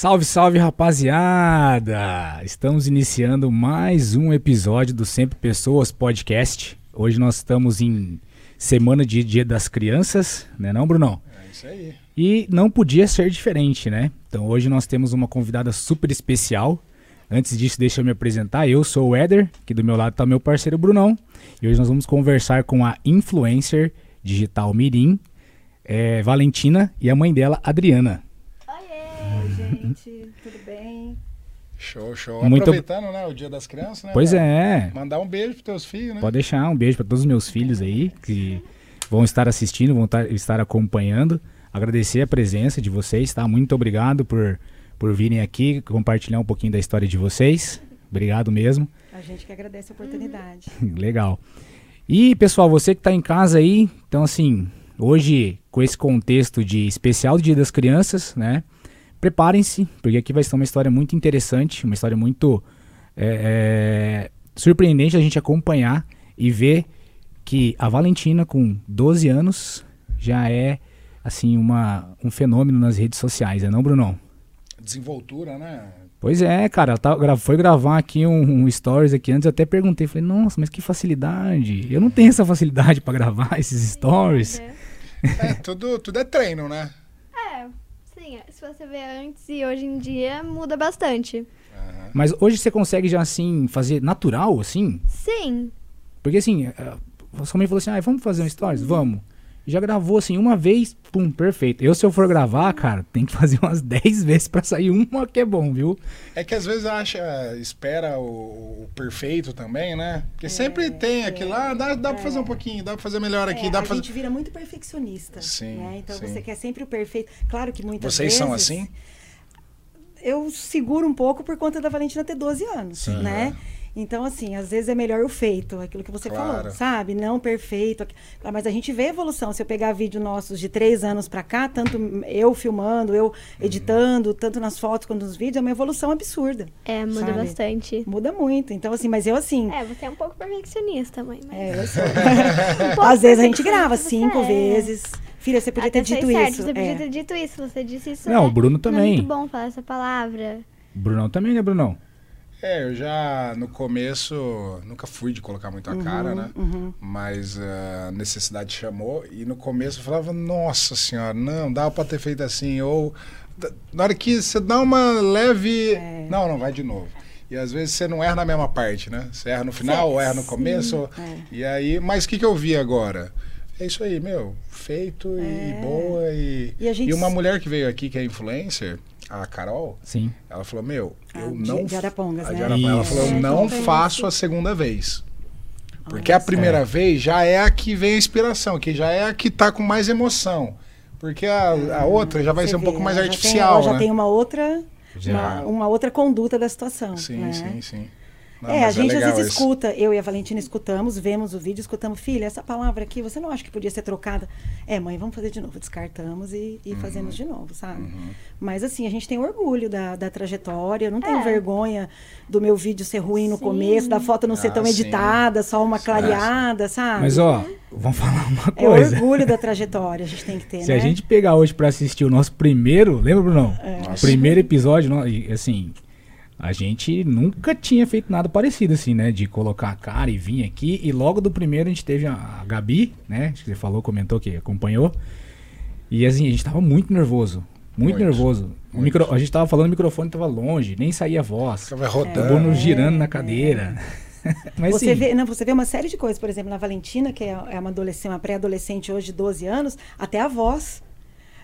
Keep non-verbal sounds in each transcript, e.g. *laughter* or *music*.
Salve, salve, rapaziada! Estamos iniciando mais um episódio do Sempre Pessoas Podcast. Hoje nós estamos em semana de Dia das Crianças, né não, Brunão? É isso aí. E não podia ser diferente, né? Então hoje nós temos uma convidada super especial. Antes disso, deixa eu me apresentar. Eu sou o Éder, que do meu lado está meu parceiro Brunão. E hoje nós vamos conversar com a influencer digital Mirim, é, Valentina, e a mãe dela, Adriana. Oi, gente, tudo bem? Show, show. Muito- Aproveitando, né, o Dia das Crianças, né? Pois cara? é, Mandar um beijo pros teus filhos, né? pode deixar um beijo para todos os meus filhos aí que vão estar assistindo, vão tar- estar acompanhando. Agradecer a presença de vocês, tá? Muito obrigado por, por virem aqui compartilhar um pouquinho da história de vocês. Obrigado mesmo. A gente que agradece a oportunidade. *laughs* Legal. E, pessoal, você que tá em casa aí, então assim, hoje, com esse contexto de especial do Dia das Crianças, né? Preparem-se, porque aqui vai ser uma história muito interessante, uma história muito é, é, surpreendente a gente acompanhar e ver que a Valentina, com 12 anos, já é, assim, uma, um fenômeno nas redes sociais, é não, Brunão? Desenvoltura, né? Pois é, cara, ela tá- foi gravar aqui um, um stories aqui antes, eu até perguntei, falei, nossa, mas que facilidade. Eu não tenho essa facilidade pra gravar *laughs* esses stories. É, tudo, tudo é treino, né? É, se você vê antes e hoje em dia muda bastante. Aham. Mas hoje você consegue já assim fazer natural assim? Sim, Porque assim, eh, sua mãe falou assim: "Ah, vamos fazer um stories, vamos". Já gravou assim uma vez, pum, perfeito. Eu se eu for gravar, cara, tem que fazer umas *laughs* 10 vezes pra sair uma que é bom, viu? É que às vezes acha, espera o, o perfeito também, né? Porque sempre tem aquilo lá, dá, dá pra fazer um pouquinho, dá pra fazer melhor aqui, É, dá a pra fazer. gente vira muito perfeccionista. Sim, né? Então sim. você quer sempre o perfeito. Claro que muitas Vocês vezes. são assim? Eu seguro um pouco por conta da Valentina ter 12 anos, Sim. né? Então, assim, às vezes é melhor o feito, aquilo que você Claro. falou, sabe? Não perfeito. Mas a gente vê evolução. Se eu pegar vídeo nossos de três anos pra cá, tanto eu filmando, eu editando, tanto nas fotos quanto nos vídeos, é uma evolução absurda. é, muda Sabe? bastante. Muda muito. Então, assim, mas eu assim. É, você é um pouco perfeccionista, mãe. Mas... É, eu *laughs* sou. Um Às vezes a gente grava você cinco é. vezes. Filha, você podia Até ter dito certo, isso. Você podia É. ter dito isso, você disse isso. Não, é- o Bruno não também. É muito bom falar essa palavra. Brunão também, né, Brunão? É, eu já no começo nunca fui de colocar muito a cara, né? Uhum. Mas a necessidade chamou e no começo eu falava, nossa senhora, não, dava pra ter feito assim. Ou na hora que você dá uma leve. É. Não, não, vai de novo. E às vezes você não erra na mesma parte, né? Você erra no final, ou erra no começo. ou- é. E aí, mas o que, que eu vi agora? É isso aí, meu, feito e É. boa. E, E gente- e uma mulher que veio aqui, que é influencer, a Carol, Sim. ela falou, meu, Ah, eu de- não. de Arapongas, a né? de Arapongas. Ela falou, eu É, não faço a segunda vez. Porque Olha a primeira vez já é a que vem a inspiração, que já é a que tá com mais emoção. Porque a, a outra já vai Você ser um vê, pouco mais já tem- artificial, ela já né? tem uma outra, uma, uma outra conduta da situação. Sim, né? sim, sim. Não, é, a mas gente às vezes isso. escuta, eu e a Valentina escutamos, vemos o vídeo, escutamos, filha, essa palavra aqui, você não acha que podia ser trocada? É, mãe, vamos fazer de novo. Descartamos e, e Uhum. fazemos de novo, sabe? Mas assim, a gente tem orgulho da, da trajetória, eu não tenho É. vergonha do meu vídeo ser ruim no Sim. começo, da foto não ser Ah, tão sim. editada, só uma clareada, sabe? Mas ó, vamos falar uma é coisa. orgulho da trajetória, a gente tem que ter, Se né? a gente pegar hoje pra assistir o nosso primeiro, lembra, Brunão? É. Primeiro episódio, assim, a gente nunca tinha feito nada parecido assim, né? De colocar a cara e vir aqui. E logo do primeiro a gente teve a, Gabi, né? Acho que você falou, comentou que acompanhou. E assim, a gente tava muito nervoso. Muito, Muito, nervoso. O muito. micro- a gente tava falando, o microfone tava longe, nem saía a voz. Acabou rodando. nos girando na cadeira. *laughs* Mas Você sim, vê, não, você vê uma série de coisas, por exemplo, na Valentina, que é é uma adolescente, uma pré-adolescente hoje de 12 anos, até a voz.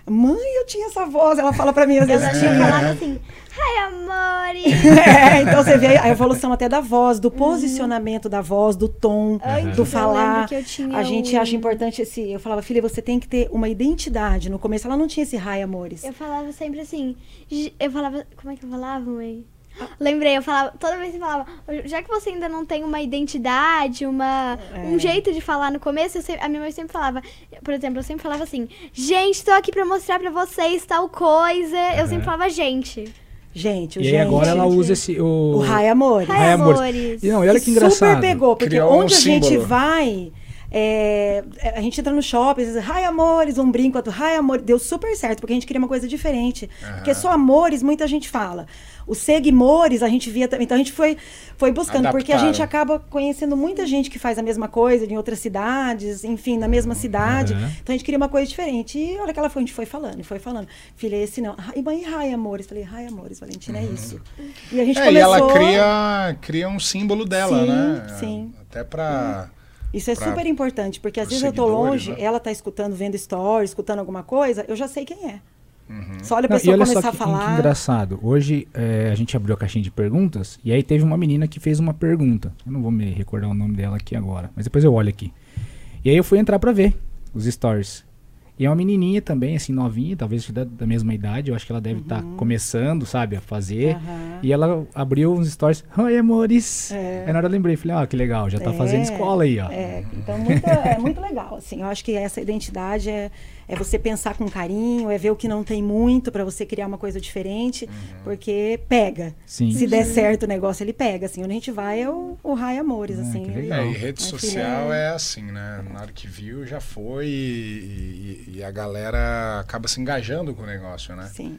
Mãe, eu tinha essa voz, ela fala pra mim às vezes. já tinha falado assim, ai, amores. *laughs* É, então você vê a evolução até da voz, do posicionamento da voz, do tom, Antes do falar. A gente um- acha importante esse. Eu falava, filha, você tem que ter uma identidade. No começo ela não tinha esse raio, amores. Eu falava sempre assim, eu falava, como é que eu falava, mãe? Lembrei, eu falava, toda vez que falava, já que você ainda não tem uma identidade, uma, É. um jeito de falar no começo, eu sempre- a minha mãe sempre falava, por exemplo, eu sempre falava assim, gente, tô aqui pra mostrar pra vocês tal coisa. Eu sempre falava, gente. Gente, o E gente. agora ela usa esse. O, O raio, amores. Ai, Raio Amores. E não, e olha que Super engraçado. pegou, porque Criou um onde a gente vai, É, a gente entra no shopping, diz, ai amores, um brinco, outro, ai amor, deu super certo, porque a gente queria uma coisa diferente. Porque só amores, muita gente fala. Os seguimores a gente via também. Então a gente foi, foi buscando, porque a gente acaba conhecendo muita gente que faz a mesma coisa em outras cidades, enfim, na mesma cidade. Uhum. Então a gente queria uma coisa diferente. E olha que ela foi, a gente foi falando, e foi falando. Filha, esse não. E mãe, ai amores. Falei, ai amores, Valentina, é isso. E a gente É, e começou. ela cria, cria um símbolo dela, Sim, né? sim. Até pra. Isso é pra- super importante, porque às vezes eu tô longe, né? ela tá escutando, vendo stories, escutando alguma coisa, eu já sei quem é. Uhum. Só olha a Não, pessoa olha começar só a que, que falar. engraçado. Hoje é, a gente abriu a caixinha de perguntas e aí teve uma menina que fez uma pergunta. Eu não vou me recordar o nome dela aqui agora, mas depois eu olho aqui. E aí eu fui entrar pra ver os stories. E é uma menininha também, assim, novinha, talvez da, da mesma idade. Eu acho que ela deve estar começando, sabe, a fazer. Uhum. E ela abriu uns stories. Oi, amores! É. Aí na hora eu lembrei, falei, ó, que legal, já tá fazendo É, escola aí, ó. É, então muito, é muito legal, assim. Eu acho que essa identidade é, é você pensar com carinho, é ver o que não tem muito para você criar uma coisa diferente, porque pega. Sim. Se der certo o negócio, ele pega, assim. Onde a gente vai é o, o Rai Amores, Ah, assim. que ele- legal. É, e rede social filha é assim, né? Na hora que viu, já foi e, e- e a galera acaba se engajando com o negócio, né? Sim.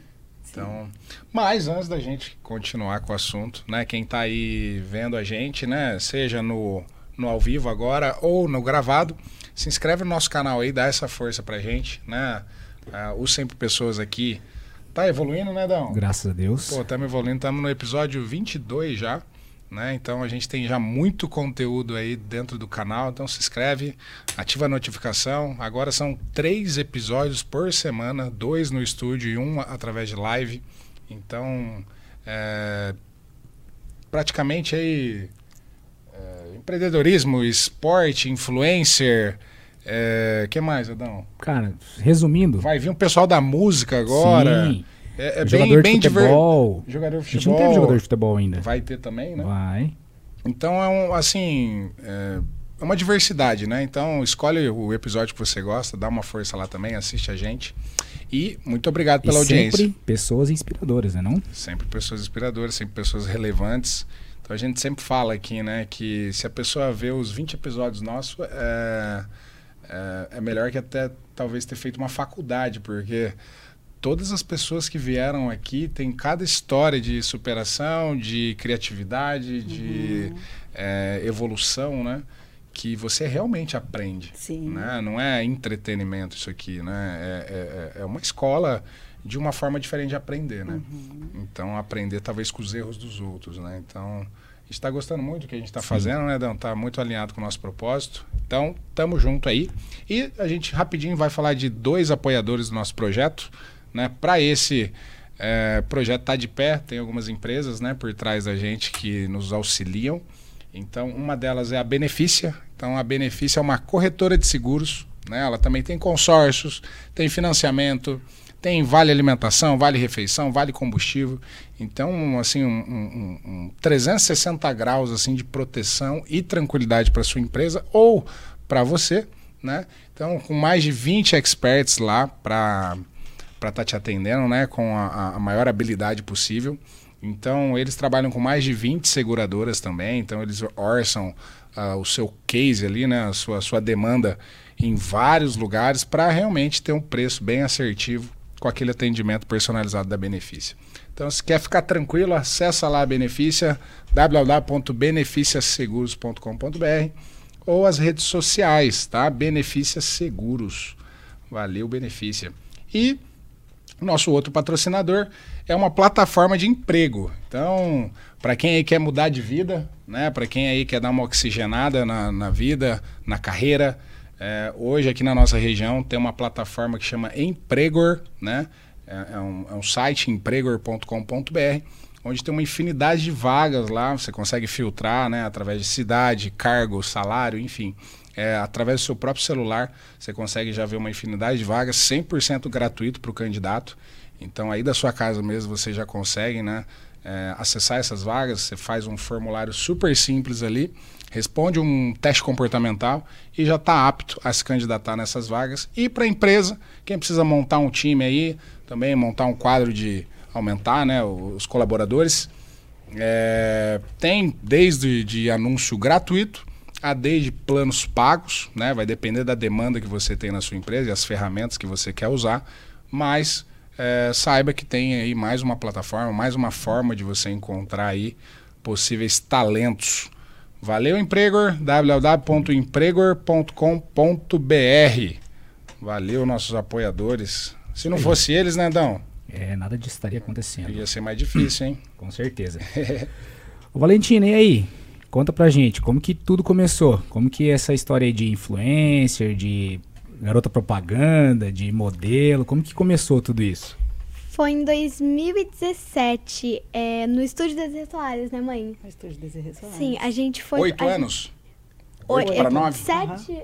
Então, mas antes da gente continuar com o assunto, né? Quem tá aí vendo a gente, né? Seja no, no ao vivo agora ou no gravado, se inscreve no nosso canal aí, dá essa força pra gente, né? Ah, o Sempre Pessoas aqui tá evoluindo, né, Dão? Graças a Deus. Pô, estamos evoluindo, estamos no episódio 22 já, né? Então a gente tem já muito conteúdo aí dentro do canal, então se inscreve, ativa a notificação. Agora são três episódios por semana, dois no estúdio e um através de live. Então, é, praticamente aí é, empreendedorismo, esporte, influencer, é, que mais, Adão? Cara, resumindo. Vai vir um pessoal da música agora. Sim, É, é jogador bem, bem de diver- futebol. Jogador de A gente futebol. não teve jogador de futebol ainda. Vai ter também, né? Vai. Então é um, assim, é é uma diversidade, né? Então escolhe o episódio que você gosta, dá uma força lá também, assiste a gente. E muito obrigado pela e audiência. sempre pessoas inspiradoras, né não? Sempre pessoas inspiradoras, sempre pessoas relevantes. Então a gente sempre fala aqui, né, que se a pessoa vê os 20 episódios nossos, é, é, é melhor que até talvez ter feito uma faculdade, porque todas as pessoas que vieram aqui têm cada história de superação, de criatividade, de é, evolução, né? Que você realmente aprende. Sim. Né? Não é entretenimento isso aqui, né? É, é- é uma escola de uma forma diferente de aprender, né? Então, aprender talvez com os erros dos outros, né? Então, está gostando muito do que a gente está fazendo, né, Dan? Tá muito alinhado com o nosso propósito. Então, tamo junto aí. E a gente rapidinho vai falar de dois apoiadores do nosso projeto, né? Para esse é, projeto tá de pé, tem algumas empresas, né, por trás da gente que nos auxiliam. Então, uma delas é a Benefícia. Então, a Benefícia é uma corretora de seguros. Né? Ela também tem consórcios, tem financiamento, tem vale alimentação, vale refeição, vale combustível. Então, assim, um, um- um- um 360 graus assim de proteção e tranquilidade para sua empresa ou para você, né? Então, com mais de 20 experts lá para estar te atendendo, né, com a, a maior habilidade possível. Então, eles trabalham com mais de 20 seguradoras também, então eles orçam ah, o seu case ali, né, a sua, sua demanda em vários lugares para realmente ter um preço bem assertivo com aquele atendimento personalizado da Benefícia. Então, se quer ficar tranquilo, acessa lá a Benefícia, www.beneficiaseguros.com.br ou as redes sociais, tá? Benefícia Seguros. Valeu, Benefícia. E nosso outro patrocinador é uma plataforma de emprego. Então, para quem aí quer mudar de vida, né? Para quem aí quer dar uma oxigenada na, na vida, na carreira, é, hoje aqui na nossa região tem uma plataforma que chama Empregor, né? É, é um, é um site empregor.com.br onde tem uma infinidade de vagas lá, você consegue filtrar, né? Através de cidade, cargo, salário, enfim. É, através do seu próprio celular, você consegue já ver uma infinidade de vagas, 100% gratuito para o candidato. Então, aí da sua casa mesmo, você já consegue né, é, acessar essas vagas. Você faz um formulário super simples ali, responde um teste comportamental e já está apto a se candidatar nessas vagas. E para a empresa, quem precisa montar um time aí, também montar um quadro de aumentar né, os colaboradores, é, tem desde de anúncio gratuito a desde planos pagos, né? Vai depender da demanda que você tem na sua empresa e as ferramentas que você quer usar, mas é, saiba que tem aí mais uma plataforma, mais uma forma de você encontrar aí possíveis talentos. Valeu, Empregor, www.empregor.com.br. Valeu, nossos apoiadores. Se não fosse eles, né, Dão? É, nada disso estaria acontecendo. Ia ser mais difícil, hein? *clears throat* Com certeza. *laughs* Ô, Valentina, e aí? Conta pra gente, como que tudo começou? Como que essa história aí de influencer, de garota propaganda, de modelo, como que começou tudo isso? Foi em 2017, é, no Estúdio das Rituais, né, mãe? No estúdio Desirê Soares. Sim, a gente foi... Oito anos? Oi- Oito para é, nove? Sete...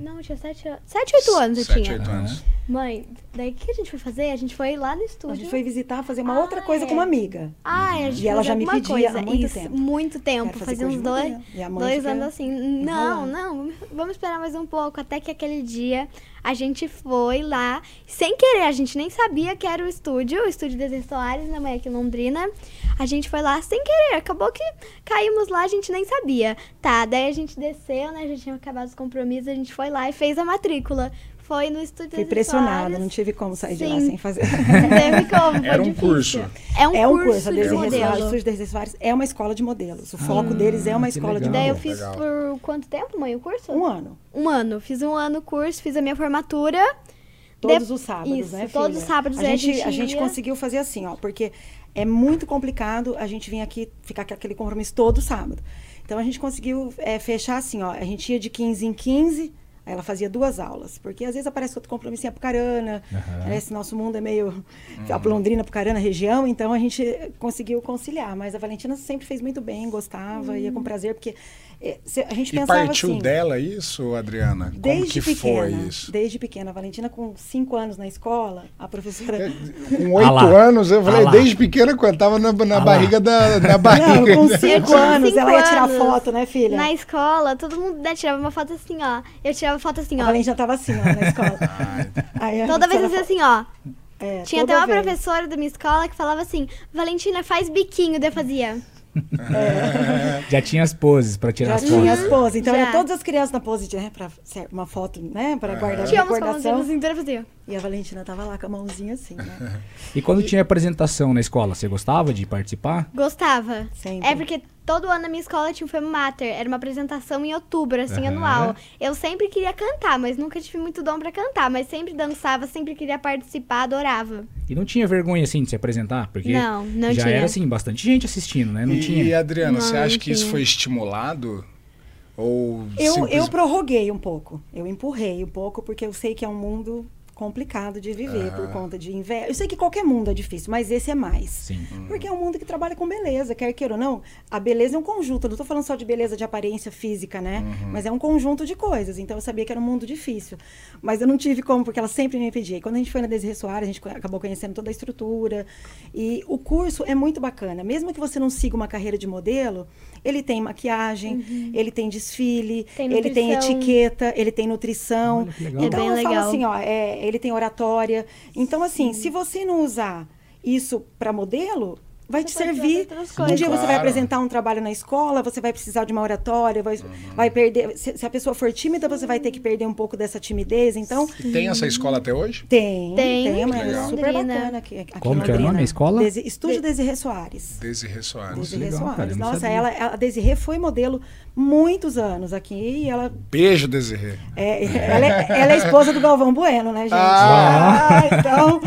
Não, eu tinha sete anos. Sete, oito anos eu Sete, tinha. oito anos. Mãe, daí o que a gente foi fazer? A gente foi lá no estúdio. A gente foi visitar, fazer uma Ah, outra coisa é. com uma amiga. Ah, a gente E ela já me pedia há coisa. muito Isso, tempo. Muito tempo. Quero fazer Fazia uns dois, mãe dois anos assim. Não, enrolando. não, vamos- vamos esperar mais um pouco. Até que aquele dia a gente foi lá, sem querer, a gente nem sabia que era o estúdio, o estúdio Desenhos Soares, na mãe aqui em Londrina. A gente foi lá sem querer, acabou que caímos lá, a gente nem sabia. Tá, daí a gente desceu, né? Já tinha acabado os compromissos, a gente foi lá e fez a matrícula. Foi no estúdio Fui pressionada, não tive como sair de lá Sim. sem fazer. *laughs* Não teve como, foi Era um difícil. curso. É um é um curso, curso, a de Desirê modelo. Soares, Desirê Soares é uma escola de modelos. O foco Ah, deles é uma escola de legal. Daí eu modelos. fiz Legal. por quanto tempo, mãe, o curso? Um ano. Um ano. Fiz um ano o curso, fiz a minha formatura. Todos De- os sábados, Isso, né, todos filha? os sábados a a gente, gente a gente conseguiu fazer assim, ó, porque é muito complicado a gente vir aqui ficar com aquele compromisso todo sábado. Então a gente conseguiu é, fechar assim, ó, a gente ia de 15 em 15, aí ela fazia duas aulas, porque às vezes aparece outro compromisso em Apucarana, Aham. né, esse nosso mundo é meio a Londrina, Apucarana, região, então a gente conseguiu conciliar, mas a Valentina sempre fez muito bem, gostava, ia com prazer, porque a gente E pensava partiu assim... dela isso, Adriana? Como Desde que pequena, foi isso? desde pequena. A Valentina, com cinco anos na escola, a professora. *laughs* Com oito Ah anos, eu falei, Ah desde pequena, quando eu tava na, na Ah barriga da, *laughs* da Não, barriga. com Eu *laughs* cinco anos, cinco ela ia tirar anos. foto, né, filha? Na escola, todo mundo né, tirava uma foto assim, ó. Eu tirava foto assim, A ó. Valentina tava assim, ó, na escola. Aí a Toda vez assim, assim, ó. É, Tinha até uma vez. professora da minha escola que falava assim: Valentina, faz biquinho. Daí eu fazia. *laughs* Já tinha as poses pra tirar Já as tinha fotos. as poses. Então, Já. era todas as crianças na pose, de, né, pra ser uma foto, né, pra guardar de Tinha umas palmas recordação. cintura e. E a Valentina tava lá com a mãozinha assim, né? *laughs* E quando tinha apresentação na escola, você gostava de participar? Gostava. Sempre. É porque todo ano na minha escola tinha um Femme Mater. Era uma apresentação em outubro, assim, Aham. anual. Eu sempre queria cantar, mas nunca tive muito dom pra cantar. Mas sempre dançava, sempre queria participar, adorava. E não tinha vergonha, assim, de se apresentar? Porque Não, não já tinha. era, assim, bastante gente assistindo, né? Não e, tinha. e, Adriana, Não, você acha que isso foi estimulado? Ou Eu, simples- eu prorroguei um pouco. Eu empurrei um pouco, porque eu sei que é um mundo complicado de viver por conta de inveja. Eu sei que qualquer mundo é difícil, mas esse é mais. Sim. Porque é um mundo que trabalha com beleza, quer queira ou não. A beleza é um conjunto. Eu não estou falando só de beleza de aparência física, né? Mas é um conjunto de coisas. Então eu sabia que era um mundo difícil. Mas eu não tive como, porque ela sempre me pedia. E quando a gente foi na Desirê Soares, a gente acabou conhecendo toda a estrutura. E o curso é muito bacana. Mesmo que você não siga uma carreira de modelo, ele tem maquiagem, ele tem desfile, Tem ele tem etiqueta, ele tem nutrição. Olha. Então É bem eu falo legal. assim, ó, é, ele tem oratória. Então, assim, se você não usar isso para modelo, vai te servir. Um dia você vai apresentar um trabalho na escola, você vai precisar de uma oratória, vai, Uhum. vai perder. Se, se a pessoa for tímida, você vai ter que perder um pouco dessa timidez. Então, E tem essa escola até hoje? tem, Tem, tem, uma Legal. coisa super bacana aqui. aqui Como que é o nome, a escola? Desi, Estúdio Desirê Soares. Desirê Soares. Desirê legal, Soares. cara, eu não Nossa, ela, a Desirê foi modelo muitos anos aqui e ela Beijo, Desirê. É, ela, é, ela é esposa do Galvão Bueno, né, gente? Ah! Ah, então.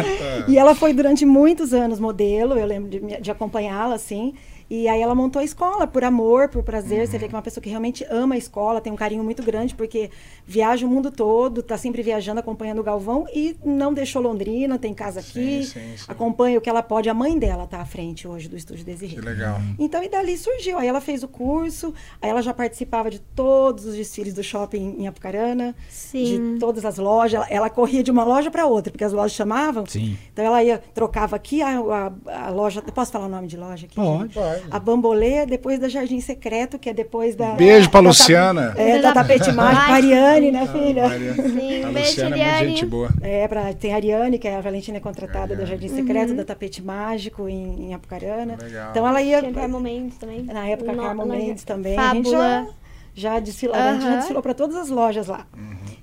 E ela foi durante muitos anos modelo, eu lembro de, de acompanhá-la, assim. E aí ela montou a escola por amor, por prazer. Você vê que é uma pessoa que realmente ama a escola, tem um carinho muito grande, porque viaja o mundo todo, tá sempre viajando, acompanhando o Galvão e não deixou Londrina, tem casa aqui, Sim, sim, sim. acompanha o que ela pode. A mãe dela tá à frente hoje do Estúdio Desirê. Que legal. Então, e dali surgiu. Aí ela fez o curso, aí ela já participava de todos os desfiles do shopping em Apucarana, Sim. de todas as lojas. Ela, ela corria de uma loja para outra, porque as lojas chamavam. Sim. Então ela ia, trocava aqui a, a, a loja. Posso falar o nome de loja aqui? Pode. Pode. A Bambolê, depois da Jardim Secreto, que é depois da. Beijo pra da- Luciana. É, da Tapete Mágico, a Ariane, né, filha? Maria. Sim, a beijo, Luciana é muito gente boa. É, pra, tem a Ariane, que é a Valentina contratada da Jardim Secreto, Uhum. da Tapete Mágico, em, em Apucarana. Legal. Então ela ia. Tinha Carmo Mendes também. Na época, No- Carmo Mendes também. A gente Fábula. já, já desfilou, a gente já desfilou para todas as lojas lá.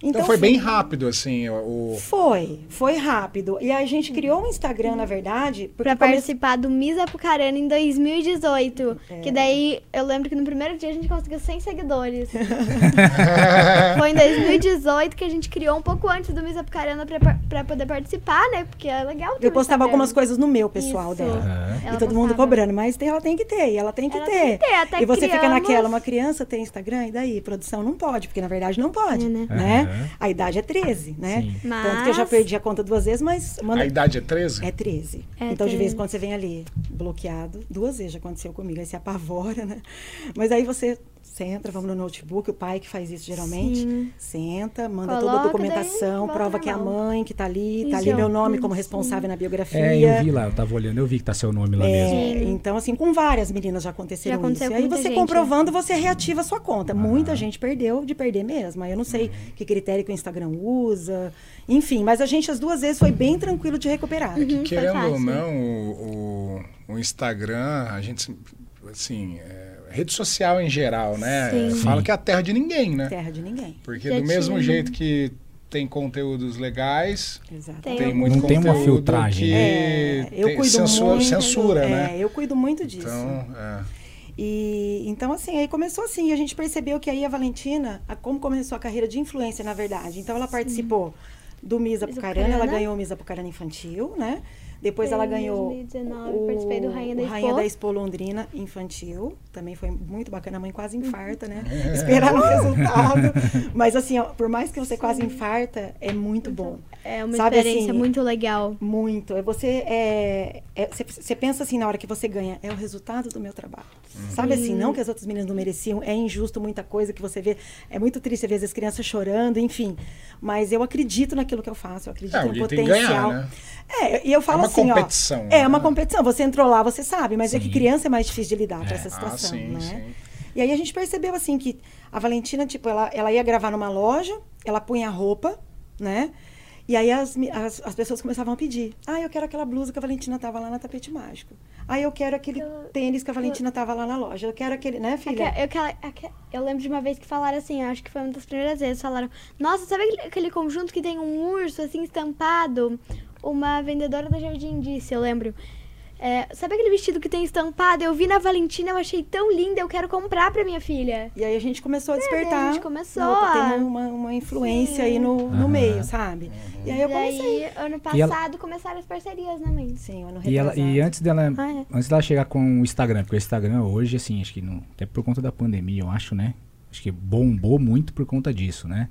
Então, foi bem rápido, assim, o... Foi, foi rápido. E a gente criou um Instagram, na verdade, Pra come- participar do Miss Apucarana em 2018. É. Que daí eu lembro que no primeiro dia a gente conseguiu 100 seguidores. *laughs* Foi em 2018 que a gente criou um pouco antes do Miss Apucarana pra, pra poder participar, né? Porque é legal. ter eu postava Instagram. algumas coisas no meu pessoal Isso. dela. Ela e todo mundo postava. cobrando, mas tem- ela tem que ter, e ela tem que Ela ter. tem que ter, até e você fica criamos. naquela, uma criança tem Instagram, e daí? Produção não pode, porque na verdade não pode, É, né? né? Aham. A idade é 13, né? Sim. Tanto que eu já Mas- perdi a conta duas vezes, mas... Manda... A idade é 13? É 13. É então, de 13. vez em quando você vem ali bloqueado. Duas vezes já aconteceu comigo. Aí você apavora, né? Mas aí você senta, vamos no notebook, o pai que faz isso geralmente. Sim. Senta, manda toda a Coloca, documentação, prova que é a mãe que tá ali, tá Isso. ali meu nome como responsável na biografia. É, eu vi lá, eu tava olhando, eu vi que tá seu nome lá mesmo. É, então, assim, com várias meninas já aconteceram Já aconteceu isso. E aí você gente. comprovando, você reativa a sua conta. Muita gente perdeu de perder mesmo. Aí eu não sei que critério que o Instagram usa. Enfim, mas a gente as duas vezes foi bem tranquilo de recuperar. Uhum, foi Querendo ou não, o, o, o Instagram, a gente, assim, é, rede social em geral, né? Sim. Fala Sim. que é a terra de ninguém, né? Terra de ninguém. Porque Já do mesmo jeito que tem conteúdos legais, Exato. Tem muito Não tem uma filtragem, que É, eu tem cuido censura, muito. censura, é, né? Eu cuido muito disso. Então, é. E então assim, aí começou assim, e a gente percebeu que aí a Valentina, a- como começou a carreira de influência, na verdade. Então ela participou do Miss Apucarana, ela ganhou o Miss Apucarana Infantil, né? Depois Em ela ganhou 2019, participei do Rainha da o Rainha Expo. da Expo Londrina Infantil. Também foi muito bacana, a mãe quase Uhum. infarta, né? *laughs* Esperar o *laughs* resultado. Mas assim, ó, por mais que você quase infarta, é muito bom. É uma Sabe, experiência assim, muito legal. Muito. É Você é, é- você, você pensa assim na hora que você ganha, é o resultado do meu trabalho. Sabe assim, não que as outras meninas não mereciam, é injusto muita coisa que você vê. É muito triste ver as crianças chorando, enfim. Mas eu acredito naquilo que eu faço, eu acredito É, no potencial. ganhar, né? É, e eu falo uma assim, competição, ó. É né? uma competição. Você entrou lá, você sabe, mas é que Sim. criança é mais difícil de lidar com É. essa Ah, situação, sim, né? sim. E aí a gente percebeu assim que a Valentina, tipo, ela, ela ia gravar numa loja, ela punha a roupa, né? E aí as, as, as pessoas começavam a pedir. Ah, eu quero aquela blusa que a Valentina tava lá na tapete mágico. Ah, eu quero aquele Eu- tênis que a Valentina tava lá na loja. Eu quero aquele, né, filha? Eu, aque- eu lembro de uma vez que falaram assim, acho que foi uma das primeiras vezes, falaram, nossa, sabe aquele, aquele conjunto que tem um urso assim estampado? Uma vendedora da Jardim disse, eu lembro. É, sabe aquele vestido que tem estampado? Eu vi na Valentina, eu achei tão linda, eu quero comprar pra minha filha. E aí a gente começou a a despertar. gente começou Opa, tem a- uma, uma influência Sim. aí no, no Aham. meio, sabe? E aí eu E comecei. aí, ano E ela- passado, começaram as parcerias, né, mãe? Sim, ano E, ela, e antes dela, Ah, é. antes dela chegar com o Instagram, porque o Instagram hoje, assim, acho que não, até por conta da pandemia, eu acho, né? Acho que bombou muito por conta disso, né?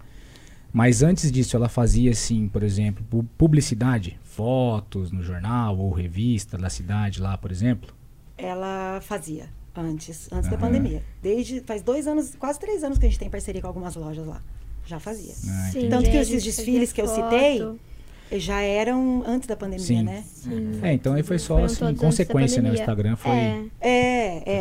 Mas antes disso, ela fazia, assim, por exemplo, pu- publicidade, fotos no jornal ou revista da cidade lá, por exemplo. Ela fazia antes, antes da Aham. pandemia. Desde faz dois anos, quase três anos que a gente tem parceria com algumas lojas lá. Já fazia. Ah, Sim, Tanto que esses desfiles que eu foto. citei, Já eram antes da pandemia, Sim. né? Sim. É, então aí foi só Foram assim, consequência, né? O. Instagram foi. É. É,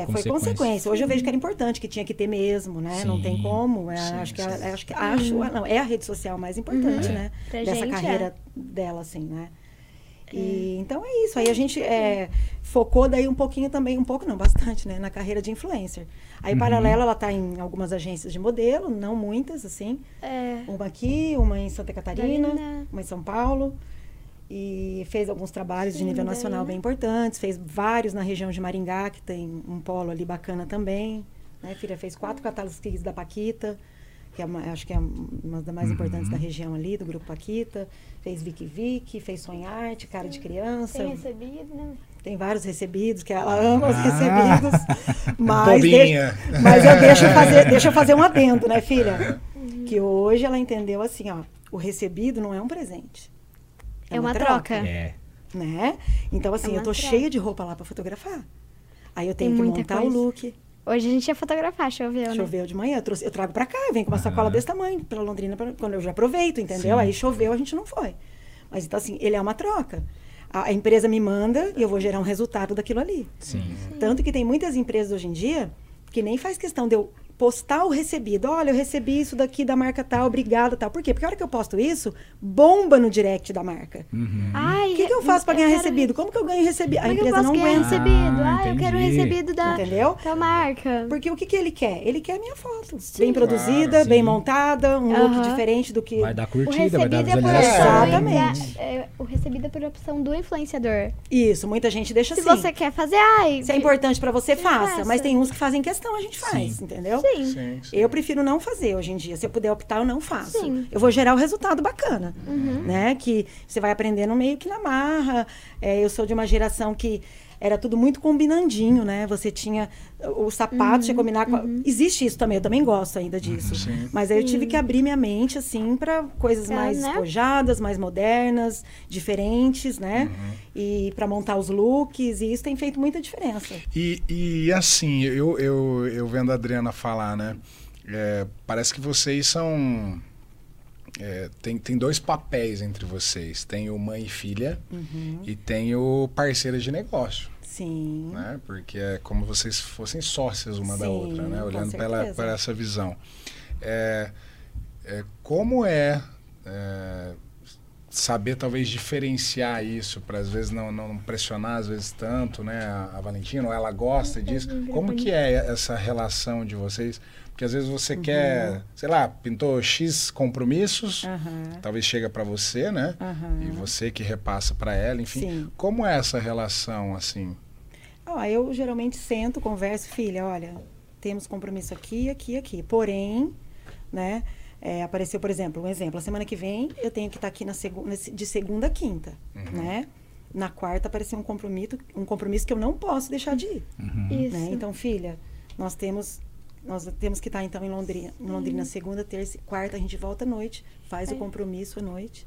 é, Foi foi consequência. consequência. Hoje eu vejo que era importante, que tinha que ter mesmo, né? Não tem Sim. como. É, Sim, acho que, sim. é- acho que acho, ah, não, é a rede social mais importante, Uhum. né? Pra Dessa gente, carreira dela, assim, né? E, Então é isso. Aí a gente é, focou daí um pouquinho também, um pouco não, bastante, né? Na carreira de influencer. Aí, Uhum. paralelo, ela está em algumas agências de modelo, não muitas, assim. É. Uma aqui, uma em Santa Catarina, uma em São Paulo. E fez alguns trabalhos de Sim, nível daí, nacional né? bem importantes. Fez vários na região de Maringá, que tem um polo ali bacana também. Né, filha? Fez quatro catálogos Kids da Paquita, que é uma, acho que é uma das mais Uhum. importantes da região ali, do Grupo Paquita. Fez Vicky Vicky, fez Sonharte, Cara de Criança. Tem recebido, né? Tem vários recebidos, que ela ama os Ah. recebidos. *laughs* Mas, Bobinha. deixa, mas eu deixo fazer, deixa eu fazer um adendo, né, filha? Que hoje ela entendeu assim, ó, o recebido não é um presente. É uma troca. É. Né? Então, assim, É uma eu tô troca. cheia de roupa lá pra fotografar. Aí eu Tem tenho que muita montar coisa. o look. Hoje a gente ia fotografar, choveu, né? Choveu de manhã, eu, trouxe, eu trago pra cá, eu venho com uma sacola desse tamanho pra Londrina, pra- quando eu já aproveito, entendeu? Sim. Aí choveu, a gente não foi. Mas então, assim, ele é uma troca. A, a empresa me manda e eu vou gerar um resultado daquilo ali. Sim. Tanto que tem muitas empresas hoje em dia que nem faz questão de eu postar o recebido. Olha, eu recebi isso daqui da marca tal, obrigada tal. Por quê? Porque a hora que eu posto isso, bomba no direct da marca. Ai, O que, que eu faço para ganhar quero- recebido? Como que eu ganho recebido? A é empresa não aguenta. recebido? Ah, Ah, eu quero recebido da, Entendeu? da marca. Porque o que, que ele quer? Ele quer a minha foto. bem produzida, Claro, bem sim. montada, um look Aham. diferente do que. Vai dar curtida, vai dar recebido é por visualização. opção Exatamente. é, o recebido é por opção do influenciador. Isso, muita gente deixa Se assim. você quer fazer, ai. Se é importante para você, faça. Mas tem uns que fazem questão, a gente faz, Sim. entendeu? Sim. Sim, sim. Eu prefiro não fazer hoje em dia. Se eu puder optar, eu não faço. Sim. Eu vou gerar o resultado bacana, Uhum. né? Que você vai aprendendo meio que na marra. É, eu sou de uma geração que era tudo muito combinandinho, né? Você tinha o sapato, tinha que combinar com... a- Existe isso também, eu também gosto ainda disso. Sim. Mas aí eu tive que abrir minha mente, assim, para coisas Pra, mais né? espojadas, mais modernas, diferentes, né? Uhum. E para montar os looks, e isso tem feito muita diferença. E, e assim, eu, eu, eu vendo a Adriana falar, né? é, parece que vocês são. É, tem, tem dois papéis entre vocês. Tem o mãe e filha Uhum. e tem o parceira de negócio. Sim. Né? Porque é como vocês fossem sócias uma da Sim, outra, né? Olhando pela, para essa visão. É, é, como é, é, saber talvez diferenciar isso para às vezes não, não pressionar às vezes tanto, né? A, a Valentina, ou ela gosta disso. Como que é essa relação de vocês? Porque às vezes você quer, sei lá, pintou X compromissos, Aham. talvez chega para você, né? Aham. E você que repassa para ela, enfim. Sim. Como é essa relação assim? Eu geralmente sento, converso, filha, olha, temos compromisso aqui, aqui, aqui. Porém, né, é, apareceu, por exemplo, um exemplo, a semana que vem eu tenho que estar aqui na segunda, de segunda a quinta, né? Na quarta apareceu um compromisso, um compromisso que eu não posso deixar de ir, Isso. né? Então, filha, nós temos nós temos que estar então em Londrina, em Londrina segunda, terça, e quarta a gente volta à noite, faz É. o compromisso à noite.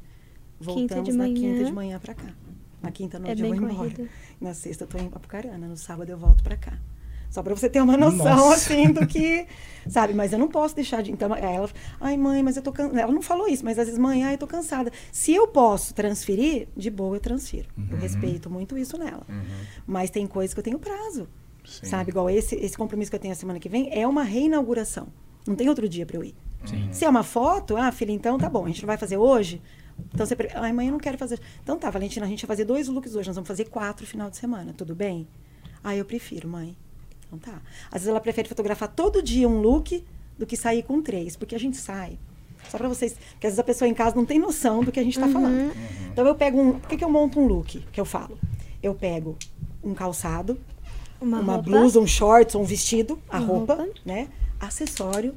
Quinta Voltamos de na quinta de manhã pra cá. Na quinta noite eu bem vou embora. corrido. Na sexta eu tô em Apucarana, no sábado eu volto pra cá. Só pra você ter uma noção, Nossa. assim, do que. Sabe, mas eu não posso deixar de. Então, ela. Ai, mãe, mas eu tô cansada. Ela não falou isso, mas às vezes, mãe, ai, eu tô cansada. Se eu posso transferir, de boa eu transfiro. Eu respeito muito isso nela. Mas tem coisas que eu tenho prazo. Sim. Sabe, igual esse, esse compromisso que eu tenho a semana que vem é uma reinauguração. Não tem outro dia pra eu ir. Sim. Se é uma foto, ah, filha, então tá bom, a gente não vai fazer hoje. Então você. Ai, mãe, eu não quero fazer. Então tá, Valentina, a gente vai fazer dois looks hoje, nós vamos fazer quatro final de semana, tudo bem? Ah, eu prefiro, mãe. Então tá. Às vezes ela prefere fotografar todo dia um look do que sair com três, porque a gente sai. Só pra vocês. Porque às vezes a pessoa em casa não tem noção do que a gente tá falando. Então eu pego um. Por que, que eu monto um look? Que eu falo? Eu pego um calçado, Uma, uma, blusa, um shorts, um vestido, a roupa, roupa. né? Acessório,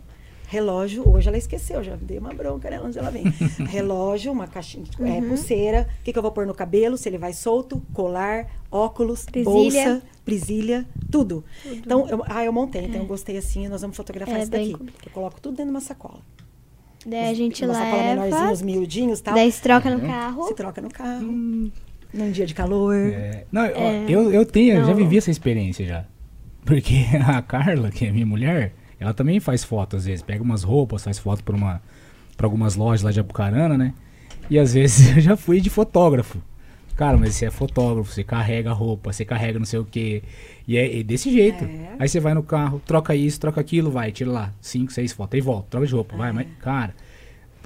relógio. Hoje ela esqueceu, já dei uma bronca nela onde ela vem. *laughs* relógio, uma caixinha, é, Uhum. pulseira. O que, que eu vou pôr no cabelo? Se ele vai solto, colar, óculos, Presilha. bolsa, presilha, tudo. Então, eu, ah, eu montei, então eu gostei assim, nós vamos fotografar É, isso daqui. complicado. Eu coloco tudo dentro de uma sacola. Daí a gente uma sacola menorzinha, leva. os miudinhos e tal. Daí se troca no carro. Se troca no carro. Num dia de calor. É, não, eu- É. eu, eu tenho, eu já Não. vivi essa experiência já. Porque *laughs* a Carla, que é minha mulher, ela também faz foto às vezes. Pega umas roupas, faz foto pra, uma, pra algumas lojas lá de Apucarana, né? E às *laughs* vezes eu já fui de fotógrafo. Cara, mas você é fotógrafo, você carrega roupa, você carrega não sei o quê. E é, é desse jeito. É. Aí você vai no carro, troca isso, troca aquilo, vai, tira lá, cinco, seis fotos, aí volta, troca de roupa, vai, mas, cara,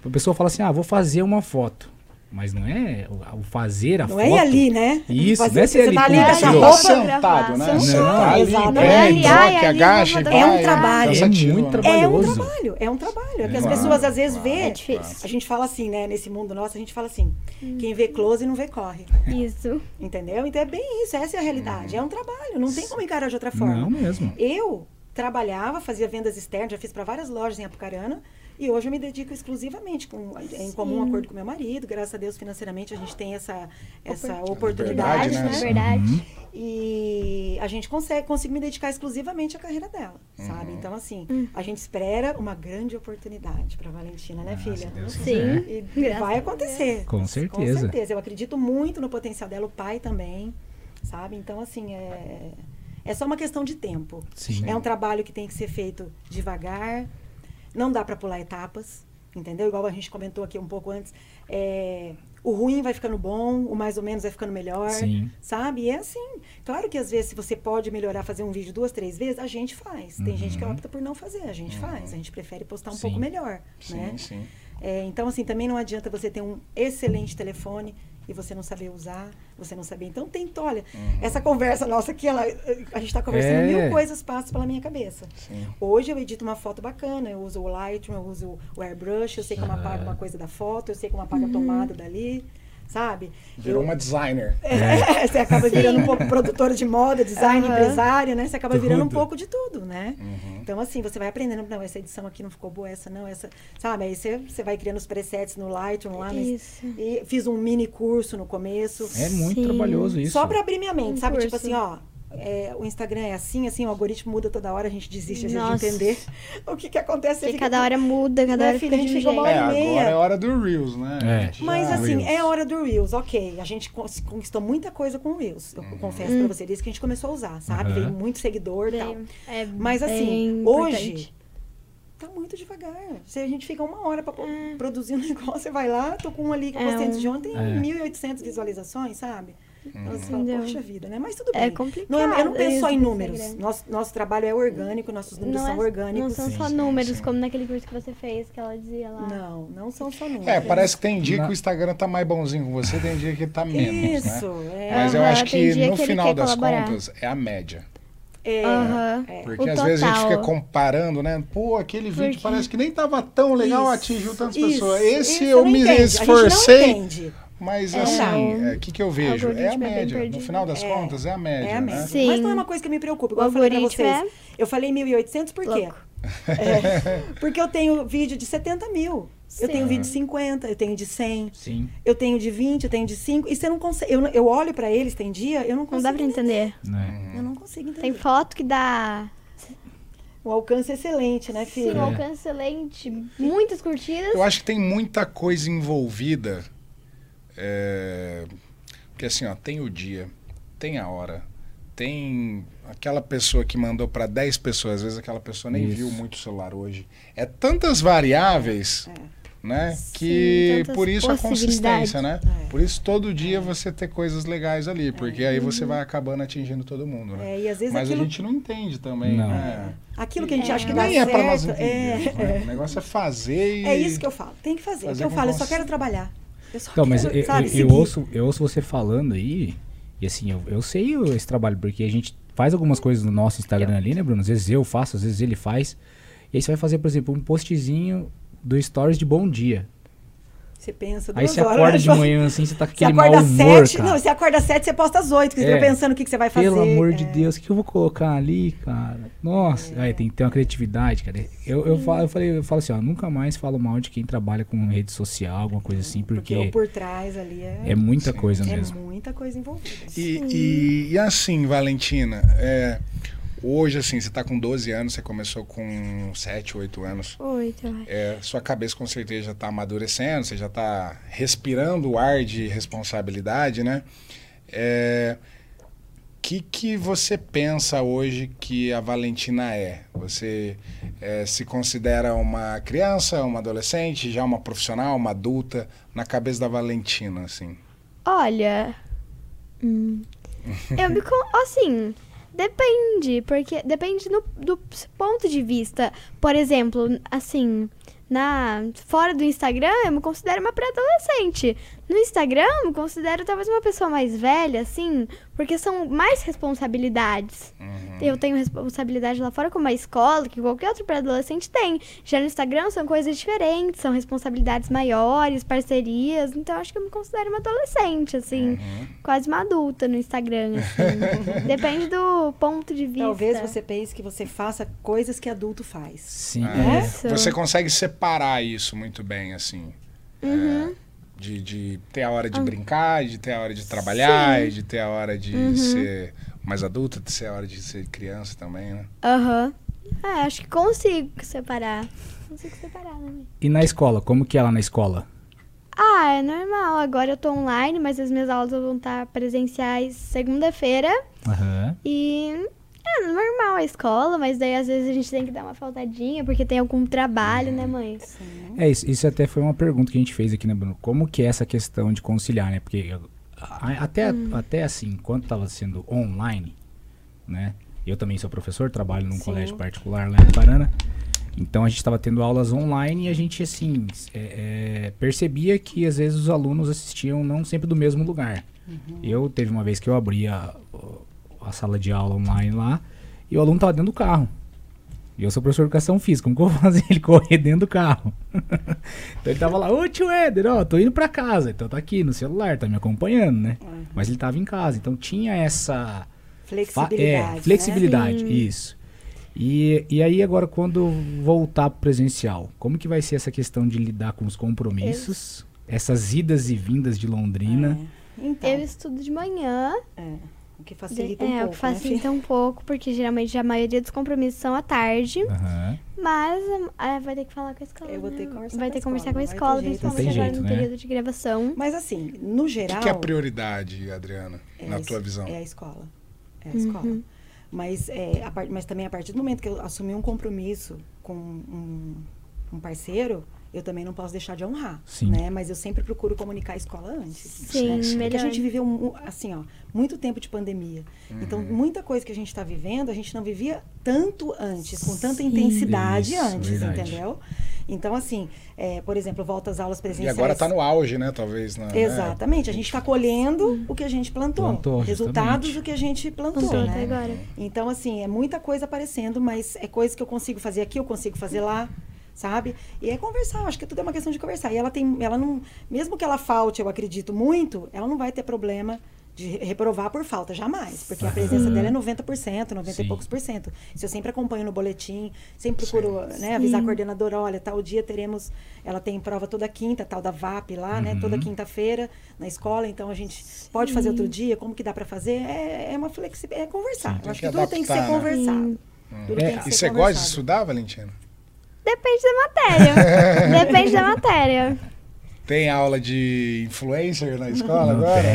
a pessoa fala assim, ah, vou fazer uma foto. Mas não é o, fazer a Não foto. é ir ali, né? Isso, Fazer- não é você ser ali tá ali tirou. roupa. sentado, né? Não, tá ali, exatamente. pede, Ai, troca, ali, agacha e vou vai. É um trabalho. É muito né? trabalho. É um Trabalhoso. trabalho, é um trabalho. É que as Claro, pessoas às vezes claro. vê. É difícil. A gente fala assim, né? Nesse mundo nosso, a gente fala assim: quem vê close não vê corre. Isso. Entendeu? Então é bem isso, essa é a realidade. É um trabalho, não tem como encarar de outra forma. Não mesmo. Eu trabalhava, fazia vendas externas, já fiz para várias lojas em Apucarana. E hoje eu me dedico exclusivamente, com, em comum acordo com meu marido. Graças a Deus, financeiramente, a gente tem essa, essa oportunidade, Liberdade, né? né? Verdade. E a gente consegue, consigo me dedicar exclusivamente à carreira dela, sabe? Então, assim, a gente espera uma grande oportunidade para Valentina, né, Ah, filha? Deus Sim. quiser. E Graças vai acontecer. Com certeza. Com certeza. Eu acredito muito no potencial dela, o pai também, sabe? Então, assim, é, é só uma questão de tempo. Sim. É um trabalho que tem que ser feito devagar, não dá para pular etapas, entendeu? Igual a gente comentou aqui um pouco antes. é, O ruim vai ficando bom, o mais ou menos vai ficando melhor. Sim. Sabe? E é assim. Claro que às vezes, se você pode melhorar, fazer um vídeo duas, três vezes, a gente faz. Tem gente que opta por não fazer, a gente faz. A gente prefere postar um Sim. pouco melhor. Sim, né? sim. É, então, assim, também não adianta você ter um excelente telefone e você não saber usar, você não saber. Então, tenta, olha, essa conversa nossa aqui, ela, a gente está conversando, É. mil coisas passam pela minha cabeça. Sim. Hoje eu edito uma foto bacana, eu uso o Lightroom, eu uso o Airbrush, eu sei como apaga uma coisa da foto, eu sei como apaga a tomada dali, sabe? Virou Eu- uma designer. é, você acaba virando um pouco produtora de moda, design, Aham. empresária, né? Você acaba virando um Tudo. pouco de tudo, né? Uhum. Então, assim, você vai aprendendo, não, essa edição aqui não ficou boa, essa não, essa. Sabe? Aí você, você vai criando os presets no Lightroom lá. mas- Isso. e fiz um mini curso no começo. É muito Sim. trabalhoso isso. Só pra abrir minha mente, Um sabe? Tipo curso. assim, ó. É, o Instagram é assim, assim, o algoritmo muda toda hora, a gente desiste de Nossa. entender *laughs* o que, que acontece. Porque fica cada hora muda, cada Minha hora filha, fica a gente ficou uma hora É, e meia. agora é hora do Reels, né? É. A gente Mas já- assim, Reels. é a hora do Reels, ok. A gente conquistou muita coisa com o Reels. Eu confesso pra você, desde que a gente começou a usar, sabe? Aham. Veio muito seguidor e tal. É Mas assim, hoje importante. tá muito devagar. Se a gente fica uma hora pra produzir um *laughs* negócio, você vai lá, tô com um ali que eu É postei antes de ontem, É. 1.800 visualizações, sabe? Então você fala, Entendeu? poxa vida, né? Mas tudo bem. É complicado Não eu não penso só em números. Nosso, nosso trabalho é orgânico, nossos números Não, são é, orgânicos. não são Sim, só números, sim. como naquele curso que você fez, que ela dizia lá. Não, não são só números. É, parece que tem dia Na- que o Instagram tá mais bonzinho com você, tem dia que tá menos, Isso, né? é. Mas eu acho que no que final das colaborar. contas é a média. É, Aham. é. Porque O às vezes a gente fica comparando, né? Pô, aquele vídeo Porque- parece que nem tava tão legal, Isso, atingiu tantas isso, pessoas. Esse isso eu não me entende. A gente não esforcei. Mas É, assim, não. o que, que eu vejo? É a é média. no perdido. final das É, contas, é a média. É a né? média. Sim. Mas não é uma coisa que me preocupa. O Igual eu falei pra algoritmo vocês. Eu falei 1.800 por quê? Louco. É, porque eu tenho vídeo de 70 mil. Eu Sim. tenho vídeo de 50, eu tenho de 100, Sim. eu tenho de 20, eu tenho de 5. E você não consegue. Eu, eu olho pra eles, tem dia, eu não Não consigo. dá pra entender. Né? Eu não consigo entender. Tem foto que dá Um alcance excelente, né, sim, filho? um alcance excelente, muitas curtidas. Eu acho que tem muita coisa envolvida. É... Porque assim, ó, tem o dia, tem a hora, tem aquela pessoa que mandou para 10 pessoas, às vezes aquela pessoa nem Isso. viu muito o celular hoje. É tantas variáveis, né? Sim, que por isso a consistência, né? É. Por isso todo dia você ter coisas legais ali, porque aí você vai acabando atingindo todo mundo, né? É, e às vezes Mas aquilo, a gente não entende também, Não. né? aquilo que a gente acha que dá Nem é certo. para nós é, entendermos, né? O negócio é fazer e... é isso que eu falo. Tem que fazer. Fazer o que eu falo, eu só quero trabalhar. Então, mas eu, eu- eu ouço, eu ouço você falando aí, e assim, eu, eu sei esse trabalho, porque a gente faz algumas coisas no nosso Instagram ali, né, Bruno? Às vezes eu faço, às vezes ele faz. E aí você vai fazer, por exemplo, um postzinho do Stories de bom dia. Você pensa Aí duas você horas, acorda de *laughs* manhã assim, você tá com Você aquele mau acorda humor, sete. cara. Não, você acorda às sete, você posta às oito, que você É. fica pensando o que, que você vai fazer. Pelo amor de é. Deus, o que eu vou colocar ali, cara? Nossa, aí tem que ter uma criatividade, cara. Eu, eu, falo, eu, falei, eu falo assim, ó, nunca mais falo mal de quem trabalha com rede social, alguma coisa assim, Porque porque por trás ali é, é muita Sim. coisa é mesmo. muita coisa envolvida. E, e, e assim, Valentina, é, hoje assim, você está com 12 anos, você começou com 7, 8 anos. Oito, eu acho. É, sua cabeça com certeza já está amadurecendo, você já está respirando o ar de responsabilidade, né? É, que que você pensa hoje que a Valentina é? Você é, se considera uma criança, uma adolescente, já uma profissional, uma adulta, na cabeça da Valentina, assim? Olha. hum, eu me. Assim. Depende, porque depende no- do ponto de vista. Por exemplo, assim, na fora do Instagram, eu me considero uma pré-adolescente. No Instagram, considero talvez uma pessoa mais velha, assim, porque são mais responsabilidades. Eu tenho responsabilidade lá fora como a escola, que qualquer outro pré-adolescente tem. Já no Instagram são coisas diferentes, são responsabilidades maiores, parcerias. Então eu acho que eu me considero uma adolescente, assim, quase uma adulta no Instagram, assim. *laughs* Depende do ponto de vista. Talvez você pense que você faça coisas que adulto faz. Sim, É, é. Você consegue separar isso muito bem, assim. Uhum. É, de, de ter a hora de brincar, de ter a hora de trabalhar, Sim. e de ter a hora de ser mais adulta, de ser a hora de ser criança também, né? Aham. É, acho que consigo separar. Consigo separar, né? E na escola, como que é lá na escola? Ah, é normal. Agora eu tô online, mas as minhas aulas vão estar presenciais segunda-feira. Aham. E é normal, a escola, mas daí às vezes a gente tem que dar uma faltadinha porque tem algum trabalho, né, mãe? É, isso, isso até foi uma pergunta que a gente fez aqui, né, Bruno? Como que é essa questão de conciliar, né? Porque eu- a- até, até assim, quando estava sendo online, né? Eu também sou professor, trabalho num Sim. colégio particular lá em Parana. Então a gente estava tendo aulas online e a gente, assim, é, é, percebia que às vezes os alunos assistiam não sempre do mesmo lugar. Eu teve uma vez que eu abri a, sala de aula online lá e o aluno estava dentro do carro. E eu sou professor de educação física, como que eu vou *laughs* fazer ele correr dentro do carro? *laughs* então ele tava lá, ô tio Éder, ó, tô indo pra casa. Então tá aqui no celular, tá me acompanhando, né? Mas ele tava em casa, então tinha essa... Flexibilidade. É, né? flexibilidade, Sim. isso. E, e aí agora quando voltar pro presencial, como que vai ser essa questão de lidar com os compromissos? Essas idas e vindas de Londrina? É. Então, Eu estudo de manhã. é, o que facilita é, um o pouco, que facilita né, um pouco, porque geralmente a maioria dos compromissos são à tarde. Aham. Mas ah, vai ter que falar com a escola. Eu vou ter né? que conversar Vai com ter a que conversar escola, com a não vai ter escola, tem principalmente agora jeito, no né? período de gravação. Mas assim, no O geral... que, que é a prioridade, Adriana, É na a tua visão? É a escola. É a escola. Mas, é, a mas também a partir do momento que eu assumi um compromisso com um, um parceiro, eu também não posso deixar de honrar, Sim. né? Mas eu sempre procuro comunicar a escola antes. Sim, né? Porque melhor. a gente viveu, assim, ó, muito tempo de pandemia. Então, Uhum. muita coisa que a gente está vivendo, a gente não vivia tanto antes, com tanta Sim. intensidade Isso, antes, verdade. entendeu? Então, assim, é, por exemplo, volta às aulas E presenciais. agora tá no auge, né? Talvez. Na, né? Exatamente, a gente está colhendo o que a gente plantou, Plantou, resultados justamente. do que a gente plantou, Plantou né? até agora. Então, assim, é muita coisa aparecendo, mas é coisa que eu consigo fazer aqui, eu consigo fazer lá, sabe? E é conversar, acho que tudo é uma questão de conversar. E ela tem, ela não, mesmo que ela falte, eu acredito muito, ela não vai ter problema de re- reprovar por falta, jamais. Porque a presença dela é 90%, 90 Sim. e poucos por cento. Isso eu sempre acompanho no boletim, sempre procuro né, avisar a coordenadora, olha, tal dia teremos, ela tem prova toda quinta, tal da VAP lá, né? Toda quinta-feira na escola, então a gente pode fazer outro dia, como que dá para fazer? É, é uma flexibilidade, é conversar. Sim, eu acho que que, tudo tem que ser né? conversado. Tudo É, E ser você gosta de estudar, Valentina? Depende da matéria. *laughs* Depende da matéria. Tem aula de influencer na escola Não agora?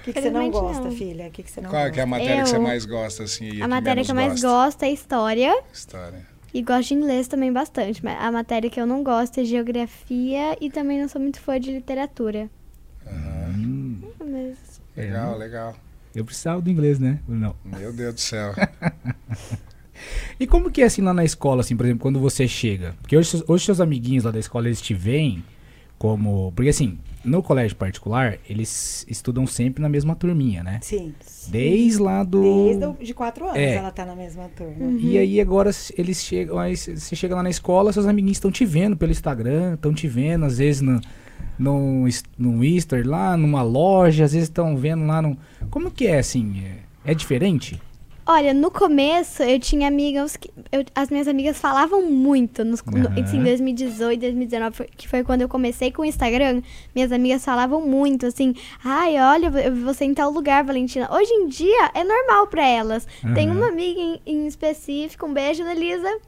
O *laughs* que, que você não gosta, não. filha? O que, que você não Qual gosta? que é a matéria que você Eu- mais gosta, assim? e A matéria que eu mais gosto é história. História. E gosto de inglês também bastante. Mas a matéria que eu não gosto é geografia e também não sou muito fã de literatura. Hum, Mas Legal, legal. eu precisava do inglês, né? Não. Meu Deus do céu. *laughs* E como que é assim lá na escola, assim, por exemplo, quando você chega? Porque hoje, hoje seus amiguinhos lá da escola, eles te veem como... Porque assim, no colégio particular, eles estudam sempre na mesma turminha, né? Sim. Desde lá do... Desde o- de quatro anos É. ela tá na mesma turma. Uhum. E aí agora eles chegam, aí você chega lá na escola, seus amiguinhos estão te vendo pelo Instagram, estão te vendo às vezes no no, no Easter lá, numa loja, às vezes estão vendo lá no Como que é assim? É, é diferente? Olha, no começo eu tinha amigas que. eu- as minhas amigas falavam muito. Nos, no, Aham. assim, 2018, 2019, foi- que foi quando eu comecei com o Instagram. Minhas amigas falavam muito, assim. Ai, olha, eu vi você em tal lugar, Valentina. Hoje em dia é normal pra elas. Tem Aham. uma amiga em, em específico, um beijo, Elisa.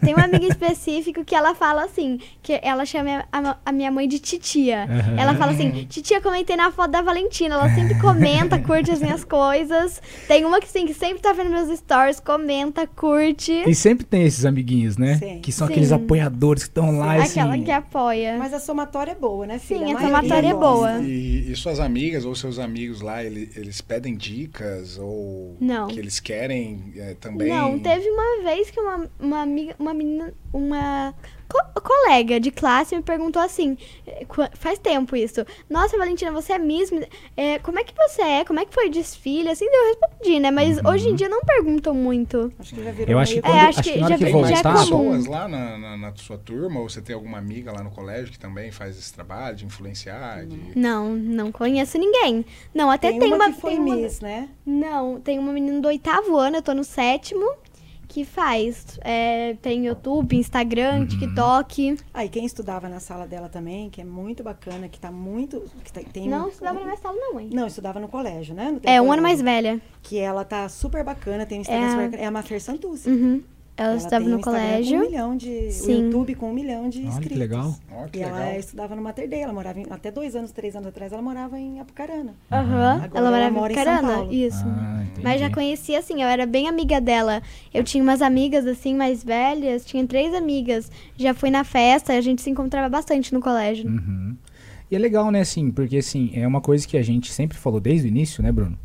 Tem uma amiga específica que ela fala assim, que ela chama a, a minha mãe de titia. Aham. Ela fala assim, titia, comentei na foto da Valentina. Ela sempre comenta, curte as minhas coisas. Tem uma que sim, que sempre tá vendo meus stories, comenta, curte. E sempre tem esses amiguinhos, né? Sim. Que são Sim. aqueles apoiadores que estão lá assim. Aquela que apoia. Mas a somatória é boa, né, filha? Sim, a maioria somatória é boa. E, e suas amigas ou seus amigos lá, ele- eles pedem dicas ou Não. que eles querem é, também? Não, teve uma vez que uma, uma amiga, uma menina, uma co- colega de classe me perguntou assim, eh, faz tempo isso. Nossa, Valentina, você é mesmo? É, como é que você é? Como é que foi o desfile? Assim, eu respondi, né? Mas hoje em dia não perguntam muito. Acho que já virou Eu acho que É, quando, acho acho que que já que vi- Tem já mais é voltar, comum. pessoas lá na, na- na sua turma ou você tem alguma amiga lá no colégio que também faz esse trabalho de influenciar? De... Não, não conheço ninguém. Não, até Tem, tem, uma, uma, que foi tem uma- Miss, né? Não, tem uma menina do oitavo ano, eu tô no sétimo, que faz. é, tem YouTube, Instagram, TikTok. Aí quem estudava na sala dela também, que é muito bacana, que tá muito... Que tá- tem Não um- estudava na minha sala, não, mãe. Não, estudava no colégio, né? É, um ano mais velha. Que ela tá super bacana, tem um Instagram É a- super... É a Mafer Santucci. Uhum. Ela, estava tem no Instagram colégio. Com um milhão de, Sim. o YouTube com um milhão de Olha que inscritos. legal. Que E ela legal. estudava no Mater Dei, ela morava em- até dois anos, três anos atrás, ela morava em Apucarana. Aham. Agora Ela ela morava mora em em São Carana. Paulo. Isso. Ah. Mas já conhecia assim, eu era bem amiga dela. Eu tinha umas amigas assim mais velhas, tinha três amigas. Já fui na festa, a gente se encontrava bastante no colégio. Uhum. E é legal, né, assim, porque assim, é uma coisa que a gente sempre falou desde o início, né, Bruno?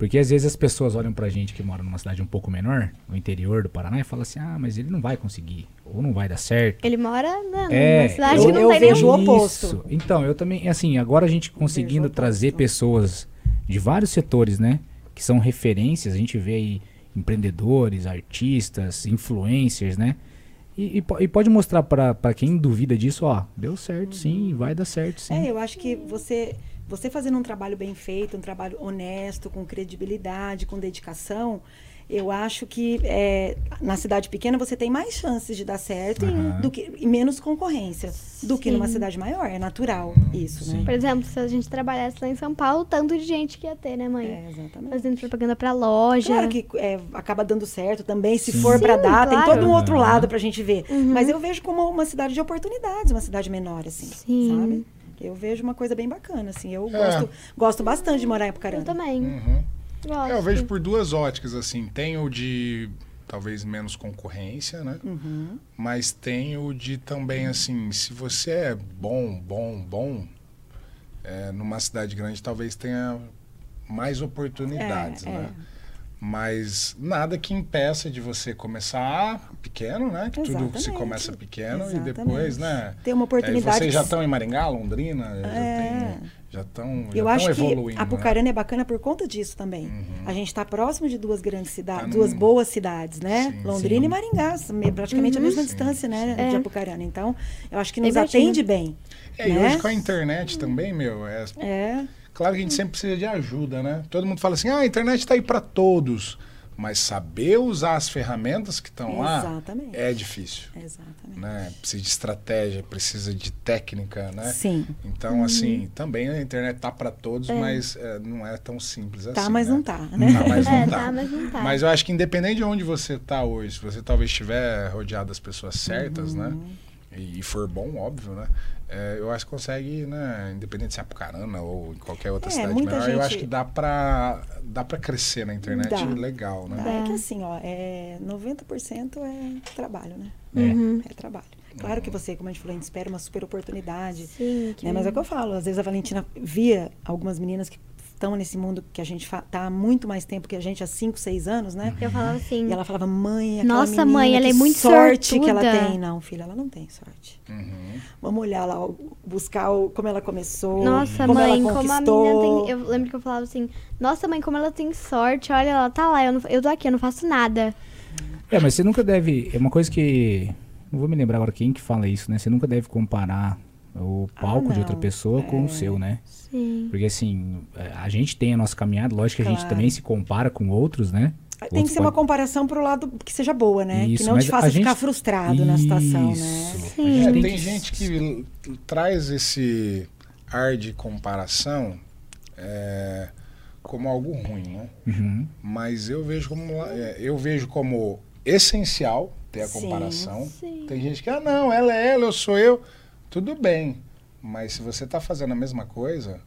Porque às vezes as pessoas olham pra gente que mora numa cidade um pouco menor, no interior do Paraná, e falam assim, ah, mas ele não vai conseguir, ou não vai dar certo. Ele mora né, É, numa cidade eu- que não eu tem vejo nenhum. o oposto. Isso. Então, eu também, assim, agora a gente conseguindo trazer pessoas de vários setores, né? Que são referências, a gente vê aí empreendedores, artistas, influencers, né? E, e e pode mostrar pra quem duvida disso, ó, deu certo sim, vai dar certo sim. É, eu acho que você, você fazendo um trabalho bem feito, um trabalho honesto, com credibilidade, com dedicação, eu acho que é, na cidade pequena você tem mais chances de dar certo Aham. do que, e menos concorrência do que numa Sim. cidade maior. É natural isso, Sim. né? Por exemplo, se a gente trabalhasse lá em São Paulo, tanto de gente que ia ter, né, mãe? É, exatamente. Fazendo propaganda pra loja. Claro que é, acaba dando certo também, se Sim. for para Sim, dar, tem claro. todo um outro lado pra gente ver. Uhum. Mas eu vejo como uma cidade de oportunidades, uma cidade menor, assim, Sim. sabe? Eu vejo uma coisa bem bacana, assim. Eu É. gosto, gosto bastante de morar em Eu Apucarana. também. Uhum. Gosto. É, eu vejo por duas óticas, assim. Tem o de talvez menos concorrência, né? Uhum. Mas tem o de também, assim, se você é bom, bom, bom, é, numa cidade grande talvez tenha mais oportunidades, É, né? Mas nada que impeça de você começar pequeno, né? Que tudo se começa pequeno Exatamente. e depois, né? Ter uma É, oportunidade. vocês já estão em Maringá, Londrina? É. Já estão Eu já acho estão que evoluindo, a né? É bacana por conta disso também. Uhum. A gente está próximo de duas grandes cidades, Tá num- duas boas cidades, né? Sim, Londrina sim. e Maringá, me- praticamente a Uhum. mesma Sim, distância, né, sim. de É. Apucarana. Então, eu acho que nos atende bem. É, e né? hoje com a internet também, meu, é, É, Claro que a gente sempre precisa de ajuda, né? Todo mundo fala assim, ah, a internet está aí para todos. Mas saber usar as ferramentas que estão lá é difícil. Exatamente. Né? Precisa de estratégia, precisa de técnica, né? Sim. Então, assim, também a internet tá para todos, É. mas é, não é tão simples assim. Tá, mas né? não tá, né? Tá, mas não É, tá. tá, mas não tá. Mas eu acho que independente de onde você tá hoje, se você talvez estiver rodeado das pessoas certas, né? Uhum. E, e for bom, óbvio, né? É, eu acho que consegue, né? Independente se é Apucarana ou em qualquer outra É, cidade menor, eu gente- acho que dá pra, dá pra crescer na internet Dá. legal, né? Tá, É que assim, ó, é 90% é trabalho, né? É. Uhum. É trabalho. Claro que você, como a gente falou, a gente espera uma super oportunidade. Sim, que- Né? Mas é o que eu falo, às vezes a Valentina via algumas meninas que estão nesse mundo que a gente fa- tá há muito mais tempo que a gente, há 5, 6 anos, né? Eu falava assim, E ela falava, mãe, aquela Nossa, menina, mãe, ela é muito sorte que ela sortuda." tem. Não, filha, ela não tem sorte. Uhum. Vamos olhar lá, buscar o- como ela começou, nossa, como mãe, ela como a conquistou. menina tem. Eu lembro que eu falava assim, nossa, mãe, como ela tem sorte, olha, ela tá lá, eu, não, eu tô aqui, eu não faço nada. É, mas você nunca deve. É uma coisa que. Não vou me lembrar agora quem que fala isso, né? Você nunca deve comparar o Ah, palco de outra pessoa com É. o seu, né? Sim. Porque assim, é, a gente tem a nossa caminhada, lógico que a gente Claro. também se compara com outros, né? Tem Outros que ser uma pode- comparação pro lado que seja boa, né? Isso, que não te faça gente- ficar frustrado na situação, né? Isso. Sim. É, tem tem que- gente que traz esse ar de comparação é, como algo ruim, né? Uhum. Mas eu vejo como é, eu vejo como essencial ter a Sim. comparação. Sim. Tem gente que, ah, não, ela é ela, eu sou eu. Tudo bem. Mas se você está fazendo a mesma coisa,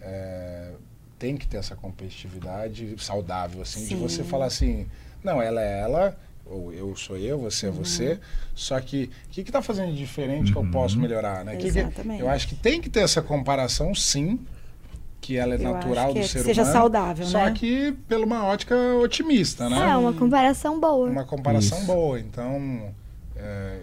é, tem que ter essa competitividade saudável, assim, de Sim. você falar assim, não, ela é ela, ou eu sou eu, você é você. Só que o que está fazendo de diferente que eu Uhum. posso melhorar, né? Que que- Exatamente. eu acho que tem que ter essa comparação, sim, que ela é Eu natural acho que do é- ser seja humano. saudável, Só né? que pela uma ótica otimista, né? É, uma comparação boa. Uma comparação Isso. boa. Então,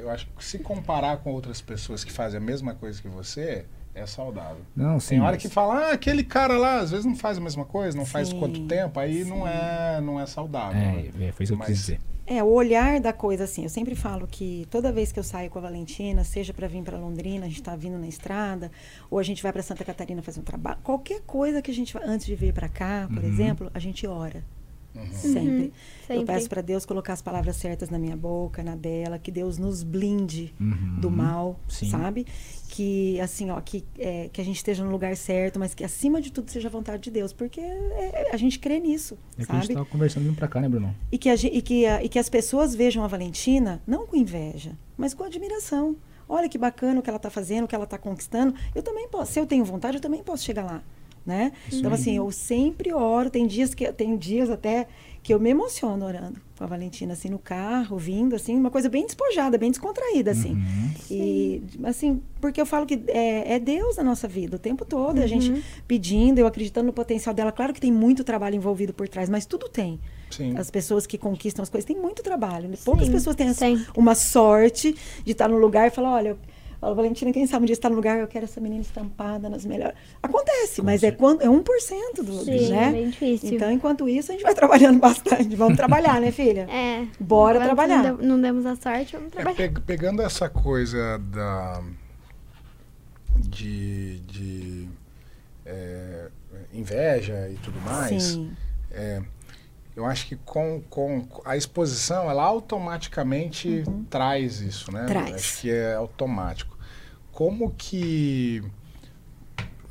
eu acho que se comparar com outras pessoas que fazem a mesma coisa que você, é saudável. Não, sim. Tem hora mas- que fala, ah, aquele cara lá, às vezes não faz a mesma coisa, não faz Sim, quanto tempo, aí sim. não é, não é saudável. né? É, é, foi isso que eu quis dizer. É, o olhar da coisa, assim, eu sempre falo que toda vez que eu saio com a Valentina, seja para vir para Londrina, a gente está vindo na estrada, ou a gente vai para Santa Catarina fazer um trabalho, qualquer coisa que a gente antes de vir para cá, por Uhum. exemplo, a gente ora. Sempre. Uhum, sempre. Eu peço para Deus colocar as palavras certas na minha boca, na dela, que Deus nos blinde Uhum. do mal, Sim. sabe? Que assim, ó, que, é, que a gente esteja no lugar certo, mas que acima de tudo seja a vontade de Deus, porque é- é- a gente crê nisso, É que a gente sabe? tava conversando vindo pra cá, né, Bruno? E que, a, e, que a- e que as pessoas vejam a Valentina não com inveja, mas com admiração. Olha que bacana o que ela está fazendo, o que ela está conquistando. Eu também posso. Se eu tenho vontade, eu também posso chegar lá. Né? Então, assim, eu sempre oro. Tem dias, que, tem dias até que eu me emociono orando com a Valentina, assim, no carro, vindo, assim, uma coisa bem despojada, bem descontraída, assim. Uhum. E, assim, porque eu falo que é, é Deus na nossa vida o tempo todo. A gente pedindo, eu acreditando no potencial dela. Claro que tem muito trabalho envolvido por trás, mas tudo tem. Sim. As pessoas que conquistam as coisas têm muito trabalho. né? Poucas Sim, pessoas têm essa- uma sorte de estar no lugar e falar, olha, eu falo, Valentina, quem sabe um dia estar no lugar, eu quero essa menina estampada nas melhores. Acontece, mas é, quando, é 1% do, Sim, né? é bem difícil. Então, enquanto isso, a gente vai *laughs* trabalhando bastante. Vamos trabalhar, né, filha? É. Bora trabalhar. Não, não demos a sorte, vamos É, trabalhar. pe- pegando essa coisa da de, de é, inveja e tudo mais, Sim. é, eu acho que com, com a exposição ela automaticamente traz isso, né? Uhum. Traz. Acho que é automático. Como que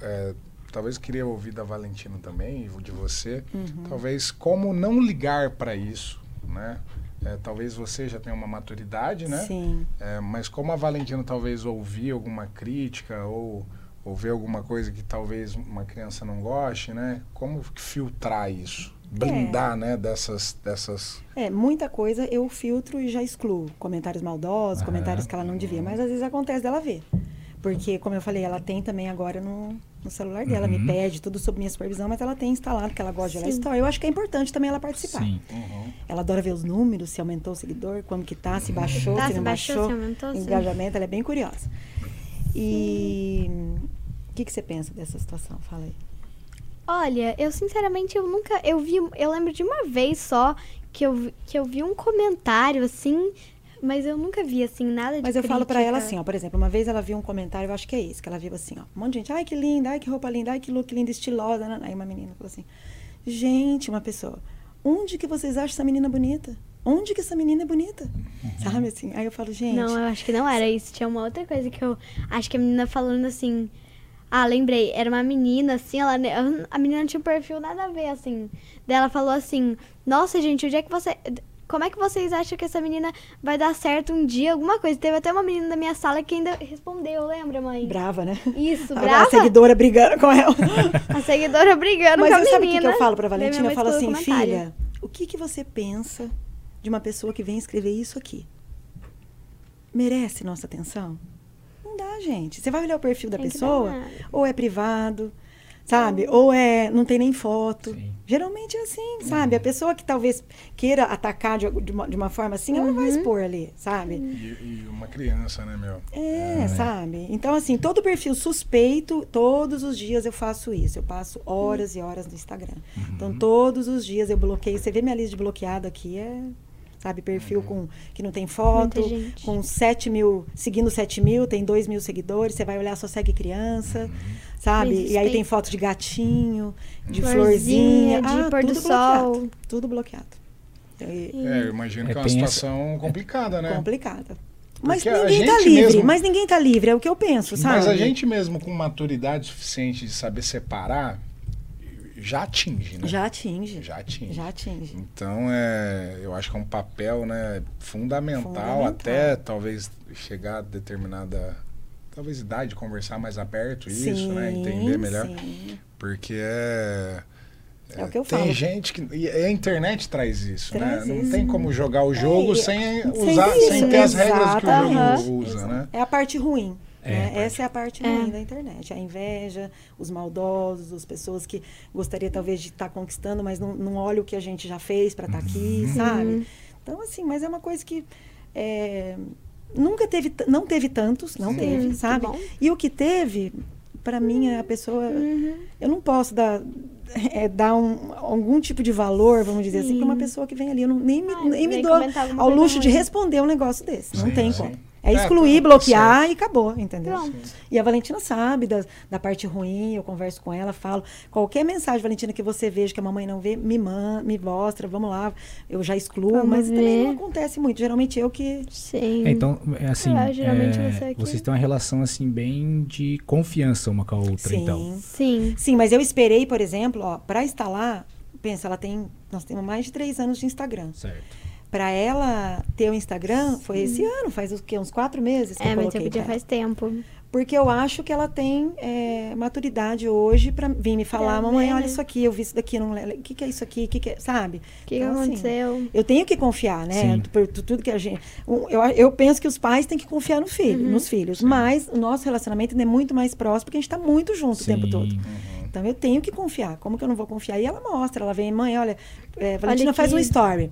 é, talvez eu queria ouvir da Valentina também de você, Uhum. talvez como não ligar para isso, né? É, talvez você já tenha uma maturidade, né? Sim. É, mas como a Valentina talvez ouvir alguma crítica ou, ou ver alguma coisa que talvez uma criança não goste, né? Como filtrar isso? Blindar, né? Dessas, dessas... É, muita coisa eu filtro e já excluo. Comentários maldosos, comentários que ela não devia. Mas às vezes acontece dela ver. Porque, como eu falei, ela tem também agora no, no celular dela. Me Uhum. pede tudo sob minha supervisão, mas ela tem instalado, que ela gosta de olhar Sim. história. Eu acho que é importante também ela participar. Sim. Ela adora ver os números, se aumentou o seguidor, como que tá, se baixou, Tá, se se não baixou, baixou. se aumentou, sim. engajamento, ela é bem curiosa. E o que, que você pensa dessa situação? Fala aí. Olha, eu sinceramente eu nunca eu vi, eu lembro de uma vez só que eu vi- que eu vi um comentário assim, mas eu nunca vi assim nada de Mas eu falo pra ela crítica. assim, ó, por exemplo, uma vez ela viu um comentário, eu acho que é esse, que ela viu assim, ó, um monte de gente, ai que linda, ai que roupa linda, ai que look linda, estilosa, né? aí uma menina falou assim, gente, uma pessoa, onde que vocês acham essa menina bonita? Onde que essa menina é bonita? Sabe assim? Aí eu falo, gente, Não, eu acho que não era isso. Tinha uma outra coisa que eu acho que a menina falando assim. Ah, lembrei, era uma menina, assim, ela. A menina tinha um perfil nada a ver, assim. Daí ela falou assim, nossa, gente, onde é que você. Como é que vocês acham que essa menina vai dar certo um dia? Alguma coisa. Teve até uma menina da minha sala que ainda respondeu, lembra, mãe? brava, né? Isso, A- brava. A seguidora brigando com ela. *laughs* A seguidora brigando Mas com a eu, sabe o que, menina. que eu falo pra Valentina? Eu falo assim, filha, o que, que você pensa de uma pessoa que vem escrever isso aqui? Merece nossa atenção? Não dá, gente. Você vai olhar o perfil da Tem pessoa, ou é privado, sabe? Ou é não tem nem foto. Sim. Geralmente é assim, sabe? A pessoa que talvez queira atacar de, de uma, de uma forma assim, ela não Uhum. vai expor ali, sabe? E, e uma criança, né, meu? É, sabe? Então, assim, todo perfil suspeito, todos os dias eu faço isso. Eu passo horas e horas no Instagram. Então, todos os dias eu bloqueio. Você vê minha lista de bloqueado aqui, é. Sabe, perfil com, que não tem foto, com 7 mil, seguindo 7 mil, tem 2 mil seguidores, você vai olhar, só segue criança, sabe? Bem E aí tem foto de gatinho, de Florzinha, florzinha, de ah, pôr do tudo sol. bloqueado. Tudo bloqueado. Então, e- É, eu imagino É, que é uma essa- situação complicada, né? complicada. Mas Porque ninguém tá livre, mesmo- mas ninguém tá livre, é o que eu penso, sabe? Mas a gente mesmo com maturidade suficiente de saber separar, já atinge, né? Já atinge. Já atinge. Já atinge. Então, é, eu acho que é um papel né, fundamental, Fundamental. até talvez chegar a determinada talvez idade, conversar mais aberto isso, né? Entender melhor. sim. Porque é. É o que eu tem falo. gente que. E a internet traz isso, Traz né? Não isso. tem como jogar o jogo e- sem, sem usar, isso, sem ter as regras que o jogo exatamente. usa, né? É a parte ruim. É, né? Essa é a parte É. ruim da internet. A inveja, os maldosos, as pessoas que gostaria talvez de estar conquistando, mas não, não olha o que a gente já fez para estar aqui, Uhum. sabe? Então, assim, mas é uma coisa que é, nunca teve, não teve tantos, não Sim, teve, que sabe? E o que teve, para mim, a pessoa. Uhum. Eu não posso dar, é, dar um- algum tipo de valor, vamos dizer assim, para uma Sim. pessoa que vem ali. Eu não, nem me, Ah, nem me dou ao luxo de responder um negócio desse. Não Sim, tem sim. como. É É, excluir, tá bloquear e acabou, entendeu? Pronto. E a Valentina sabe da, da parte ruim, eu converso com ela, falo. Qualquer mensagem, Valentina, que você veja que a mamãe não vê, me manda, me mostra, vamos lá, eu já excluo, Vamos mas também ver. não acontece muito. Geralmente eu que. Sim. É, então, é assim, É, geralmente é, você aqui- vocês têm uma relação assim bem de confiança uma com a outra, Sim. então. Sim. Sim, mas eu esperei, por exemplo, ó, para instalar, pensa, ela tem. Nós temos mais de três anos de Instagram. Certo. Para ela ter o Instagram, foi esse ano, faz o quê? Uns quatro meses que É, eu mas eu ela. faz tempo. Porque eu acho que ela tem é, maturidade hoje para vir me falar, Pra mamãe, olha né? isso aqui, eu vi isso daqui, não, o que, que é isso aqui, o que, que é, sabe? O que, que Então, assim, aconteceu? eu tenho que confiar, né? Sim. Por tu- tudo que a gente. Eu, eu penso que os pais têm que confiar no filho, Uhum. nos filhos. Mas o nosso relacionamento ainda é muito mais próximo porque a gente está muito junto o tempo todo. Sim. Então eu tenho que confiar. Como que eu não vou confiar? E ela mostra, ela vem, mãe, olha, é, Valentina faz um story.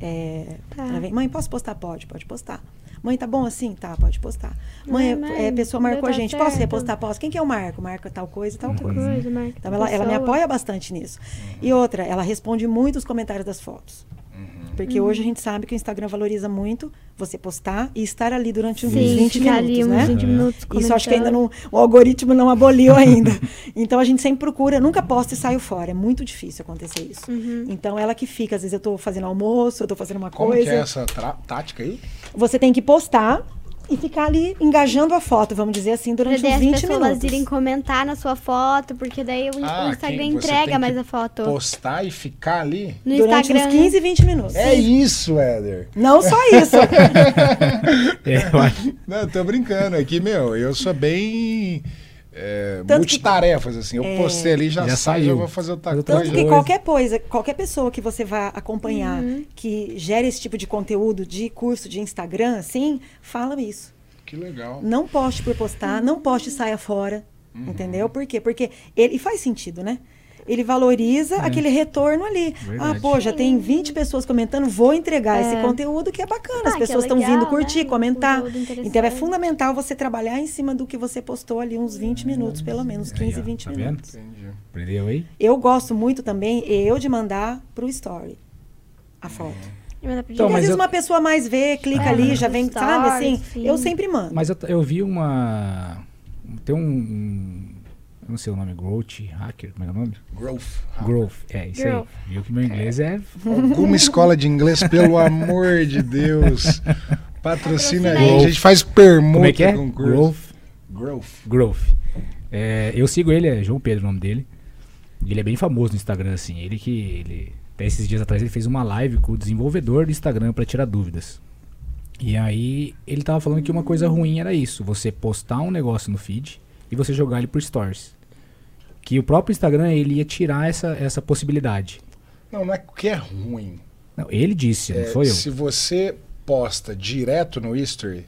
É, Tá. Ela vem, mãe, posso postar? Pode, pode postar. Mãe, tá bom assim? Tá, pode postar. Mãe, Ai, mãe, é, pessoa marcou a tá gente. Posso certo. repostar? Posso. Quem que é o Marco? Marco tal coisa, tal coisa. Coisa, marca Então ela, ela me apoia bastante nisso. E outra, ela responde muito os comentários das fotos. Porque Uhum. hoje a gente sabe que o Instagram valoriza muito você postar e estar ali durante uns Sim, 20 ficar minutos, ali né? uns 20 minutos Isso acho que ainda não, o algoritmo não aboliu *laughs* ainda. então a gente sempre procura, nunca posta e saio fora. É muito difícil acontecer isso. Uhum. Então ela que fica, às vezes eu tô fazendo almoço, eu tô fazendo uma Como coisa. que é essa tática aí? Você tem que postar e ficar ali engajando a foto, vamos dizer assim, Pra durante daí uns as 20 pessoas minutos. irem comentar na sua foto, porque daí o, Ah, Instagram entrega mais a foto. Postar e ficar ali? No durante Instagram. uns 15, 20 minutos. É isso, Éder. Não só isso. *laughs* É, eu acho. Não, tô brincando. Aqui, meu, eu sou bem. É, Tanto que- multitarefas, assim. Eu postei ali, já, Já saiu. eu vou fazer outra Faz outra coisa. Tanto que qualquer coisa, qualquer pessoa que você vá acompanhar Uhum. que gere esse tipo de conteúdo de curso de Instagram, assim, fala isso. Que legal. Não poste por postar, não poste e saia fora. Uhum. Entendeu? Por quê? Porque ele e faz sentido, né? Ele valoriza aquele retorno ali. Ah, Verdade. pô, já tem 20 pessoas comentando, vou entregar esse É. conteúdo que é bacana. Ah, As pessoas é estão legal, vindo curtir, né? comentar. Então é fundamental você trabalhar em cima do que você postou ali uns 20 minutos, pelo menos, 15, Aí, ó, 20 tá vendo? minutos. Entendi. Aprendeu aí? Eu gosto muito também, eu de mandar pro story a foto. E manda pra Então, às vezes eu- uma pessoa mais vê, clica É, ali, já no vem, sabe assim? sim. Eu sempre mando. Mas eu, eu vi uma. Tem um. Eu não sei o nome, Growth Hacker, como é é o nome? Growth. Growth, é isso Growth. aí. Viu que meu inglês é. Alguma escola de inglês, pelo amor de Deus. Patrocina a gente. aí. A gente faz permuta Como é que é? com. Growth. Growth. Growth. É, eu sigo ele, é João Pedro o nome dele. Ele é bem famoso no Instagram, assim. Ele que. Ele, até esses dias atrás ele fez uma live com o desenvolvedor do Instagram pra tirar dúvidas. E aí ele tava falando que uma coisa ruim era isso: você postar um negócio no feed e você jogar ele por stories. Que o próprio Instagram ele ia tirar essa, essa possibilidade. Não, não é que é ruim. Não, ele disse, não É, sou eu. Se você posta direto no History,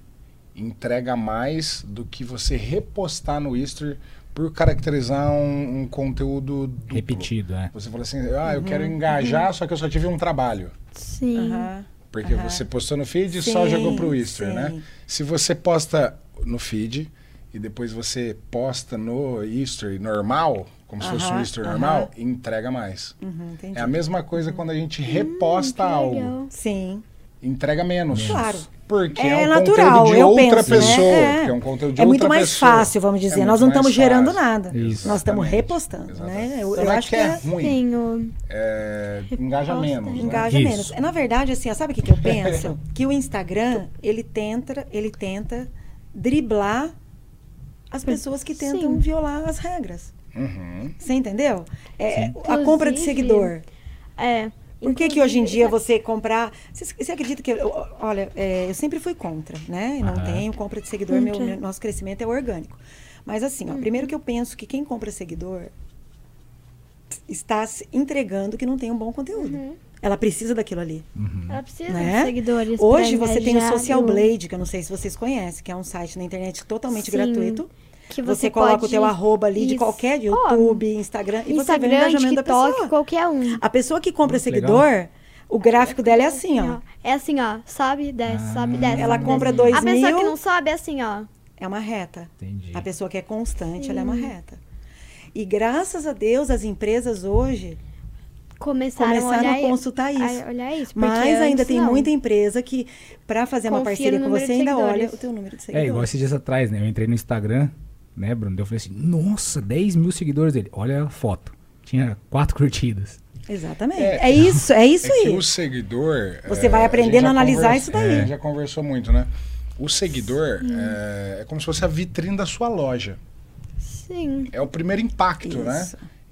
entrega mais do que você repostar no History por caracterizar um, um conteúdo duplo. Repetido, é. Você fala assim, ah, eu quero engajar, só que eu só tive um trabalho. Sim. Aham. Porque você postou no feed e só jogou pro History, sim. né? Se você posta no feed e depois você posta no History normal, como se fosse um History normal, entrega mais. Uhum. É a mesma coisa quando a gente reposta que algo. Sim. Entrega menos. Claro. Porque É, é, um natural, conteúdo de eu outra penso, né? pessoa. É. porque É um conteúdo de É muito outra mais pessoa. fácil, vamos dizer. É Nós não estamos gerando nada. Isso. Nós estamos repostando, Exatamente. né? Eu, Então eu é acho que é ruim, Sim, o- é, engaja Reposta, menos. né? engaja Isso. menos. É, Na verdade, assim, sabe o que, que eu *laughs* penso? que o Instagram, ele tenta, ele tenta driblar as pessoas que tentam Sim. violar as regras. Uhum. Você entendeu? É, a compra de seguidor. É. Por que, que hoje em dia Inclusive, você comprar. Você, você acredita que. eu- olha, é, eu sempre fui contra, né? Não Aham. tenho compra de seguidor, meu, meu- nosso crescimento é orgânico. Mas assim, ó, Uhum. primeiro que eu penso que quem compra seguidor está se entregando que não tem um bom conteúdo. Uhum. Ela precisa daquilo ali. Ela precisa Né? de seguidores. Hoje você tem o Social Blade, que eu não sei se vocês conhecem, que é um site na internet totalmente Sim, gratuito. Que Você, você, coloca pode... o teu arroba ali de Isso. qualquer de Ó, YouTube, Instagram, e você vê o Instagram, engajamento da TikTok, pessoa. qualquer um. A pessoa que compra Muito seguidor, o gráfico dela é assim, ó. É assim, ó. Sobe, desce, Ah. sobe, desce. Ela sobe, compra desce. dois A pessoa mil- que não sobe é assim, ó. É uma reta. Entendi. A pessoa que é constante, ela é uma reta. E graças a Deus, as empresas hoje começaram, começaram a, a consultar isso. a olhar isso. Mas ainda tem não. muita empresa que, para fazer uma Confia parceria no com você, ainda olha o teu número de É, seguidores. igual esses dias atrás, né? Eu entrei no Instagram, né, Bruno? Eu falei assim, nossa, 10 mil seguidores dele. Olha a foto. Tinha quatro *laughs* curtidas. Exatamente. É, É, isso, é isso é que aí. o seguidor. Você é, vai a aprendendo já a analisar conversa- isso daí. é, a gente já conversou muito, né? O seguidor é, é como se fosse a vitrine da sua loja. Sim. É o primeiro impacto, né?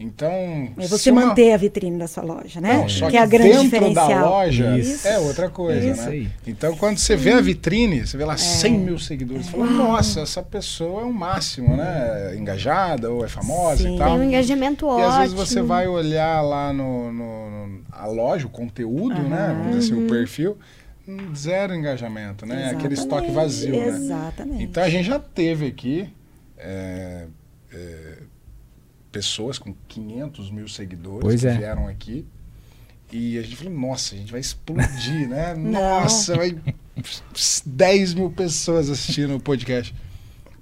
Isso. Então. É se você uma- manter a vitrine da sua loja, né? Não, só que é a grande dentro diferencial. da loja Isso. é outra coisa, Isso né? aí. Então, quando você vê a vitrine, você É. vê lá 100 mil seguidores, você fala, nossa, essa pessoa é o máximo, né? Engajada ou é famosa Sim. e tal. Tem um engajamento E ótimo. às vezes você vai olhar lá no, no- no- a loja, o conteúdo, né? Vamos dizer assim, o perfil, hum, zero engajamento, né? Aquele estoque vazio, né? Exatamente. Então a gente já teve aqui é, é, pessoas com 500 mil seguidores Pois que é. vieram aqui e a gente falou, nossa, a gente vai explodir, né? *laughs* Nossa, vai 10 mil pessoas assistindo o podcast.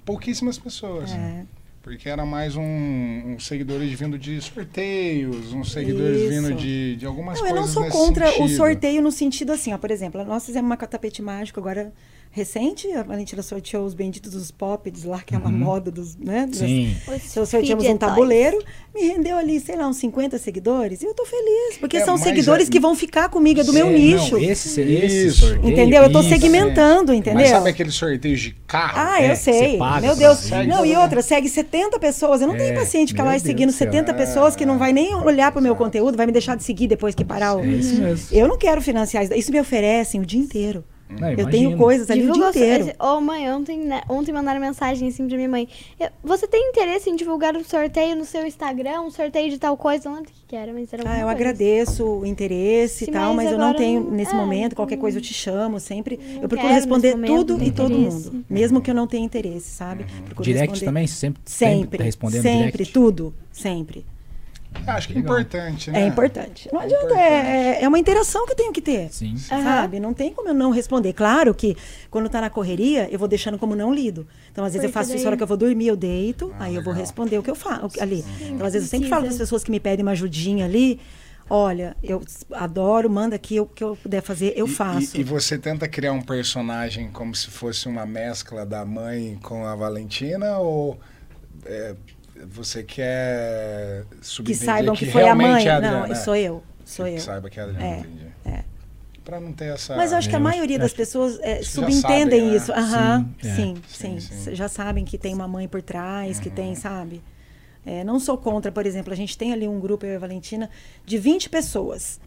Pouquíssimas pessoas. É. Porque era mais um, um seguidores vindo de sorteios, uns seguidores Isso. vindo de, de algumas Não, eu coisas não sou contra o sentido. sorteio no sentido assim, ó, por exemplo, nós fizemos uma tapete mágico agora recente, a Valentina sorteou os benditos dos poppets lá, que é uma moda dos, né? das- Sim. Os Então, sorteamos um tabuleiro, me rendeu ali, sei lá, uns 50 seguidores, e eu tô feliz, porque É, são seguidores é- que vão ficar comigo, é do meu É, nicho. Não, esse, esse Isso. sorteio, Entendeu? Eu tô isso. segmentando, entendeu? Mas sabe aqueles sorteios de carro? Ah, É, eu sei. paga Meu Deus. Não, e outra, segue 70 pessoas. Eu não tenho É, paciente ficar lá Deus seguindo do céu. 70 pessoas que não vai nem olhar pro meu conteúdo, vai me deixar de seguir depois que parar o. É isso mesmo. Eu não quero financiar isso. Isso me oferecem o dia inteiro. Não, eu tenho coisas ali Divulga o dia inteiro. esse- Ô, mãe, ontem, né, ontem mandaram mensagem assim pra minha mãe. Eu- Você tem interesse em divulgar um sorteio no seu Instagram? Um sorteio de tal coisa? Eu não lembro o que que era, mas era Ah, eu coisa. agradeço o interesse e tal, mas mas eu não tenho não- nesse é, momento. Qualquer coisa eu te chamo sempre. Eu procuro responder momento, tudo e todo mundo. Mesmo que eu não tenha interesse, sabe? Procuro Direct responder também? Sempre, sempre, Sempre. tá respondendo sempre, direct? tudo. Sempre. Acho que é Legal. importante, né? É importante. Não É adianta, importante. é, é- é uma interação que eu tenho que ter. Sim. Sabe? Não tem como eu não responder. Claro que quando tá na correria, eu vou deixando como não lido. Então, às vezes, eu Porque faço isso na hora que eu vou dormir, eu deito, Ah, aí eu vou responder o que eu faço ali. Então, às vezes, eu sempre falo para as precisa. pessoas que me pedem uma ajudinha ali. Olha, eu adoro, manda aqui o que eu puder fazer, eu E- faço. E, e você tenta criar um personagem como se fosse uma mescla da mãe com a Valentina ou é, você quer que saibam que, foi a mãe. é a não, sou eu. Sou que eu. saiba que é a Adriana, É, entendi. é. Pra não ter essa... Mas eu acho que a maioria das que- pessoas é, que subentendem sabem, né? isso. Aham, Sim, é. sim, Sim, sim. Já sabem que tem uma mãe por trás, que Uhum. tem, sabe? É, não sou contra, por exemplo, a gente tem ali um grupo, eu e a Valentina, de 20 pessoas.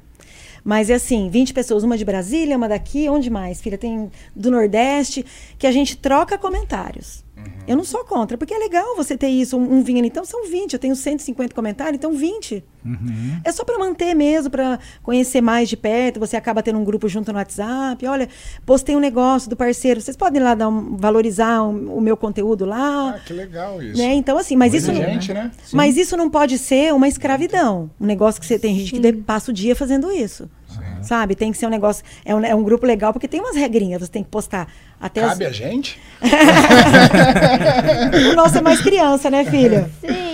Mas é assim, 20 pessoas, uma de Brasília, uma daqui, onde mais, filha? Tem do Nordeste, que a gente troca comentários. Uhum. Eu não sou contra, porque é legal você ter isso, um, um vindo. Então são 20, eu tenho 150 comentários, então 20. Uhum. É só para manter mesmo, para conhecer mais de perto. Você acaba tendo um grupo junto no WhatsApp. Olha, postei um negócio do parceiro. Vocês podem ir lá dar um- valorizar um- o meu conteúdo lá. Ah, que legal isso. né? Então, assim, mas Muita isso, não- gente, né? mas isso não pode ser uma escravidão. Um negócio que você tem gente que de- passa o dia fazendo isso. Sabe? Tem que ser um negócio. É um, é um grupo legal porque tem umas regrinhas. Você tem que postar até as- Cabe a gente? *laughs* O nosso é mais criança, né, filha? Sim.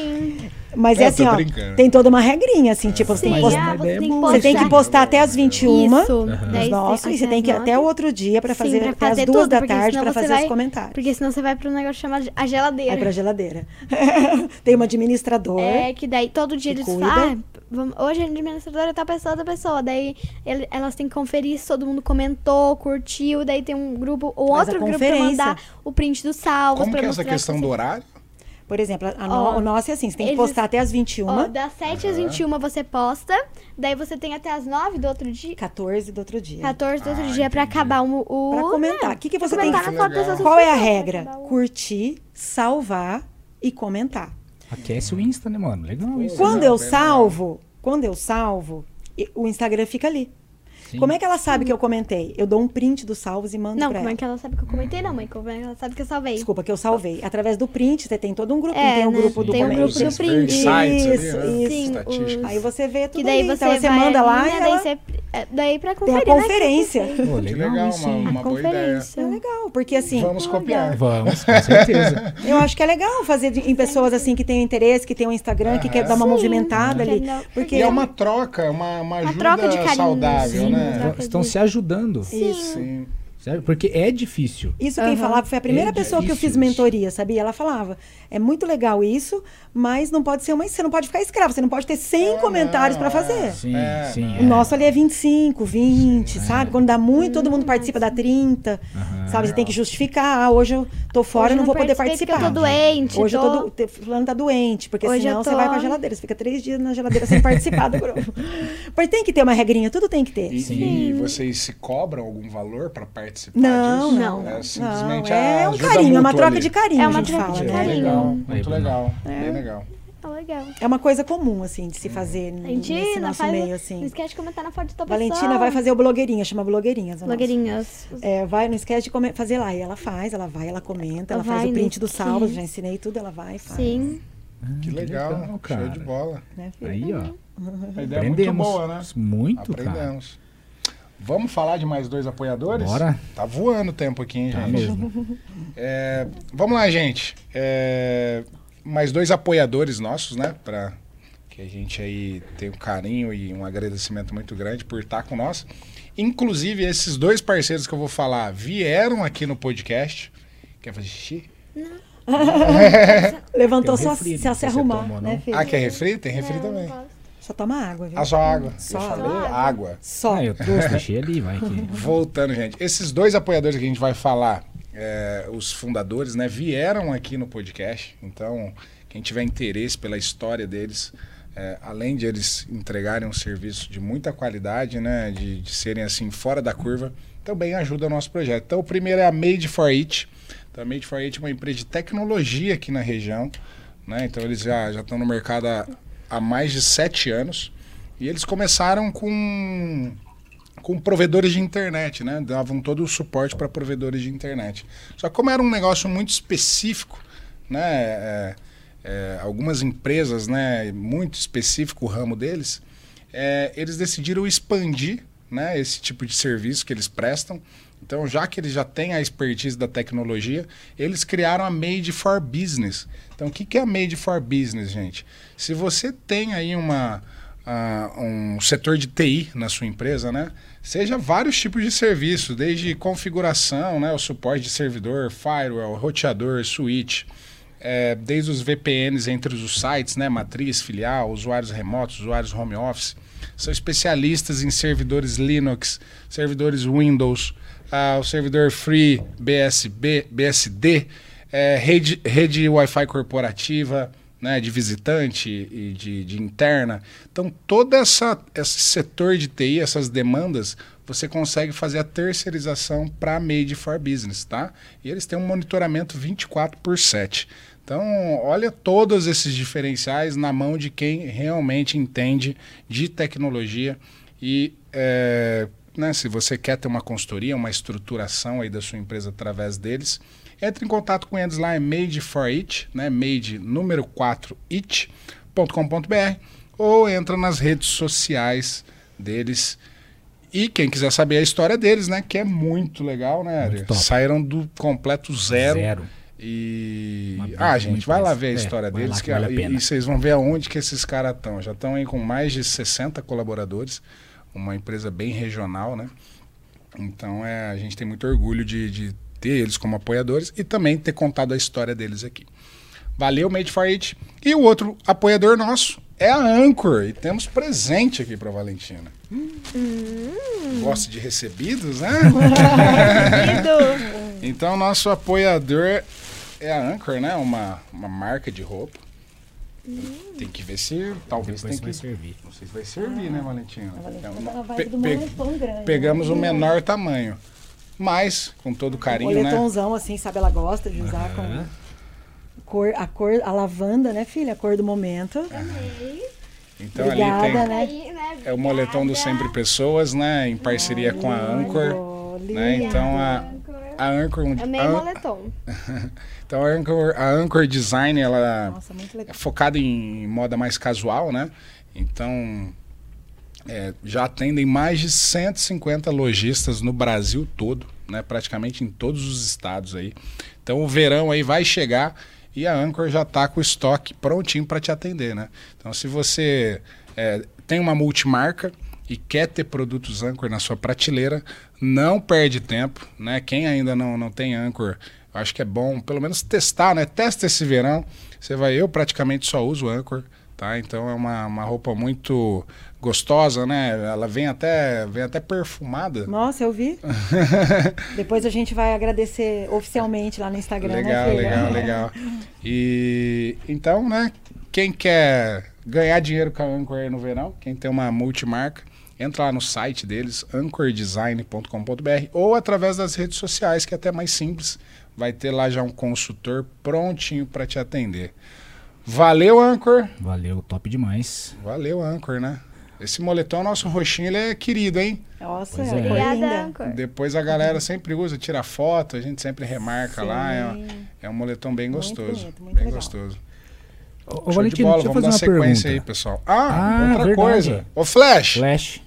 Mas Eu é assim, ó. brincando. Tem toda uma regrinha, assim, tipo, você Sim, tem que postar. ah, você tem que boa. Você tem que postar. postar até as 21 Isso. Daí nossos, e você tem que ir até o outro dia para fazer até as duas tudo, da tarde para você fazer vai- os comentários. Porque senão você vai pro negócio chamado a geladeira. Aí pra geladeira. *laughs* tem uma administrador. É, que daí todo dia eles cuida. falam, ah, hoje a administradora é tal pessoa, tal pessoa. Daí ele- elas têm que conferir se todo mundo comentou, curtiu. Daí tem um grupo, ou outro grupo pra mandar o print dos salvos. Como que é essa questão você- do horário? Por exemplo, a no- Ó, o nosso é assim, você tem que eles- postar até as 21, Ó, das 7 às 21 você posta, daí você tem até as 9 do outro dia, 14 do outro dia. 14 do outro Ah, dia pra entendi. acabar o... o Pra comentar. né, O que, que pra você tem que foto outras Qual é a pra regra? Curtir, salvar e comentar. Aquece o Insta, né, mano? Legal isso. Quando Não, eu salvo, quando eu salvo, o Instagram fica ali. Sim. Como é que ela sabe que eu comentei? Eu dou um print dos salvos e mando Não, pra como ela. é que ela sabe que eu comentei? Não, mãe, como é que ela sabe que eu salvei? Desculpa, que eu salvei. Através do print, você tem todo um grupo. É, tem um né? grupo do Tem um grupo do print. ali, Isso, né? isso. Sim, os- Aí você vê tudo Que daí ali. você então você manda lá e né, daí ela... você É, daí pra Tem a conferir, né, conferência. Pô, Que legal, legal, isso, uma, uma boa ideia. Conferência. É legal, porque assim, Vamos copiar. Vamos, com certeza. *laughs* eu acho que é legal fazer de- em pessoas assim que têm interesse, que têm um Instagram, que quer dar uma movimentada ali. Porque E é uma troca, uma, uma ajuda troca de carinho, saudável, né? Troca Estão se ajudando. Isso. Sim. Sabe? Porque é difícil. Isso quem Aham. falava foi a primeira É pessoa que eu difícil fiz mentoria, sabia? Ela falava: é muito legal isso, mas não pode ser uma. Você não pode ficar escravo, você não pode ter 100 Ah, comentários para é. fazer. Sim, É, sim. não. O nosso ali é 25, 20, é. sabe? Quando dá muito, todo mundo participa, dá 30. Aham. Sabe? Você tem que justificar. Ah, hoje eu tô fora, Hoje não vou poder participar. porque eu tô doente, Hoje tô- eu tô. Fulano tá doente, porque Hoje senão eu você tô- vai pra geladeira. Você fica três dias na geladeira sem participar do grupo. *laughs* Mas tem que ter uma regrinha, tudo tem que ter. E, e vocês se cobram algum valor para participar Não, disso? não. É Não, simplesmente é a um carinho, é uma troca ali. de carinho, É a uma gente troca fala, de né? carinho. Legal, Aí, muito legal, É. bem legal. Tá legal. É uma coisa comum, assim, de se fazer A gente nesse não nosso faz, meio, não assim. esquece de comentar na foto da tua Valentina pessoa. vai fazer o blogueirinha, chama blogueirinhas. nosso. Blogueirinhas. É, vai, não esquece de fazer lá. E ela faz, ela vai, ela comenta, ela, Ela faz o print no do salvo, já ensinei tudo, ela vai e faz. Sim. Que legal, legal, show cara. de bola. Né? Aí, ó. A ideia é muito Aprendemos. boa, né? Muito, cara. Vamos falar de mais dois apoiadores? Bora. Tá voando o tempo aqui, hein, Tá gente? mesmo. É, vamos lá, gente. É, mais dois apoiadores nossos, né? Pra que a gente aí tenha um carinho e um agradecimento muito grande por estar com nós. Inclusive, esses dois parceiros que eu vou falar vieram aqui no podcast. Quer fazer xixi? *laughs* Levantou Tem um só refri, se, não se arrumar, tomou, né, não. filho? Ah, quer refri? Tem refri também. Só toma água, viu? Ah, só água. Só eu água. falei água. Só. Ah, eu trouxe, *laughs* deixei ali, vai que. Voltando, gente. Esses dois apoiadores que a gente vai falar, é, os fundadores, né, vieram aqui no podcast. Então, quem tiver interesse pela história deles, é, além de eles entregarem um serviço de muita qualidade, né, de, de serem assim fora da curva, também ajuda o nosso projeto. Então, o primeiro é a Made for It. Então, a Made for It é uma empresa de tecnologia aqui na região. Né? Então, eles já, já estão no mercado há, há mais de sete anos. E eles começaram com com provedores de internet, né? Davam todo o suporte para provedores de internet. Só que como era um negócio muito específico, né? é, é, algumas empresas, né? Muito específico o ramo deles, é, eles decidiram expandir, né? Esse tipo de serviço que eles prestam. Então, já que eles já têm a expertise da tecnologia, eles criaram a Made for Business. Então, o que é a Made for Business, gente? Se você tem aí uma ah, um setor de TI na sua empresa, né? Seja vários tipos de serviço, desde configuração, né? O suporte de servidor, firewall, roteador, switch, é, desde os VPNs entre os sites, né? Matriz, filial, usuários remotos, usuários home office. São especialistas em servidores Linux, servidores Windows, ah, o servidor Free, BSB, BSD, é, rede, rede Wi-Fi corporativa, né, de visitante e de, de interna. Então, todo essa, esse setor de TI, essas demandas, você consegue fazer a terceirização para Made for Business, tá? E eles têm um monitoramento 24 por 7. Então, olha todos esses diferenciais na mão de quem realmente entende de tecnologia e é, né, se você quer ter uma consultoria, uma estruturação aí da sua empresa através deles, entre em contato com eles lá, é made for it, né, made número 4 it.com.br ou entra nas redes sociais deles. E quem quiser saber a história deles, né, que é muito legal, né, Muito. Saíram do completo zero. Zero. E. Ah, gente, vai lá ver a. É, história vai deles que que vale e- e vocês vão ver aonde que esses caras estão. Já estão aí com mais de 60 colaboradores, uma empresa bem regional, né? Então é, a gente tem muito orgulho de, de ter eles como apoiadores e também ter contado a história deles aqui. Valeu, Made for It. E o outro apoiador nosso é a Anchor. E temos presente aqui para Valentina. Gosta de recebidos, né? *laughs* Então, nosso apoiador é a Anchor, né? Uma, uma marca de roupa. Tem que ver se talvez Depois tem vai que. servir. Não sei se vai servir, né, Valentina? É pe- pe- grande. Pegamos o né? menor tamanho. Mas, com todo carinho, né? Moletomzão, assim, sabe? Ela gosta de usar com cor, a cor, a lavanda, né, filha? A cor do momento. Então Obrigada, ali tem. né? Né, É o moletom do Sempre Pessoas, né? Em parceria com a Anchor. Né? Então a, a Anchor. É meio a- moletom. *laughs* então a Anchor, a Anchor Design, ela Nossa, é focada em moda mais casual, né? Então é, já atendem mais de 150 lojistas no Brasil todo, né? praticamente em todos os estados aí. Então o verão aí vai chegar e a Anchor já está com o estoque prontinho para te atender. Né? Então se você é, tem uma multimarca e quer ter produtos Anchor na sua prateleira, não perde tempo. Né? Quem ainda não, não tem Anchor, acho que é bom pelo menos testar, né? Testa esse verão. Você vai, eu praticamente só uso Anchor. Tá? Então é uma, uma roupa muito gostosa, né? Ela vem até, vem até perfumada. Nossa, eu vi. *laughs* Depois a gente vai agradecer oficialmente lá no Instagram. Legal, né, legal, legal. E então, né? Quem quer ganhar dinheiro com a Anchor no verão, quem tem uma multimarca, entra lá no site deles, anchordesign.com.br ou através das redes sociais, que é até mais simples. Vai ter lá já um consultor prontinho para te atender. Valeu, Anchor. Valeu, top demais. Valeu, Anchor, né? Esse moletom, nosso roxinho, ele é querido, hein? Nossa, Pois é. é. Obrigada. Anchor. Depois a galera sempre usa, tira foto, a gente sempre remarca Sim. lá. É, é um moletom bem Muito gostoso. bonito, muito bem legal. gostoso. Ô, Show de Valentino, bola, deixa eu vamos dar uma sequência pergunta. aí, pessoal. Ah, Ah, outra verdade. coisa. Ô, Flash, Flash.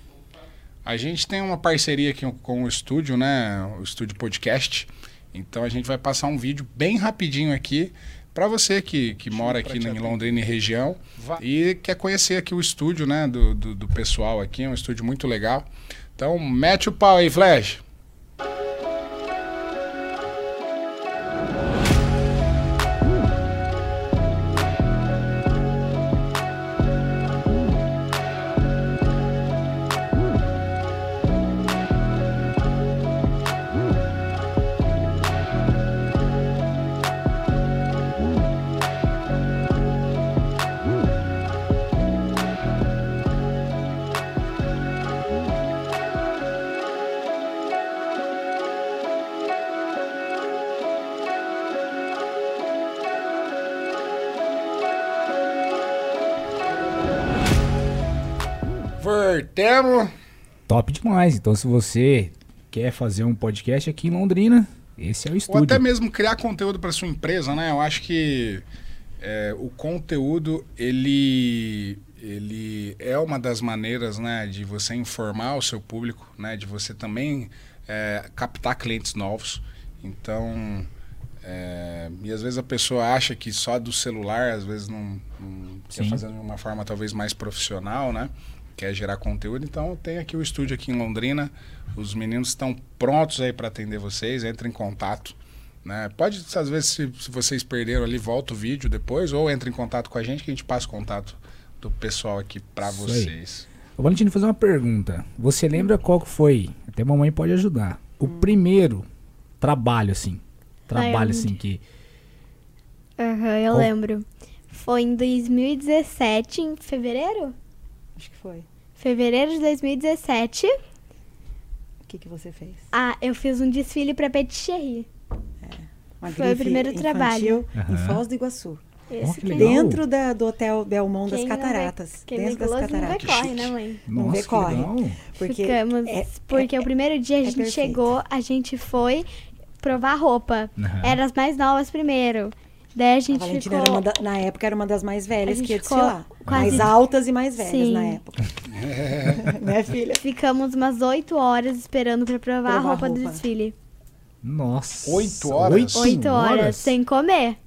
A gente tem uma parceria aqui com o estúdio, né? O estúdio podcast. Então a gente vai passar um vídeo bem rapidinho aqui para você que, que mora aqui em Londrina e região e quer conhecer aqui o estúdio, né? Do, do, do pessoal aqui, é um estúdio muito legal. Então mete o pau aí, Flash. Voltemos. Top demais. Então, se você quer fazer um podcast aqui em Londrina, esse é o Ou estúdio. até mesmo criar conteúdo para sua empresa, né? Eu acho que é, o conteúdo ele ele é uma das maneiras, né, de você informar o seu público, né, de você também é, captar clientes novos. Então, é, e às vezes a pessoa acha que só do celular, às vezes não, não quer fazer de uma forma talvez mais profissional, né? Quer gerar conteúdo. Então tem aqui o estúdio aqui em Londrina. Os meninos estão prontos aí para atender vocês. Entre em contato. Né? Pode, às vezes, se, se vocês perderam ali, volta o vídeo depois, ou entre em contato com a gente que a gente passa o contato do pessoal aqui para aí. vocês. Ô, Valentino, fazer uma pergunta. Você lembra qual que foi? Até a mamãe pode ajudar. O primeiro trabalho, assim. Trabalho, assim, que. Aham, eu Qual- lembro. Foi em 2017, em fevereiro? Acho que foi. Fevereiro de 2017. O que, que você fez? Ah, eu fiz um desfile pra Petisserie. Uma Foi o primeiro infantil trabalho. Em Aham. Foz do Iguaçu. Esse legal. Dentro da, do Hotel Belmont das não Cataratas. Quem dentro das não cataratas. corre, Chique. né, mãe? Não Nossa, vê, que corre. legal. Porque Ficamos. é- porque é- o primeiro dia a é gente perfeito. chegou, a gente foi provar roupa. Aham. Era as mais novas primeiro. Daí a A gente Valentina ficou. era uma da- na época era uma das mais velhas A que ia ficou desfilar. quase- Mais altas e mais velhas Sim. na época. *laughs* né, filha? Ficamos umas 8 horas esperando pra provar Provar a roupa, do roupa. desfile. Nossa. Oito horas? 8 horas, sem comer.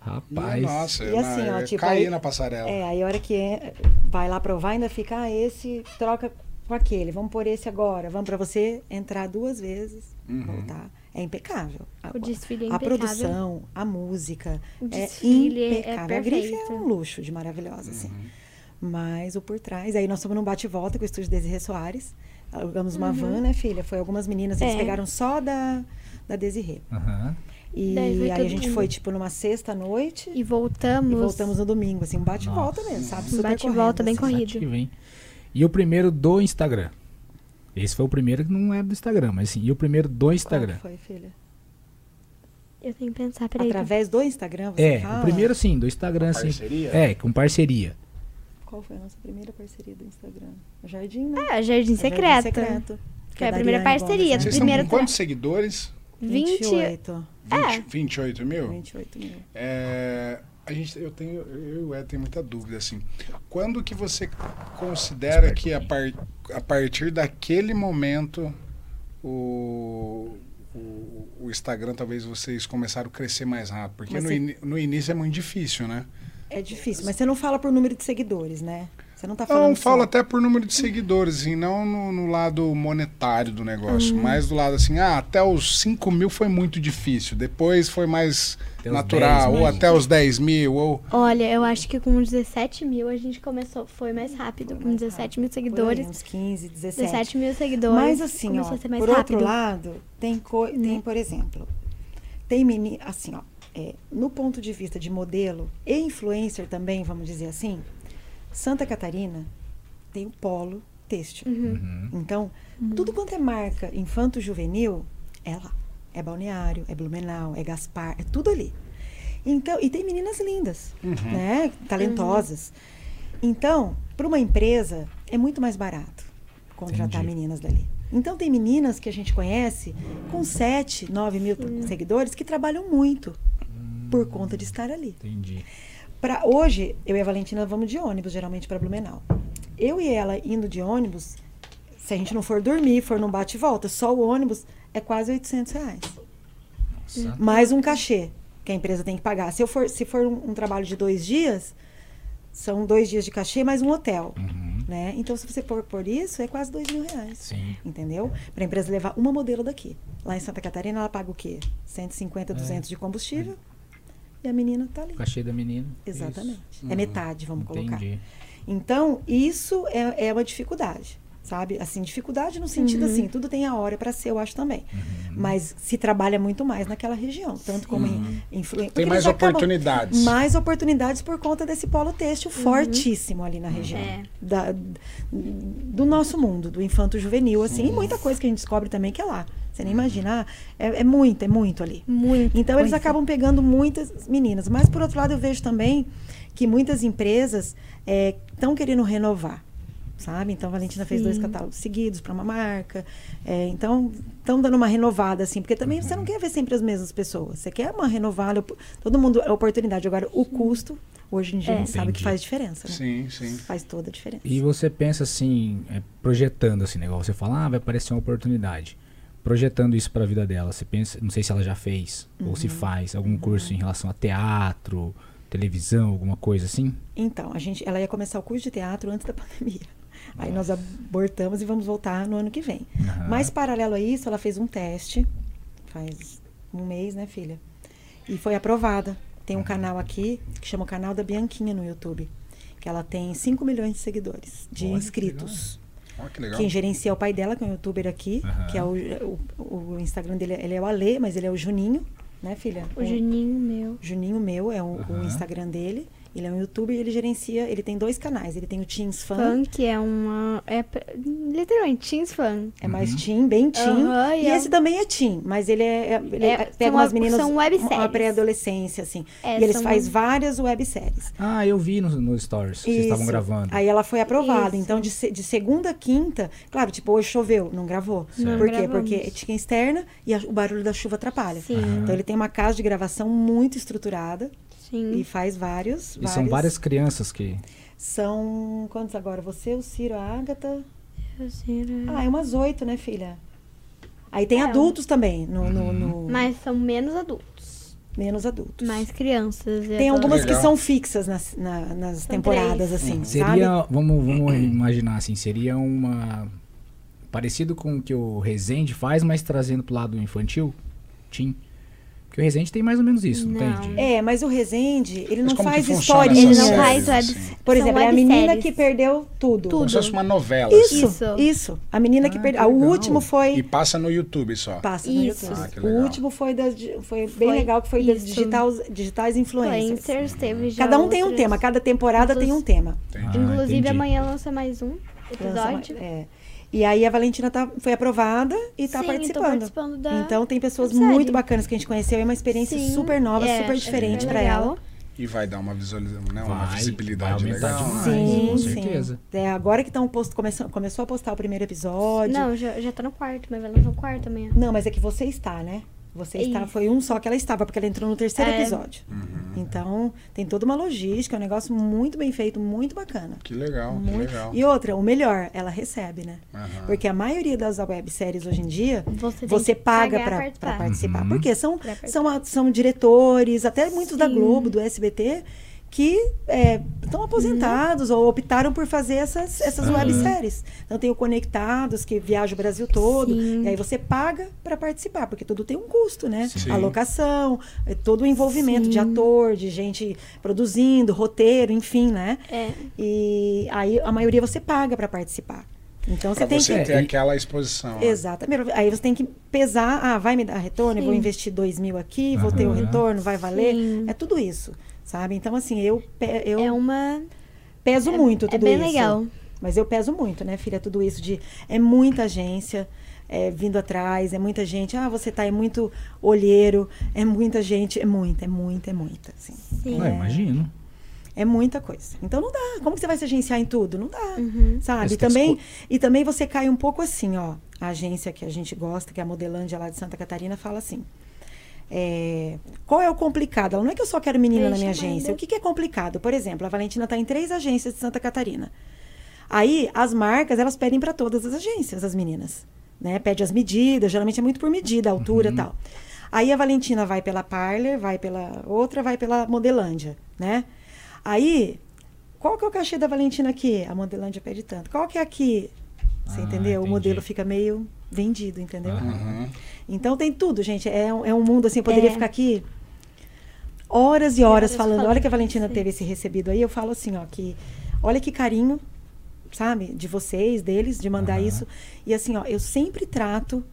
Rapaz. Nossa, E assim, na- ó, eu tipo, caí aí- na passarela. É, aí a hora que é- vai lá provar, ainda fica, ah, esse troca com aquele. Vamos por esse agora. Vamos pra você entrar duas vezes, Uhum. voltar. É impecável. A, O desfile é a impecável. produção, a música. O é desfile é impecável. a grife é um luxo de maravilhosa, assim. Uhum. Mas o por trás. Aí nós fomos num bate-volta com o estúdio Desirê Soares. Alugamos uma Uhum. van, né, filha? Foi algumas meninas, eles É. pegaram só da, da Desirê. Aham. E aí a gente mundo. foi, tipo, numa sexta-noite. E voltamos. E voltamos no domingo, assim, um bate-volta mesmo, sabe? Um Super bate-volta bem assim. corrido. E o primeiro do Instagram. Esse foi o primeiro que não é do Instagram, mas sim. E o primeiro do Qual Instagram. que foi, filha? Eu tenho que pensar, peraí. Através do Instagram, você É, fala? o primeiro sim, do Instagram, sim. Parceria? É, com parceria. Qual foi a nossa primeira parceria do Instagram? O Jardim, né? É, Jardim O Secreto. Secreto. que Foi é a primeira Ariane parceria. Vocês né? estão primeiro com quantos seguidores? 20. 28. 20, É. 28 mil? 28 mil. É, A gente, eu tenho, eu e o Ed tem muita dúvida assim. Quando que você considera que a, par, a partir daquele momento o, o, o Instagram talvez vocês começaram a crescer mais rápido? Porque Mas no, você- ini- no início é muito difícil, né? É difícil, mas você não fala por número de seguidores, né? Você não tá falando Não, falo só. até por número de seguidores, assim, não no, no lado monetário do negócio, Uhum. mas do lado assim, ah, até os 5 mil foi muito difícil, depois foi mais Até natural, 10 ou até os 10 mil, ou... Olha, eu acho que com 17 mil a gente começou, foi mais rápido. Com 17 mil Por aí, seguidores. uns 15, 17. 17 mil seguidores. Mas assim, ó, a ser mais por rápido. outro lado, tem, co- tem por exemplo, tem menino, assim, ó, é, no ponto de vista de modelo e influencer também, vamos dizer assim, Santa Catarina tem o polo têxtil. Uhum. Então, tudo quanto é marca infanto-juvenil, é lá. É Balneário, é Blumenau, é Gaspar, é tudo ali. Então, e tem meninas lindas, né? Talentosas. Então, para uma empresa, é muito mais barato contratar Entendi. meninas dali. Então, tem meninas que a gente conhece com 7, 9 mil seguidores que trabalham muito por conta de estar ali. Entendi. Pra, hoje, eu e a Valentina vamos de ônibus, geralmente, para Blumenau. Eu e ela indo de ônibus, se a gente não for dormir, for num bate e volta, só o ônibus é quase 800 reais. Nossa. Mais um cachê que a empresa tem que pagar. Se, eu for, se for um, um trabalho de dois dias, são dois dias de cachê mais um hotel. Uhum. Né? Então, se você for por isso, é quase dois mil reais. Sim. Entendeu? Para a empresa levar uma modelo daqui. Lá em Santa Catarina, ela paga o quê? 150, É. 200 de combustível. E a menina tá ali. O cachê da menina. Exatamente. Isso. É metade, vamos colocar. Entendi. Então, isso é, é uma dificuldade, sabe? Assim, dificuldade no sentido assim, tudo tem a hora para ser, eu acho também. Uhum. Mas se trabalha muito mais naquela região, tanto como em influência. Tem mais oportunidades. Mais oportunidades por conta desse polo têxtil fortíssimo ali na região. É. Da- do nosso mundo, do infanto juvenil, assim, e muita coisa que a gente descobre também que é lá. Você nem imagina, ah, é, é muito, é muito ali. Muito. Então eles acabam pegando muitas meninas. Mas por outro lado eu vejo também que muitas empresas estão querendo renovar. Sabe? Então a Valentina fez dois Sim. catálogos seguidos para uma marca. é, então estão dando uma renovada, assim, porque também você não quer ver sempre as mesmas pessoas. Você quer uma renovada, todo mundo é oportunidade. Agora, o custo, hoje em dia, É. a gente sabe que faz diferença, né? Sim, sim. Faz toda a diferença. E você pensa assim, é, projetando assim, negócio. Você fala, ah, vai aparecer uma oportunidade. Projetando isso para a vida dela, você pensa, não sei se ela já fez ou Uhum. se faz algum curso em relação a teatro, televisão, alguma coisa assim? Então, a gente, ela ia começar o curso de teatro antes da pandemia. Aí nós abortamos e vamos voltar no ano que vem. Aham. Mas, paralelo a isso, ela fez um teste, faz um mês, né, filha? E foi aprovada. Tem um canal aqui, que chama o canal da Bianquinha no YouTube. Que ela tem 5 milhões de seguidores, de Olha inscritos. Que legal. Quem gerencia é o pai dela, que é um youtuber aqui, Aham. que é o, o, o Instagram dele, ele é o Ale, mas ele é o Juninho, né, filha? O Juninho meu. Juninho meu é o, o Aham. Instagram dele. Ele é um youtuber e ele gerencia, ele tem dois canais. Ele tem o Teens Fan, Fan, que é uma. É literalmente, Teens Fan. é mais teen, bem teen. Aham, e é esse também é teen, mas ele é, é- ele É, pega são umas web- meninas são uma webséries. pré-adolescência assim. É, e eles são- faz várias webséries. Ah, eu vi nos no stories, vocês estavam gravando. Aí ela foi aprovada. Isso. Então, de, de segunda a quinta, claro, tipo, hoje choveu, não gravou. Certo. Por quê? gravamos. Porque tinha externa e a- o barulho da chuva atrapalha. Sim. Então ele tem uma casa de gravação muito estruturada Sim. e faz vários. E são várias crianças que. São quantos agora? Você, o Ciro, a Agatha. Assim, Ah, é umas oito, né, filha? Aí tem É. adultos também, no, no- Uhum. no- Mas são menos adultos. menos adultos. Mais crianças. Tem é algumas que Legal. são fixas nas, na- nas São temporadas, três. assim, sabe? Seria, vamos, vamos imaginar assim, seria uma parecido com o que o Resende faz, mas trazendo pro lado infantil, Tim. Porque o Resende tem mais ou menos isso, não, Não. tem? É, mas o Resende, ele Mas não que faz historinha. Ele não faz web. assim? Por exemplo, é a menina que perdeu tudo. Como se Tudo. fosse uma novela. Isso, Isso. isso, A menina que Ah, perdeu. que O último foi. E passa no YouTube só. Passa no Isso. YouTube. Ah, que o último foi das. di- Foi bem Foi legal, que foi das digitais, digitais influencers. Influencers, teve já Cada um tem um tema, cada temporada tem um tema. Ah, Inclusive, entendi. amanhã lança mais um episódio. é. E aí a Valentina tá, foi aprovada e tá Sim, participando. participando da Então tem pessoas muito bacanas que a gente conheceu. É uma experiência Sim, super nova, é, super é diferente pra legal. ela. E vai dar uma visualização, né? Uma Vai, visibilidade vai legal. demais. Sim, com sim. certeza. É, agora que estão posto, começou, começou a postar o primeiro episódio. Não, já, já tá no quarto, mas vai lançar no quarto amanhã. Não, mas é que você está, né? Você É está, foi um só que ela estava, porque ela entrou no terceiro É. episódio. Então, tem toda uma logística, é um negócio muito bem feito, muito bacana. Que legal, que Muito- legal. E outra, o melhor, ela recebe, né? Aham. Porque a maioria das webséries hoje em dia, Você você que paga para participar. participar. Uhum. Porque são, participar. são, são diretores, até muitos da Sim. Globo, do SBT, que é, estão aposentados ou optaram por fazer essas, essas Aham. webséries. Então tem o Conectados, que viaja o Brasil todo. Sim. E aí você paga para participar, porque tudo tem um custo, né? Sim. A locação, é, todo o envolvimento de Sim. ator, de gente produzindo, roteiro, enfim, né? É. E aí a maioria você paga para participar. Então Pra você tem você que. ter aquela exposição. né? Exatamente. Aí você tem que pesar, ah, vai me dar retorno, eu vou Sim. investir dois mil aqui, vou ter o Aham. retorno, vai valer. Sim. É tudo isso, sabe? Então, assim, eu, eu É uma. peso é- muito é tudo bem isso. legal. Mas eu peso muito, né, filha? Tudo isso de. É muita agência. é, vindo atrás, é muita gente. Ah, você tá, é muito olheiro, é muita gente, é muita, é muita, é muita. Assim. Sim. Ah, imagino. É muita coisa. Então não dá. Como que você vai se agenciar em tudo? Não dá. Uhum. Sabe? E também, e também você cai um pouco assim, ó. A agência que a gente gosta, que é a Modelândia lá de Santa Catarina, fala assim. É, qual é o complicado? Ela não é que eu só quero menina Ei, na minha agência. O que, que é complicado? Por exemplo, a Valentina está em três agências de Santa Catarina. Aí, as marcas, elas pedem para todas as agências, as meninas. Né? Pede as medidas, geralmente é muito por medida, altura e tal. Aí a Valentina vai pela Parler, vai pela outra, vai pela Modelândia, né? Aí, qual que é o cachê da Valentina aqui? A Modelândia pede tanto. Qual que é aqui? Você Ah, entendeu? O entendi. modelo fica meio vendido, entendeu? Uhum. Então tem tudo, gente. É, um- é um mundo assim, eu poderia É. ficar aqui horas e horas, horas falando. Olha que a Valentina sim. teve esse recebido aí, eu falo assim, ó, que olha que carinho, sabe, de vocês, deles, de mandar Aham. isso. E assim, ó, eu sempre trato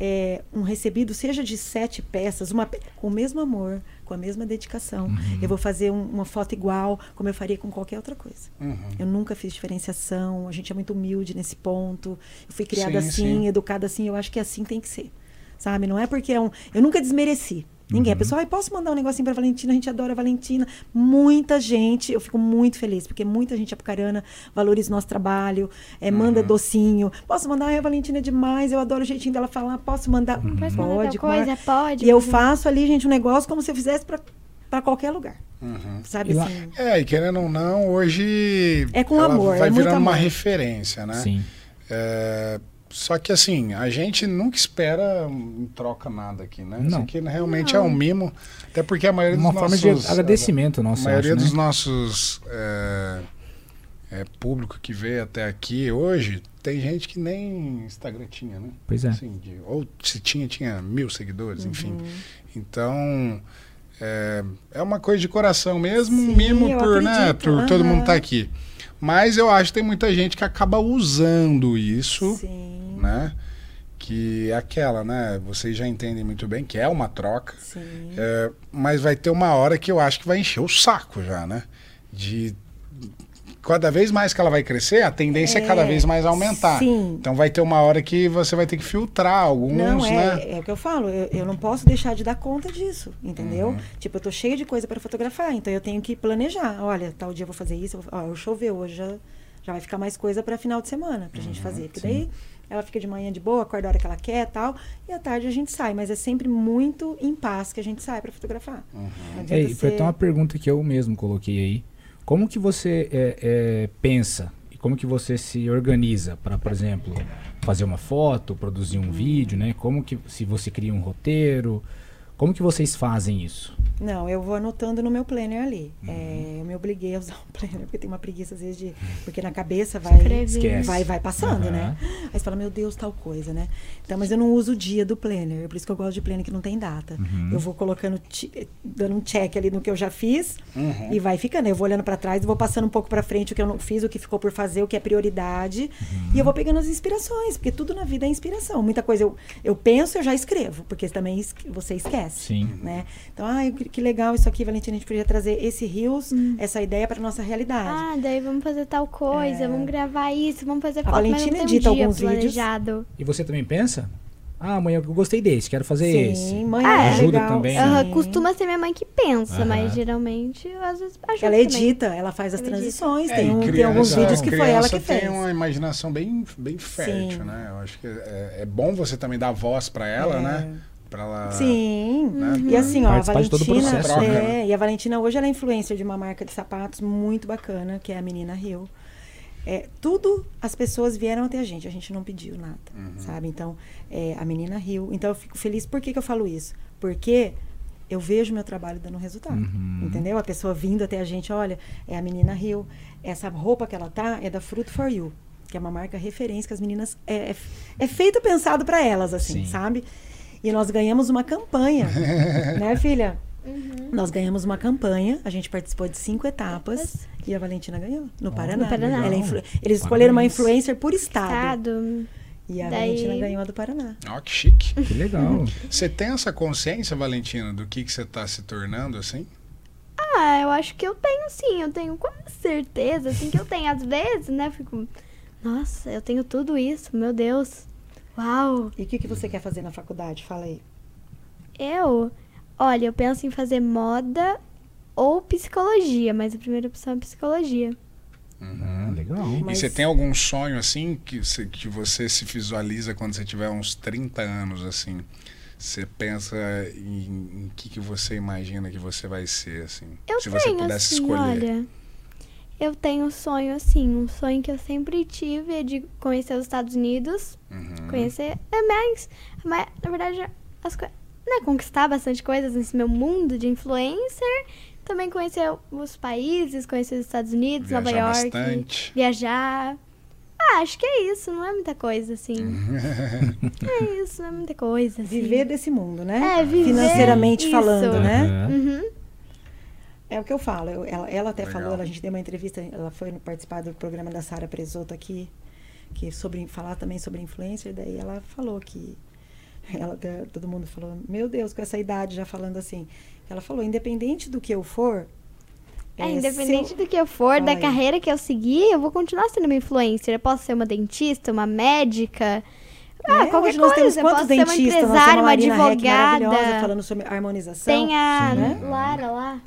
é, um recebido, seja de sete peças, uma, com o mesmo amor, com a mesma dedicação. Uhum. Eu vou fazer um- uma foto igual, como eu faria com qualquer outra coisa. Uhum. Eu nunca fiz diferenciação, a gente é muito humilde nesse ponto. Eu fui criada Sim, assim, sim. educada assim, eu acho que assim tem que ser. Sabe? Não é porque é um. Eu nunca desmereci. Ninguém. A Uhum. pessoa, ai, posso mandar um negocinho pra Valentina? A gente adora a Valentina. Muita gente, eu fico muito feliz, porque muita gente apucarana valoriza o nosso trabalho, é, manda Uhum. docinho. Posso mandar, ai, a Valentina é demais, eu adoro o jeitinho dela falar. Posso mandar? Posso mandar Pode, coisa? claro. Pode. E eu pode. faço ali, gente, um negócio como se eu fizesse pra, pra qualquer lugar. Uhum. Sabe E assim? É, e querendo ou não, hoje. É com ela amor, Vai é muito virando uma referência, né? Sim. É, só que assim, a gente nunca espera em troca nada aqui, né? Isso Não. aqui realmente é um mimo. Até porque a maioria Uma dos forma nossos. de agradecimento A nosso, maioria acho, dos né? nossos é, é, público que veio até aqui hoje, tem gente que nem Instagram tinha, né? Pois é. Assim, de- ou se tinha, tinha mil seguidores, enfim. Uhum. Então, é, é uma coisa de coração mesmo, Sim, mimo eu por, né, por todo mundo aham. tá aqui. Mas eu acho que tem muita gente que acaba usando isso, Sim. Né? Que é aquela, né? Vocês já entendem muito bem que é uma troca. É, mas vai ter uma hora que eu acho que vai encher o saco já, né? De cada vez mais que ela vai crescer, a tendência é, cada vez mais aumentar. Sim. Então vai ter uma hora que você vai ter que filtrar alguns, Não, é, né? é o que eu falo, eu, eu não posso deixar de dar conta disso, entendeu? Uhum. Tipo, eu tô cheia de coisa para fotografar, então eu tenho que planejar. Olha, tal dia eu vou fazer isso, ó, choveu hoje, já, já vai ficar mais coisa para final de semana pra Uhum, gente fazer. Porque sim. daí ela fica de manhã de boa, acorda a hora que ela quer tal, e à tarde a gente sai, mas é sempre muito em paz que a gente sai para fotografar. Uhum. É, e foi ser- até uma pergunta que eu mesmo coloquei aí. Como que você é, é, pensa e como que você se organiza para, por exemplo, fazer uma foto, produzir um vídeo, né? Como que se você cria um roteiro, como que vocês fazem isso? Não, eu vou anotando no meu planner ali. Uhum. É, eu me obriguei a usar um *laughs* planner, porque tem uma preguiça às vezes de. Porque na cabeça vai. Esquece. Vai, vai passando, Aham. né? Aí você fala, meu Deus, tal coisa, né? Então, mas eu não uso o dia do planner. Por isso que eu gosto de planner que não tem data. Uhum. Eu vou colocando, dando um check ali no que eu já fiz Uhum. e vai ficando. Eu vou olhando pra trás e vou passando um pouco pra frente o que eu não fiz, o que ficou por fazer, o que é prioridade. Uhum. E eu vou pegando as inspirações, porque tudo na vida é inspiração. Muita coisa eu, eu penso, eu já escrevo, porque também es- você esquece Sim. né? Então, ai, que, que legal isso aqui, Valentina, a gente podia trazer esse rios, essa ideia para nossa realidade. Ah, daí vamos fazer tal coisa, vamos gravar isso, vamos fazer foto, Valentina mas não tem edita um alguns vídeos. planejado. E você também pensa? Ah, amanhã eu gostei desse, quero fazer esse. Sim, mãe, Ah, é ajuda legal. também, né? Sim. costuma ser minha mãe que pensa, Aham. mas geralmente eu, às vezes ajuda Ela também. edita, ela faz as Ela transições. É, tem, um- tem criança- alguns vídeos que foi ela que fez. tem uma imaginação bem, bem fértil, Sim. né? Eu acho que é, é bom você também dar voz para ela, É. né? Pra ela. Sim. né? E assim, ó, a Valentina. processo, é, né? E a Valentina hoje ela é influencer de uma marca de sapatos muito bacana, que é a Menina Rio. É, tudo as pessoas vieram até a gente, a gente não pediu nada, Uhum. sabe? Então, é, a Menina Rio. Então, eu fico feliz. Por que, que eu falo isso? Porque eu vejo meu trabalho dando resultado. Uhum. Entendeu? A pessoa vindo até a gente, olha, é a Menina Rio. Essa roupa que ela tá é da Fruit for You, que é uma marca referência que as meninas. É, é, é feito pensado para elas, assim, Sim. sabe? E nós ganhamos uma campanha, *laughs* né, filha? Uhum. Nós ganhamos uma campanha, a gente participou de cinco etapas e a Valentina ganhou, no Paraná. No Paraná. Ela é influ- Eles escolheram uma influencer por estado. Estado. E a Daí- Valentina ganhou a do Paraná. Ó, que chique. Que legal. *laughs* Você tem essa consciência, Valentina, do que, que você tá se tornando, assim? Ah, eu acho que eu tenho sim, eu tenho com certeza, assim, que eu tenho. Às vezes, né, fico, nossa, eu tenho tudo isso, meu Deus. Uau! E o que, que você quer fazer na faculdade? Fala aí. Eu, olha, eu penso em fazer moda ou psicologia, mas a primeira opção é psicologia. Ah, legal. Mas- E você tem algum sonho, assim, que você, que você se visualiza quando você tiver uns 30 anos, assim? Você pensa em, em que, que você imagina que você vai ser, assim? Eu se tenho, você pudesse assim, escolher. olha. Eu tenho um sonho assim, um sonho que eu sempre tive é de conhecer os Estados Unidos. Uhum. Conhecer. É mais. mas, na verdade, as coisas. Né, conquistar bastante coisas nesse meu mundo de influencer. Também conhecer os países, conhecer os Estados Unidos, Nova Viajar York. bastante. Viajar. Ah, acho que é isso, não é muita coisa, assim. *laughs* é isso, não é muita coisa. Assim. Viver desse mundo, né? É, viver Financeiramente isso. falando, né? Aham. Uhum. É o que eu falo. eu- ela, ela até Legal. falou, ela- a gente deu uma entrevista, ela foi participar do programa da Sara Presoto aqui, que sobre falar também sobre influencer, daí ela falou que ela todo mundo falou, meu Deus, com essa idade já falando assim. Ela falou, independente do que eu for, É, se independente eu- do que eu for, Fala da aí. carreira que eu seguir, eu vou continuar sendo uma influencer. Eu posso ser uma dentista, uma médica. Ah, né? qualquer nós temos coisa. Eu quantos posso ser uma dentistas? Nós temos empresária, uma advogada. falando sobre harmonização. Tem a né? Lara lá,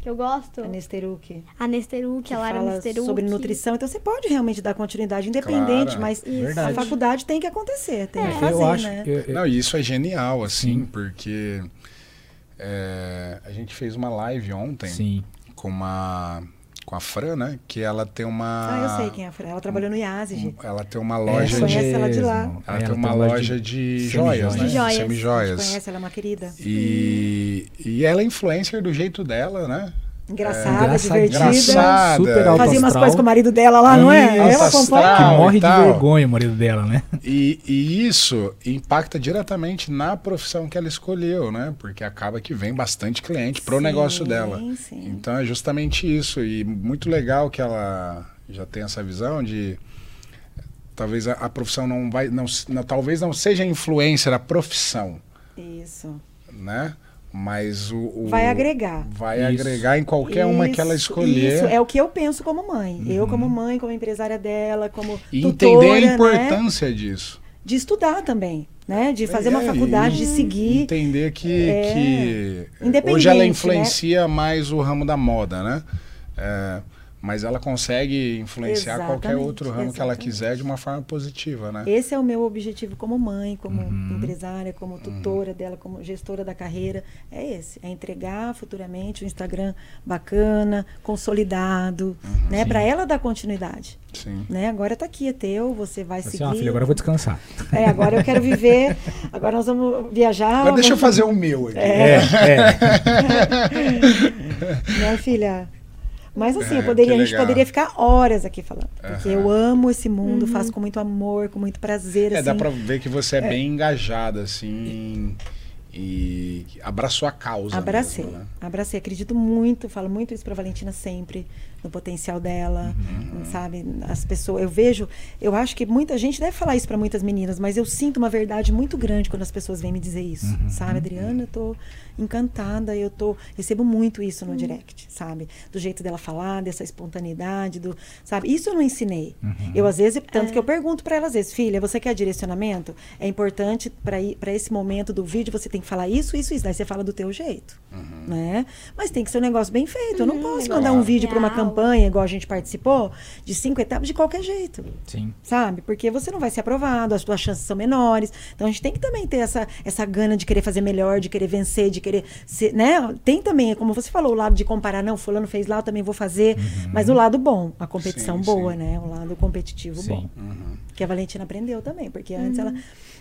que eu gosto. A Nesteruk. A Nesteruk, que a Lara fala Nesteruk. sobre nutrição. Então você pode realmente dar continuidade, independente, Claro. mas Verdade. a faculdade tem que acontecer, tem É. que fazer, eu acho né? eu- eu- Não, e isso é genial, assim, Sim. porque é, a gente fez uma live ontem Sim. com uma com a Fran, né? Que ela tem uma. Ah, eu sei quem é a Fran. Ela trabalhou no IASIG. Ela tem uma loja Essa de. conhece ela de lá. Ela É, tem uma loja de, joias, né? De joias. A gente Semijoias. conhece, ela é uma querida. E, e ela é influencer do jeito dela, né? Engraçada, Engraçadinha. divertida. Engraçada. Super alto Fazia umas coisas com o marido dela lá, não é? Acompanho. astral. Que morre e de vergonha o marido dela, né? E, e isso impacta diretamente na profissão que ela escolheu, né? Porque acaba que vem bastante cliente pro Sim, negócio dela. sim. Então é justamente isso. E muito legal que ela já tem essa visão de talvez a, a profissão não vai. Não, não- talvez não seja influencer a profissão, Isso. né? Mas o. o- Vai agregar. Vai Isso. agregar em qualquer uma que ela Isso, escolher. Isso, é o que eu penso como mãe. Eu como mãe, como empresária dela, como E tutora, entender a né? importância disso. De estudar também, né? De fazer É, uma faculdade, de seguir. Entender que, É. que Independente, hoje ela né? influencia mais o ramo da moda, né? É, mas ela consegue influenciar qualquer Exatamente, outro ramo que ela exatamente. quiser de uma forma positiva, né? Esse é o meu objetivo como mãe, como Uhum. empresária, como tutora dela, como gestora da carreira. É esse, é entregar futuramente um Instagram bacana, consolidado, Uhum. né, para ela dar continuidade, Sim. né? Agora tá aqui, é teu, você vai Assim, seguir. ó, filho, agora eu vou descansar. É, agora eu quero viver. Agora nós vamos viajar. Agora deixa eu vamos- fazer o meu aqui. É, é. *laughs* Né, filha? Mas assim, É, eu poderia, a gente poderia ficar horas aqui falando. Porque Aham. eu amo esse mundo, faço com muito amor, com muito prazer. É, assim. dá pra ver que você é, bem engajada, assim, e abraçou a causa. Abracei, mesmo, né? abracei. Acredito muito, falo muito isso pra Valentina sempre, no potencial dela, Uhum. sabe? As pessoas, eu vejo, eu acho que muita gente deve falar isso pra muitas meninas, mas eu sinto uma verdade muito grande quando as pessoas vêm me dizer isso, Uhum. sabe, Adriana? Eu tô encantada, eu tô, recebo muito isso no direct, sabe? Do jeito dela falar, dessa espontaneidade, do, sabe? Isso eu não ensinei. Eu às vezes, tanto que eu pergunto pra ela às vezes, filha, você quer direcionamento? É importante pra ir para esse momento do vídeo você tem que falar isso, isso, isso, daí você fala do teu jeito, né? Mas tem que ser um negócio bem feito. Eu não posso mandar um Claro. vídeo para uma campanha, igual a gente participou, de cinco etapas, de qualquer jeito. Sim. Sabe? Porque você não vai ser aprovado, as suas chances são menores. Então a gente tem que também ter essa, essa gana de querer fazer melhor, de querer vencer, de querer ser, né? Tem também, como você falou, o lado de comparar, não, fulano fez lá, eu também vou fazer. Mas o lado bom, a competição Sim, boa, sim. né? O lado competitivo Sim. bom. Que a Valentina aprendeu também, porque antes ela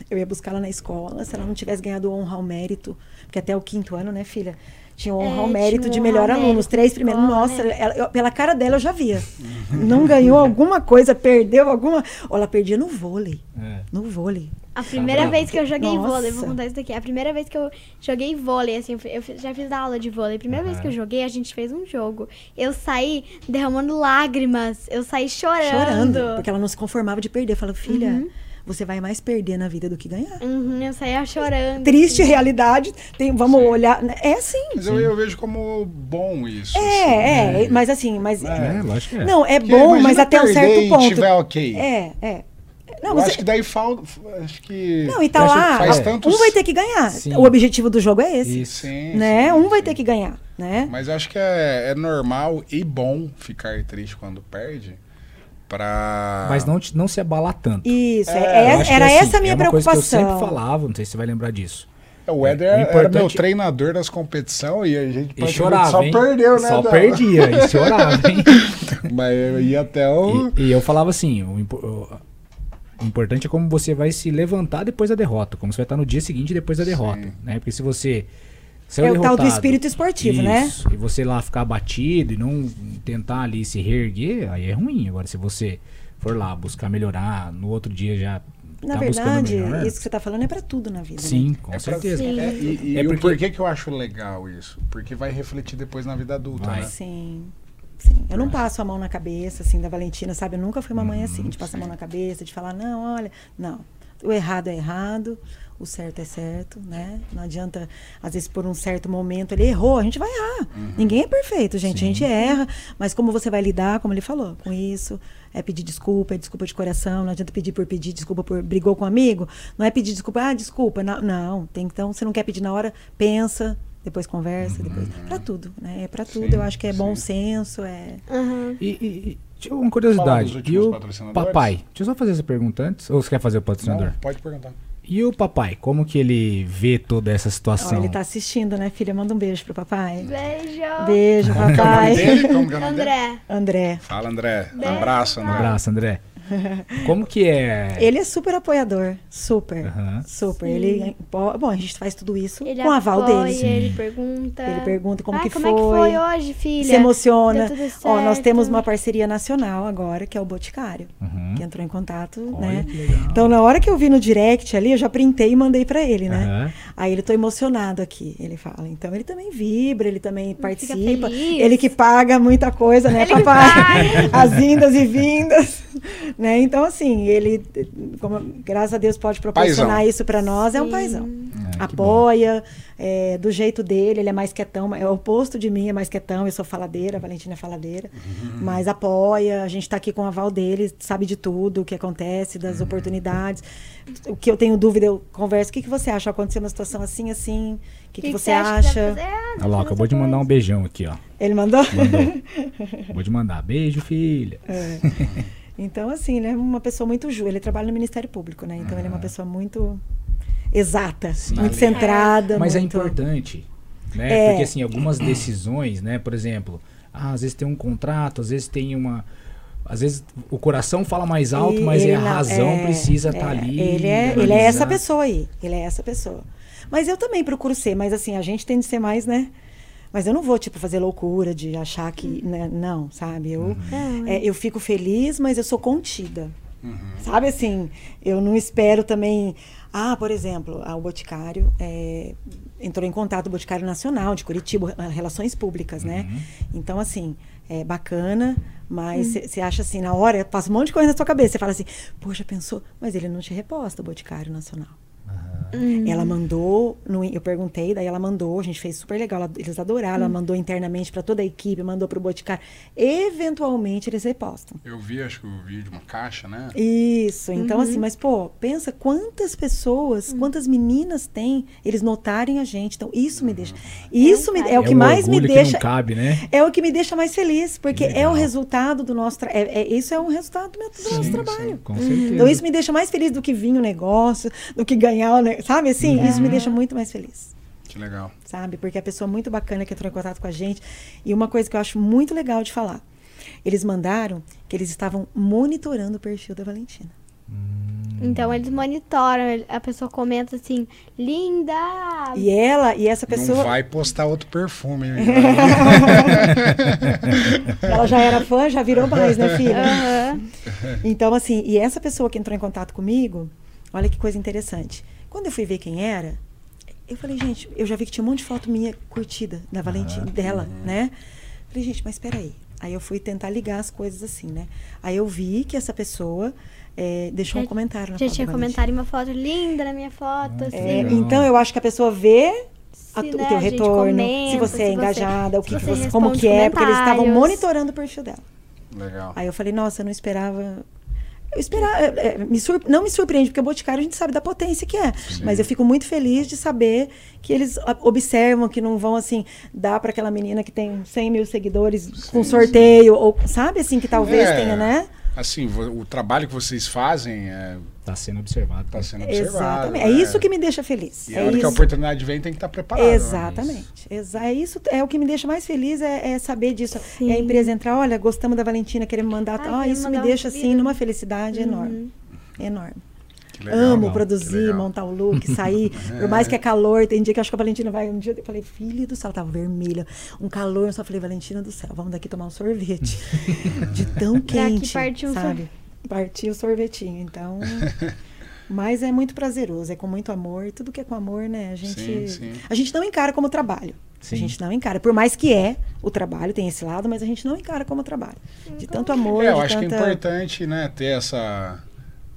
eu ia buscar ela na escola, se ela não tivesse ganhado o honra ao mérito, porque até o quinto ano, né, filha? Tinha o honra É, ao mérito tinha de melhor aluno, os três primeiros. escola, Nossa, né? ela- eu- pela cara dela eu já via. Não ganhou alguma coisa, perdeu alguma. Ou ela perdia no vôlei. É. No vôlei. A primeira vez que eu joguei Nossa. vôlei, vou contar isso daqui. A primeira vez que eu joguei vôlei, assim, eu eu já fiz aula de vôlei. A primeira vez que eu joguei, a gente fez um jogo. Eu saí derramando lágrimas. Eu saí chorando. Chorando. Porque ela não se conformava de perder. Falava, filha, você vai mais perder na vida do que ganhar. Uhum, eu saía chorando. Triste assim. realidade. Tem, vamos Sim. olhar. né? É assim. Mas eu, eu vejo como bom isso. assim, É, né? é, mas assim, mas. É, lógico que é. Não, é Porque bom, mas até um certo e ponto. tiver ok. É, é. Não, eu mas acho que daí falta. Acho que. Não, e tá lá. Faz ah, tantos... Um vai ter que ganhar. Sim. O objetivo do jogo é esse. Isso. Sim, Né? sim, um vai ter que ganhar, né? Mas eu acho que é, é normal e bom ficar triste quando perde. Pra. Mas não, te- não se abalar tanto. Isso, É, é- que, era assim, essa a minha é uma coisa preocupação. que eu sempre falava, não sei se você vai lembrar disso. O Éder É, o era importante- meu treinador das competições e a gente E chorava, só hein? perdeu, né? Só perdia e chorava, hein? *laughs* Mas eu ia até o. E, e eu falava assim, o, o- o importante é como você vai se levantar depois da derrota, como você vai estar no dia seguinte depois da derrota, Sim. né? Porque se você saiu É o tal do espírito esportivo, né? isso, E você lá ficar abatido e não tentar ali se reerguer, aí é ruim. Agora se você for lá buscar melhorar, no outro dia já Na tá verdade, isso que você tá falando é pra tudo na vida. Sim, Né? com É pra- certeza. Sim. É, e e É o porque- porquê que eu acho legal isso? Porque vai refletir depois na vida adulta, Vai. né? Sim. Sim. Eu não passo a mão na cabeça, assim, da Valentina, sabe? Eu nunca fui uma mãe assim, de passar a mão na cabeça, de falar, não, olha, não. O errado é errado, o certo é certo, né? Não adianta, às vezes, por um certo momento, ele errou, a gente vai errar. Ninguém é perfeito, gente. A gente erra, mas como você vai lidar, como ele falou, com isso, é pedir desculpa, é desculpa de coração, não adianta pedir por pedir, desculpa por brigou com um amigo, não é pedir desculpa, ah, desculpa, não, não tem então, você não quer pedir na hora, pensa, depois conversa, depois, pra tudo, né? É pra tudo, Sim, eu acho que é bom sim. senso, é Aham. E, e, e tinha uma curiosidade. E o papai? Deixa eu só fazer essa pergunta antes. Ou você quer fazer o patrocinador? Não, pode perguntar. E o papai, como que ele vê toda essa situação? ele tá assistindo, né, filha? Manda um beijo pro papai. Beijo. Beijo, Como que é o nome papai. dele? Como que é o nome dele? André. André. Fala, André. Beijo, Abraço, Um André. abraço, André. *laughs* Como que é? Ele é super apoiador. Super. Aham. Super. Ele. Bom, a gente faz tudo isso Ele com o aval apoia, dele. Ele pergunta. Ele pergunta como ah, que como foi. é que foi hoje, filha? Se emociona. Deu tudo Ó, nós temos uma parceria nacional agora, que é o Boticário, Uhum. que entrou em contato, Olha né? Então, na hora que eu vi no direct ali, eu já printei e mandei pra ele, né? Aham. Aí ele tô emocionado aqui, ele fala. Então ele também vibra, ele também participa. feliz. Ele que paga muita coisa, né, Ele que papai? *laughs* As vindas e vindas, né? Então assim, ele, como, graças a Deus, pode proporcionar Paizão. isso pra nós. É um Sim. paizão. Ah, bom. Apoia, é, do jeito dele, ele é mais quietão, é o oposto de mim, é mais quietão, eu sou faladeira, a Valentina é faladeira, Uhum. mas apoia, a gente tá aqui com o aval dele, sabe de tudo, o que acontece, Uhum. das oportunidades. O que eu tenho dúvida, eu converso, o que, que você acha? Aconteceu uma situação assim, assim, o que, que, você acha? que dá pra fazer? Ah, Olha lá, acabou de mandar um beijão aqui, ó. Ele mandou? Mandou. *laughs* Acabou de mandar. Beijo, filha. É. *laughs* Então, assim, ele é uma pessoa muito ju. Ele trabalha no Ministério Público, né? Então, ele é uma pessoa muito exata, muito Ali. centrada. Mas é muito... importante, né? É. Porque assim, algumas decisões, né? Por exemplo, ah, às vezes tem um contrato, às vezes tem uma. Às vezes o coração fala mais alto, E mas ele a razão é, precisa é, estar ali. Ele é, ele é essa pessoa aí. Ele é essa pessoa. Mas eu também procuro ser, mas assim, a gente tem de ser mais, né? Mas eu não vou, tipo, fazer loucura de achar que. né, não, sabe? Eu, Não, é, eu fico feliz, mas eu sou contida. Uhum. Sabe assim? Eu não espero também. Ah, por exemplo, o Boticário é, entrou em contato, o Boticário Nacional de Curitiba, ah, Relações Públicas, né? Então, assim, é bacana, mas você acha assim, na hora, passa um monte de coisa na sua cabeça. Você fala assim, poxa, pensou, mas ele não te reposta, o Boticário Nacional. Ela mandou, no- eu perguntei, daí ela mandou, a gente fez super legal, ela- eles adoraram, ela mandou internamente para toda a equipe, mandou pro Boticário. Eventualmente eles repostam. Eu vi, acho que o vídeo, uma caixa, né? Isso, então Uhum. assim, mas pô, pensa quantas pessoas, quantas meninas tem, eles notarem a gente. Então isso me deixa. Isso me, é o que mais me deixa. não cabe, né? É o que me deixa mais feliz, porque é o resultado do nosso é, é- isso é um resultado do, meu, do nosso Sim, trabalho. Com certeza. Então isso me deixa mais feliz do que vir o negócio, do que ganhar o negócio, sabe assim? Isso me deixa muito mais feliz, Que legal. sabe? Porque a pessoa muito bacana que entrou em contato com a gente. E uma coisa que eu acho muito legal de falar. Eles mandaram que eles estavam monitorando o perfil da Valentina. Então eles monitoram, a pessoa comenta assim, linda! E ela e essa pessoa, Não vai postar outro perfume. *laughs* ela já era fã, já virou mais, né, filha? Aham. Então, assim, e essa pessoa que entrou em contato comigo, olha que coisa interessante. Quando eu fui ver quem era, eu falei, gente, eu já vi que tinha um monte de foto minha curtida da Valentina, dela, né? Falei, gente, mas peraí. Aí eu fui tentar ligar as coisas assim, né? Aí eu vi que essa pessoa eh, deixou um Já- comentário na Já foto tinha da Valentina. comentário em uma foto linda na minha foto, assim. É, então eu acho que a pessoa vê a né, o teu retorno, comenta, se você é engajada, o que, que você como que é, porque eles estavam monitorando o perfil dela. Legal. Aí eu falei, nossa, eu não esperava. Eu esperava. é, é, me sur- Não me surpreende, porque o Boticário a gente sabe da potência que é. Mas eu fico muito feliz de saber que eles a- observam, que não vão, assim, dar para aquela menina que tem 100 mil seguidores com sorteio, ou sabe, assim, que talvez É. tenha, né? Assim, o trabalho que vocês fazem está Tá sendo observado. sendo observado. Exatamente. É isso que me deixa feliz. E é a hora que a isso. oportunidade vem, tem que estar preparado. né? Exatamente. Exa é isso é o que me deixa mais feliz é, é saber disso. Sim. É a empresa entrar, olha, gostamos da Valentina, queremos mandar. Ai, Ah, queremos isso me mandar um deixa assim numa felicidade enorme. Enorme. Que legal. Amo legal, produzir, montar o look, sair. *laughs* Por mais que é calor, tem dia que eu acho que a Valentina vai. Um dia eu falei, filha do céu, tava vermelha. Um calor, eu só falei, Valentina do céu, vamos daqui tomar um sorvete. *laughs* De tão quente. partiu um sabe? Partiu o sorvetinho. Então. *laughs* Mas é muito prazeroso, é com muito amor. E tudo que é com amor, né? A gente, Sim, sim. A gente não encara como trabalho. Sim. A gente não encara. Por mais que é o trabalho, tem esse lado, mas a gente não encara como trabalho. De tanto amor, É, eu de acho que é tanta... importante, né, ter essa.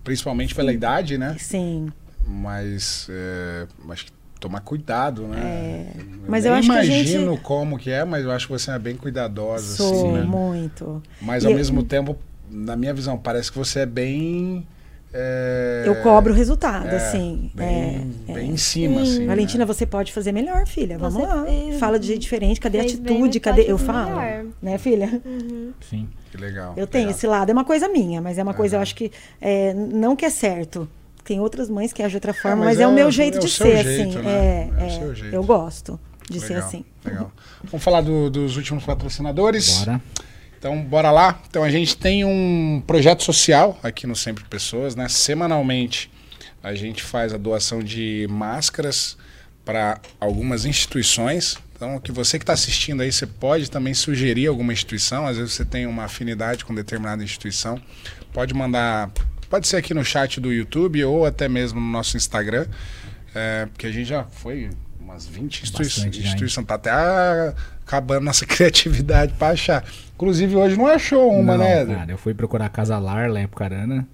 Principalmente pela idade, né? Sim. Mas é, acho que tomar cuidado, né? Mas nem eu acho que imagino gente- como que é, mas eu acho que você é bem cuidadosa, Sou assim, né? muito. Mas E ao eu- mesmo tempo, na minha visão, parece que você é bem. é, Eu cobro o resultado, é, assim. Bem, é, bem é. em cima, assim. Valentina, né? você pode fazer melhor, filha. Vamos Você lá. fez- Fala de jeito diferente. Cadê a atitude? Cadê? Eu falo. melhor. Né, filha? Sim. Que legal. Eu tenho legal. esse lado. É uma coisa minha, mas é uma coisa, eu acho que é, não que é certo. Tem outras mães que agem de outra forma, mas mas, é, o é meu jeito é de ser, jeito, assim. né? É, É o seu jeito. eu gosto de ser Legal, assim. Legal. Vamos falar do- dos últimos patrocinadores? Bora. Então, bora lá. Então, a gente tem um projeto social aqui no Sempre Pessoas, né? Semanalmente, a gente faz a doação de máscaras para algumas instituições. Então, que você que está assistindo aí, você pode também sugerir alguma instituição. Às vezes você tem uma afinidade com determinada instituição. Pode mandar, pode ser aqui no chat do YouTube ou até mesmo no nosso Instagram. É, porque a gente já foi umas 20 institui Bastante já, hein? instituições. Tá até ah, acabando nossa *laughs* criatividade para achar. Inclusive, hoje não achou uma, não, né, cara, eu fui procurar Casa Lar lá em Apucarana.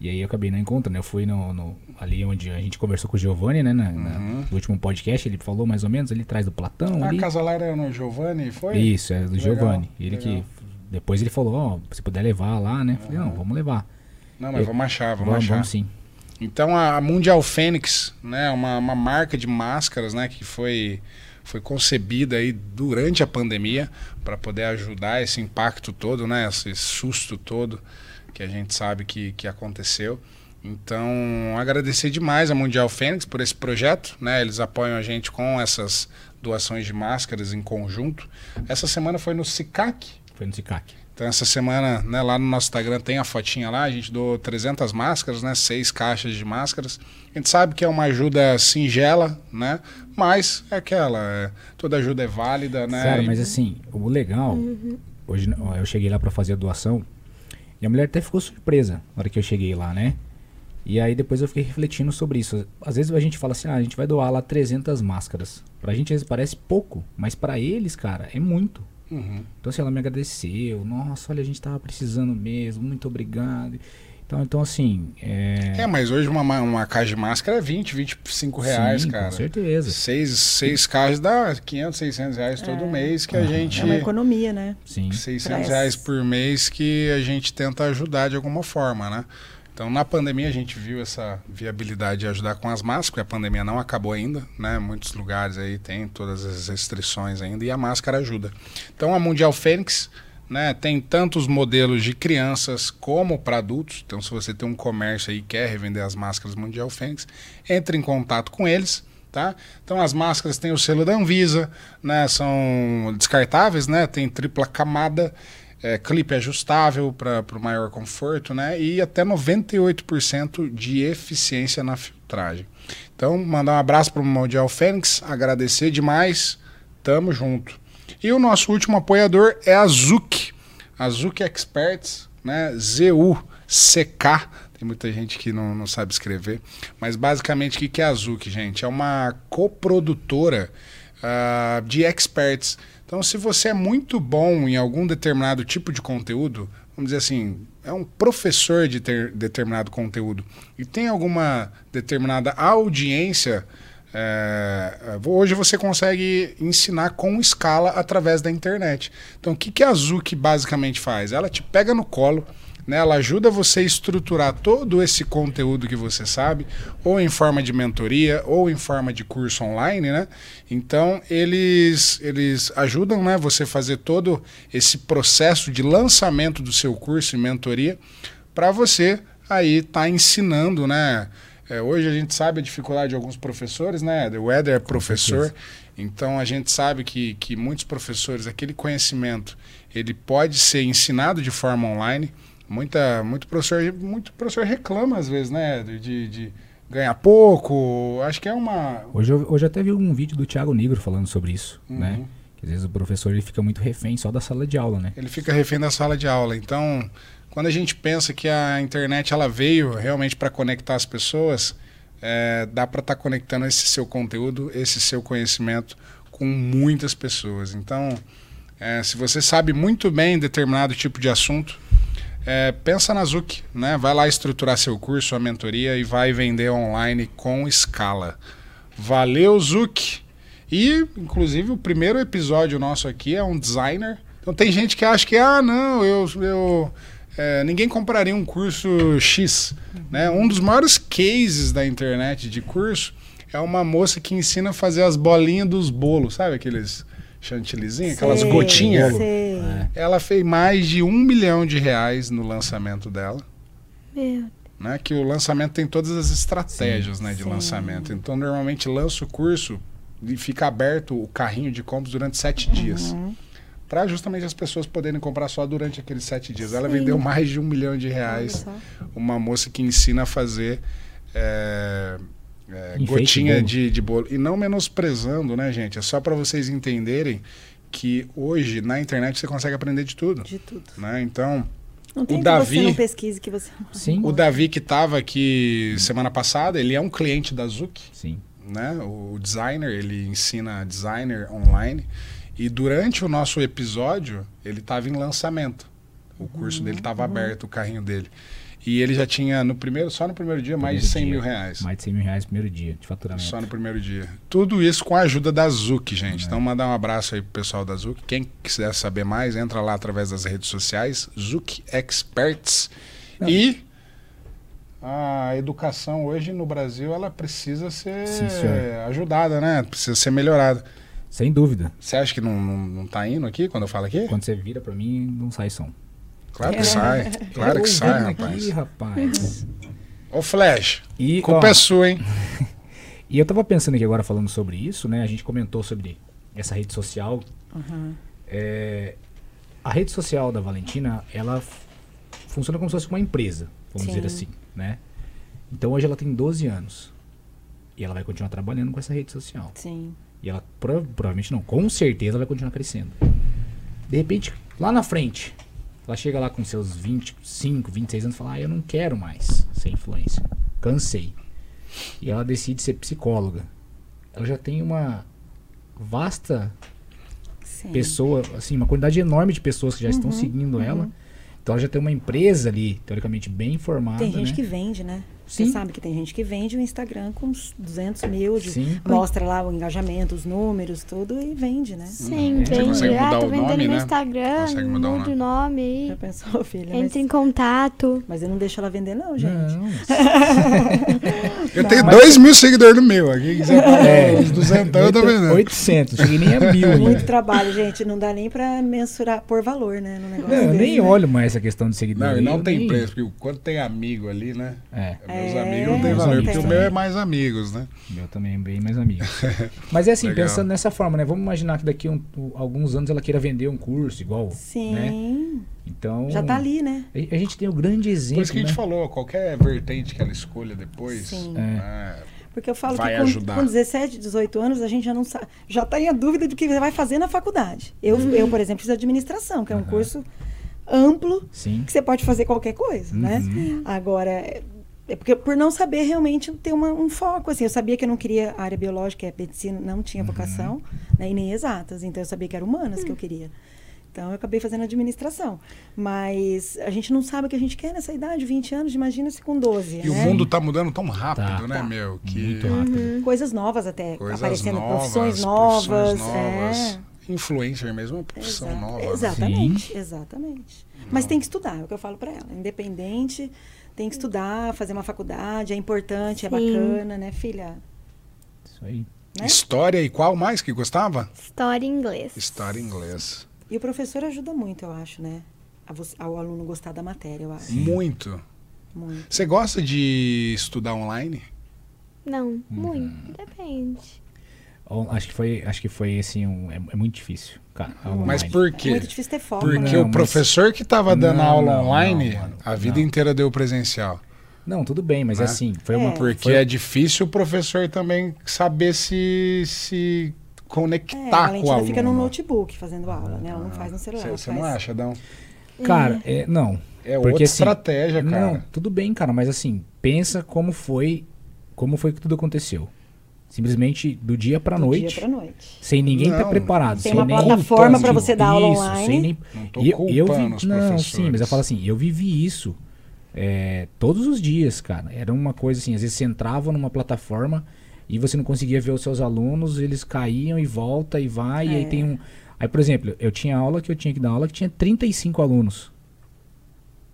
E aí eu acabei não encontrando. Eu fui no, no- ali onde a gente conversou com o Giovanni, né? na- na- no último podcast, ele falou mais ou menos ali atrás do Platão. Uhum. A ali. Casa Lara era no Giovanni, foi? Isso, é do Legal, Giovanni. Ele legal. que. Depois ele falou, ó, se puder levar lá, né? Falei, não, vamos levar. Não, mas Eu- vamos achar, vamos, Vamos, achar. vamos sim. Então a Mundial Fênix, né, uma, uma marca de máscaras, né, que foi foi concebida aí durante a pandemia para poder ajudar esse impacto todo, né, esse susto todo que a gente sabe que, que aconteceu. Então, agradecer demais a Mundial Fênix por esse projeto, né? Eles apoiam a gente com essas doações de máscaras em conjunto. Essa semana foi no SICAC, Foi no Cicac. Então essa semana, né, lá no nosso Instagram tem a fotinha lá, a gente doou 300 máscaras, né, seis caixas de máscaras. A gente sabe que é uma ajuda singela, né, mas é aquela, é, toda ajuda é válida, né. Sério, e- mas assim, o legal, hoje ó, eu cheguei lá pra fazer a doação e a mulher até ficou surpresa na hora que eu cheguei lá, né? E aí depois eu fiquei refletindo sobre isso. Às vezes a gente fala assim, ah, a gente vai doar lá 300 máscaras. Pra gente às vezes parece pouco, mas pra eles, cara, é muito. Uhum. Então assim, ela me agradeceu, nossa, olha, a gente tava precisando mesmo, muito obrigado. Então, então assim. É, É, mas hoje uma, ma- uma caixa de máscara é 20, 25 reais, sim, cara. Com certeza. Seis, seis caixas dá 500, 600 reais todo mês que a gente... É uma economia, né? Sim. 600 Pra reais por mês que a gente tenta ajudar de alguma forma, né? Então, na pandemia, a gente viu essa viabilidade de ajudar com as máscaras, porque a pandemia não acabou ainda, né? Muitos lugares aí tem todas as restrições ainda e a máscara ajuda. Então, a Mundial Fênix né, tem tantos modelos de crianças como para adultos. Então, se você tem um comércio aí e quer revender as máscaras Mundial Fênix, entre em contato com eles. Tá? Então as máscaras têm o selo da Anvisa, né? São descartáveis, né? Tem tripla camada, é, clipe ajustável para o maior conforto, né? E até 98% de eficiência na filtragem. Então, mandar um abraço para o Mundial Fênix, agradecer demais, tamo junto. E o nosso último apoiador é a Zuc, a Zuc Experts, né? Z-U-C-K. Tem muita gente que não, não sabe escrever. Mas basicamente o que que é a Zuc, gente? É uma coprodutora ah, de experts. Então, se você é muito bom em algum determinado tipo de conteúdo, vamos dizer assim, é um professor de ter determinado conteúdo e tem alguma determinada audiência, é, hoje você consegue ensinar com escala através da internet. Então, o que, que a Zuc basicamente faz? Ela te pega no colo, né? Ela ajuda você a estruturar todo esse conteúdo que você sabe, ou em forma de mentoria, ou em forma de curso online, né? Então, eles, eles ajudam né, você a fazer todo esse processo de lançamento do seu curso e mentoria para você aí estar tá ensinando, né? É, hoje a gente sabe a dificuldade de alguns professores, né? O Éder é professor, então a gente sabe que, que muitos professores, aquele conhecimento, ele pode ser ensinado de forma online. Muita, muito professor, muito professor reclama às vezes, né? De, de ganhar pouco. Acho que é uma. Hoje eu, hoje até vi um vídeo do Thiago Negro falando sobre isso, Uhum. né? Que às vezes o professor ele fica muito refém só da sala de aula, né? Ele fica refém da sala de aula. Então, quando a gente pensa que a internet ela veio realmente para conectar as pessoas, é, dá para estar conectando esse seu conteúdo, esse seu conhecimento com muitas pessoas. Então, é, se você sabe muito bem determinado tipo de assunto, é, pensa na Zuc, né? Vai lá estruturar seu curso, sua mentoria e vai vender online com escala. Valeu, Zuc! E, inclusive, o primeiro episódio nosso aqui é um designer. Então tem gente que acha que, ah, não, eu. eu é, ninguém compraria um curso X. Né? Um dos maiores cases da internet de curso é uma moça que ensina a fazer as bolinhas dos bolos, sabe aqueles chantilizinhos, aquelas Sei, gotinhas? sei. É. Ela fez mais de um milhão de reais no lançamento dela. Meu Né, que o lançamento tem todas as estratégias né, de sim. lançamento. Então, normalmente lança o curso e fica aberto o carrinho de compras durante sete dias. Uhum. Para justamente as pessoas poderem comprar só durante aqueles sete dias. Ela Sim. vendeu mais de um milhão de reais. Uma moça que ensina a fazer é, é, gotinha bolo. de, de bolo. E não menosprezando, né, gente? É só para vocês entenderem que hoje na internet você consegue aprender de tudo. De tudo. Né? Então, Não tem que Davi- você não pesquise que você. Sim. o Davi que estava aqui semana passada, ele é um cliente da Zuc. Sim. né? O designer, ele ensina designer online. E durante o nosso episódio, ele estava em lançamento. O curso dele estava aberto, o carrinho dele. E ele já tinha, no primeiro, só no primeiro dia, mais de 100 Primeiro mil dia. reais. Mais de 100 mil reais no primeiro dia de faturamento. Só no primeiro dia. Tudo isso com a ajuda da Zuc, gente. Então, mandar um abraço aí pro pessoal da Zuc. Quem quiser saber mais, entra lá através das redes sociais, Zuc Experts. Não. E a educação hoje no Brasil, ela precisa ser Sim, ajudada, né? Precisa ser melhorada. Sem dúvida. Você acha que não, não, não tá indo aqui quando eu falo aqui? Quando você vira pra mim, não sai som. Claro que sai. Claro que sai, rapaz. Aqui, rapaz. Ô, Flash, E, culpa ó, é sua, hein? *laughs* e eu tava pensando aqui agora falando sobre isso, né? A gente comentou sobre essa rede social. Uhum. É, a rede social da Valentina, ela funciona como se fosse uma empresa, vamos Sim. dizer assim, né? Então hoje ela tem 12 anos. E ela vai continuar trabalhando com essa rede social. Sim. E ela prova- provavelmente não, com certeza vai continuar crescendo. De repente, lá na frente, ela chega lá com seus 25, 26 anos e fala: Ah, eu não quero mais ser influência. Cansei. E ela decide ser psicóloga. Ela já tem uma vasta Sim. pessoa, assim, uma quantidade enorme de pessoas que já estão Uhum, seguindo uhum. ela. Então ela já tem uma empresa ali, teoricamente bem informada. Tem gente né? que vende, né? Sim. Você sabe que tem gente que vende o Instagram com uns 200 mil, de- Sim. mostra lá o engajamento, os números, tudo e vende, né? Sim, Você vende. consegue Ah, mudar tô o vendendo nome, no né? Instagram, Consegue mudar o muda o nome Já aí. pensou, *laughs* filha? Mas, Entra em contato. mas eu não deixo ela vender, não, gente. Não, *laughs* Eu tenho 2 mil seguidores no meu. Aqui quiser É. os 200, eu tô vendendo. 800, cheguei nem a mil Muito ainda. trabalho, gente. Não dá nem pra mensurar, por valor, né? No negócio Não, eu desse, nem né? olho mais essa questão de seguidor. Não, e não tem nem- preço, porque quando tem amigo ali, né? É, Meus É, amigos não tem valor, amigos porque o meu é mais amigos, né? meu também é bem mais amigo. *laughs* Mas é assim, Legal. pensando nessa forma, né? Vamos imaginar que daqui a um- um- alguns anos ela queira vender um curso igual, Sim. né? Então... Já tá ali, né? A a gente tem o grande exemplo, Por isso que a gente né? falou, qualquer vertente que ela escolha depois, Sim. né, Porque eu falo Vai que com, ajudar. com 17, 18 anos, a gente já não sabe, já tá em dúvida do que vai fazer na faculdade. Eu, Uhum. eu por exemplo, fiz administração, que é um Aham. curso amplo, Sim. que você pode fazer qualquer coisa, né? Uhum. Agora, é porque por não saber realmente ter uma- um foco, assim, eu sabia que eu não queria a área biológica, é medicina, não tinha Uhum. vocação, né, e nem exatas, então eu sabia que era humanas que eu queria. Então eu acabei fazendo administração. Mas a gente não sabe o que a gente quer nessa idade, 20 anos, imagina se com 12, E o né? mundo tá mudando tão rápido, Tá. né, Tá. meu? Que Muito rápido. Coisas novas até, coisas aparecendo, novas, profissões novas. profissões novas. é. Influencer mesmo é uma profissão Exa- nova. né? Exatamente, exatamente. Mas tem que estudar, é o que eu falo pra ela. Independente, tem que estudar, fazer uma faculdade, é importante, é Sim. bacana, né, filha? Isso aí. né? História e qual mais que gostava? História em inglês. História em inglês. E o professor ajuda muito, eu acho, né? Você- ao aluno gostar da matéria, eu acho. Muito. Muito. Você gosta de estudar online? Não, muito. Depende. Ó, Acho que foi, acho que foi assim, um- é, é muito difícil, cara. Mas online. por É quê? muito difícil ter foco, Porque né? Não, o professor que estava dando Não, aula não, online, não, mano, a vida não. inteira deu presencial. Não, tudo bem, mas Né? assim, foi É. uma. Porque foi- é difícil o professor também saber se, se É, a conectar com o Valentina aluno. fica no notebook fazendo aula, né? Ela não faz no celular. Você ela não faz- acha, Dão? Cara, é, não. É Porque, outra assim, estratégia, cara. Não, tudo bem, cara, mas assim, pensa como foi, como foi que tudo aconteceu. Simplesmente do dia pra do noite, dia pra noite. sem ninguém estar Não, preparado, Tem sem uma nem plataforma pra Isso, você dar aula isso, online. sem nem Não tô E eu, eu vi, os não, professores. sim, mas eu falo assim, eu vivi isso é, todos os dias, cara. Era uma coisa assim, às vezes você entrava numa plataforma e você não conseguia ver os seus alunos, eles caíam e volta e vai, e aí É. tem um. Aí, por exemplo, eu tinha aula que eu tinha que dar aula que tinha 35 alunos.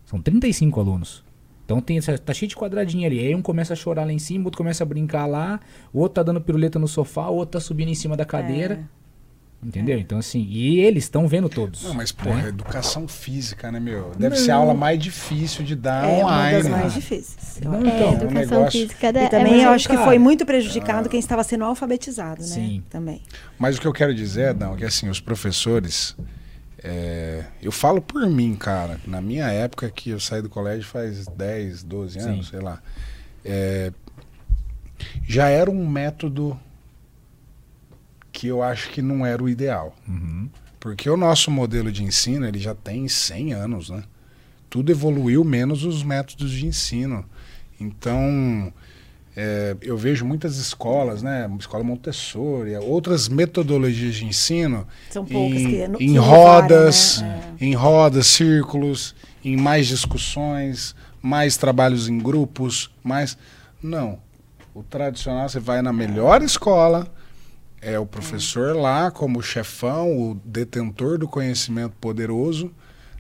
São 35 alunos. Então tem essa, tá cheio de quadradinho ali. Aí um começa a chorar lá em cima, o outro começa a brincar lá, o outro tá dando piruleta no sofá, o outro tá subindo em cima da cadeira. Entendeu? Então, assim, e eles estão vendo todos. Não, mas, porra, né? educação física, né, meu? Deve ser a aula mais difícil de dar É uma online. das né? mais difíceis. eu Não, acho. É, então, um educação negócio- física da, E é também mais eu acho que foi muito prejudicado quem estava sendo alfabetizado, né? Sim. Também. Mas o que eu quero dizer, Adão, é que assim, os professores. É, eu falo por mim, cara. Na minha época, que eu saí do colégio faz 10, 12 anos, Sim. sei lá. é, já era um método que eu acho que não era o ideal. Uhum. Porque o nosso modelo de ensino, ele já tem 100 anos, né? Tudo evoluiu, menos os métodos de ensino. Então, é, eu vejo muitas escolas, né? Escola Montessori, outras metodologias de ensino São poucas em, que no- em que rodas, né? em rodas, círculos, em mais discussões, mais trabalhos em grupos, mais não. O tradicional você vai na melhor escola, é o professor lá como chefão, o detentor do conhecimento poderoso.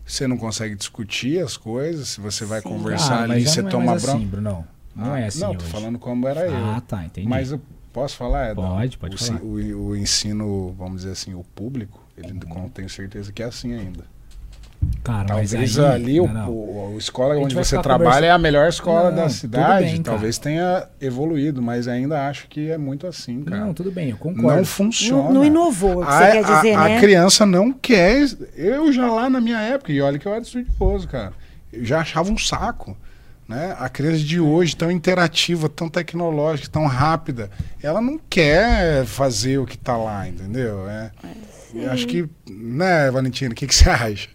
Você não consegue discutir as coisas, se você vai Sim. conversar Ah, ali, você não é toma mais bronca. assim, Brunão. Não é assim Não, tô hoje. falando como era eu. Ah, tá, entendi. Mas eu posso falar, Edão? Pode, pode o, falar. O, o ensino, vamos dizer assim, o público, ele não tenho certeza que é assim ainda. Cara, mas Talvez aí, ali o, não, não. o- a escola onde você trabalha conversa- é a melhor escola Não, da cidade. bem. Talvez tenha evoluído, mas ainda acho que é muito assim, cara. Não, tudo bem, eu Não concordo. funciona. Não, não inovou, o que a, você quer dizer, a- né? a criança não quer. Eu já lá na minha época, e olha que eu era estudioso, cara. Eu já achava um saco. Né? A criança de hoje, tão interativa, tão tecnológica, tão rápida, ela não quer fazer o que tá lá, entendeu? É, eu acho que, né, Valentina, o que, que você acha?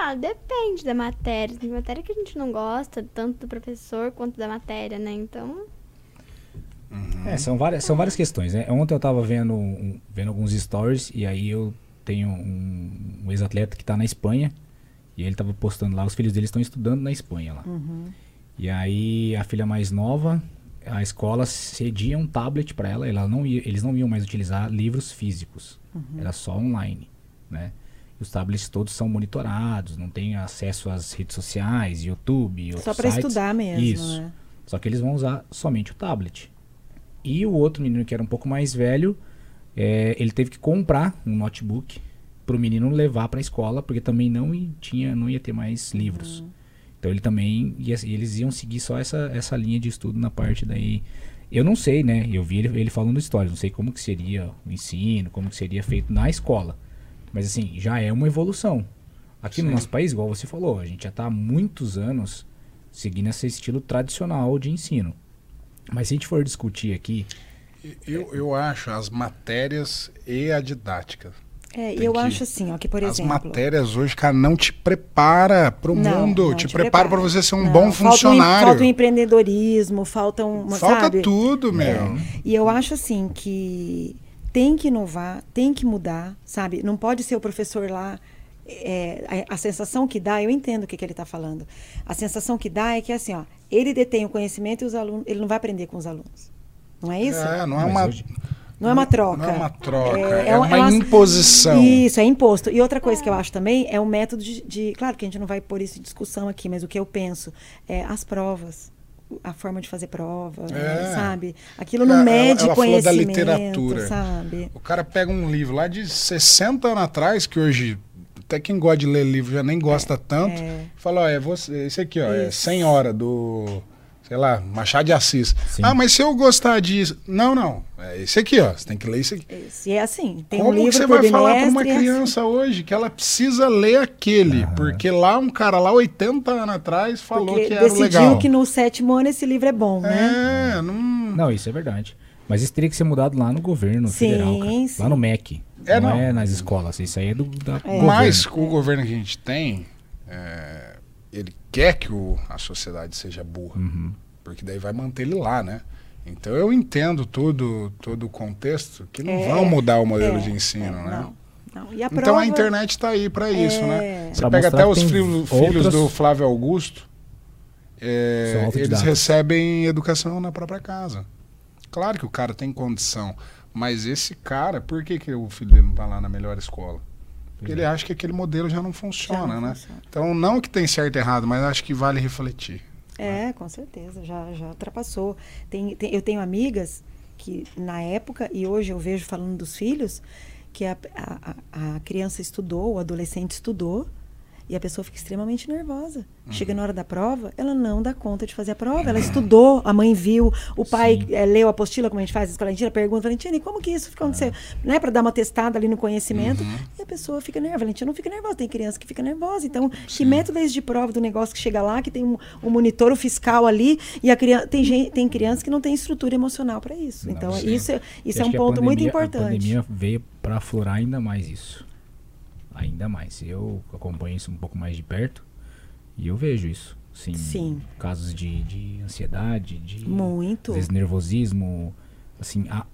Ah, depende da matéria. Tem matéria que a gente não gosta, tanto do professor quanto da matéria, né? Então, É, são várias, são várias questões, né? Ontem eu tava vendo, um- vendo alguns stories e aí eu tenho um, um ex-atleta que tá na Espanha E ele tava postando lá, os filhos dele estão estudando na Espanha lá. E aí a filha mais nova, a escola cedia um tablet para ela, ela não ia, eles não iam mais utilizar livros físicos. Era só online, né? Os tablets todos são monitorados, não tem acesso às redes sociais, YouTube, Só para estudar mesmo, Isso. né? Só que eles vão usar somente o tablet. E o outro menino que era um pouco mais velho, é, ele teve que comprar um notebook para o menino levar para a escola, porque também não tinha, não ia ter mais livros. Uhum. Então ele também ia, eles iam seguir só essa, essa linha de estudo na parte daí. Eu não sei, né? Eu vi ele, ele falando história, não sei como que seria o ensino, como que seria feito na escola. Mas assim, já é uma evolução. Aqui no Sim. nosso país, igual você falou, a gente já está há muitos anos seguindo esse estilo tradicional de ensino. Mas se a gente for discutir aqui, Eu, eu acho as matérias e a didática. É, e Tem eu que- acho assim, ó, que por As exemplo. matérias hoje, cara, não te prepara pro Não, mundo, não te, prepara para você ser um Não, bom falta um funcionário. Falta um empreendedorismo, falta um. Falta sabe? tudo, meu. E eu acho assim que tem que inovar, tem que mudar, sabe? Não pode ser o professor lá. é, a, a sensação que dá, eu entendo o que, que ele está falando. A sensação que dá é que assim, ó, ele detém o conhecimento e os alunos, ele não vai aprender com os alunos. Não é isso? É, não é Mas uma, hoje- Não é uma troca. Não é uma troca, É- é, é um- uma é umas- imposição. Isso, é imposto. E outra coisa que eu acho também é o método de, de- Claro que a gente não vai pôr isso em discussão aqui, mas o que eu penso é as provas. A forma de fazer prova, É. sabe? Aquilo não Ela- mede ela falou da conhecimento, literatura. sabe? O cara pega um livro lá de 60 anos atrás, que hoje até quem gosta de ler livro já nem gosta tanto, é. fala, ó, é você, esse aqui, ó, é Isso. 100 horas do, sei lá, Machado de Assis. Sim. Ah, mas se eu gostar disso... Não, não, é esse aqui, ó, você tem que ler esse aqui. Isso. E é assim, tem Como um livro que você vai falar para uma é assim. criança hoje que ela precisa ler aquele? Porque lá um cara lá 80 anos atrás falou Porque que era decidiu legal. que no sétimo ano esse livro é bom, né? É, não... Não, isso é verdade. Mas isso teria que ser mudado lá no governo Sim, federal, cara. sim. Lá no MEC. É, não, não. é nas escolas. Isso aí é do da Mas governo. o governo que a gente tem, é, ele quer que o- a sociedade seja burra, Uhum. porque daí vai manter ele lá, né? Então eu entendo todo, todo o contexto que não É, vão mudar o modelo É, de ensino, é, né? Não, não. E a Então prova, a internet está aí para isso, É. né? Você Pra pega até os filhos, filhos outras- do Flávio Augusto, é, eles recebem educação na própria casa. Claro que o cara tem condição, mas esse cara, por que, que o filho dele não está lá na melhor escola? Porque ele acha que aquele modelo já não já funciona, não né? funciona. Então, não que tem certo e errado, mas acho que vale refletir. É, com certeza, já, já ultrapassou. Tem, tem- eu tenho amigas que na época, e hoje eu vejo falando dos filhos, que a, a- a criança estudou, o adolescente estudou, e a pessoa fica extremamente nervosa. Chega na hora da prova, ela não dá conta de fazer a prova. Ela estudou, a mãe viu, o pai Sim. eh, leu a apostila, como a gente faz na escola Valentina, pergunta, Valentina, e como que isso aconteceu? Né, para dar uma testada ali no conhecimento, e a pessoa fica nervosa. Valentina não fica nervosa, tem criança que fica nervosa. Então, que método é esse de prova do negócio que chega lá, que tem um, um monitor, o fiscal ali, e a criança, tem, gente, tem criança que não tem estrutura emocional para isso. Não, então, sim. isso, é- isso é acho um a ponto muito pandemia- importante. A pandemia veio para aflorar ainda mais isso. Ainda mais. Eu acompanho isso um pouco mais de perto e eu vejo isso. Sim. Sim. Casos de, de ansiedade, de Muito. às vezes, nervosismo, assim, a,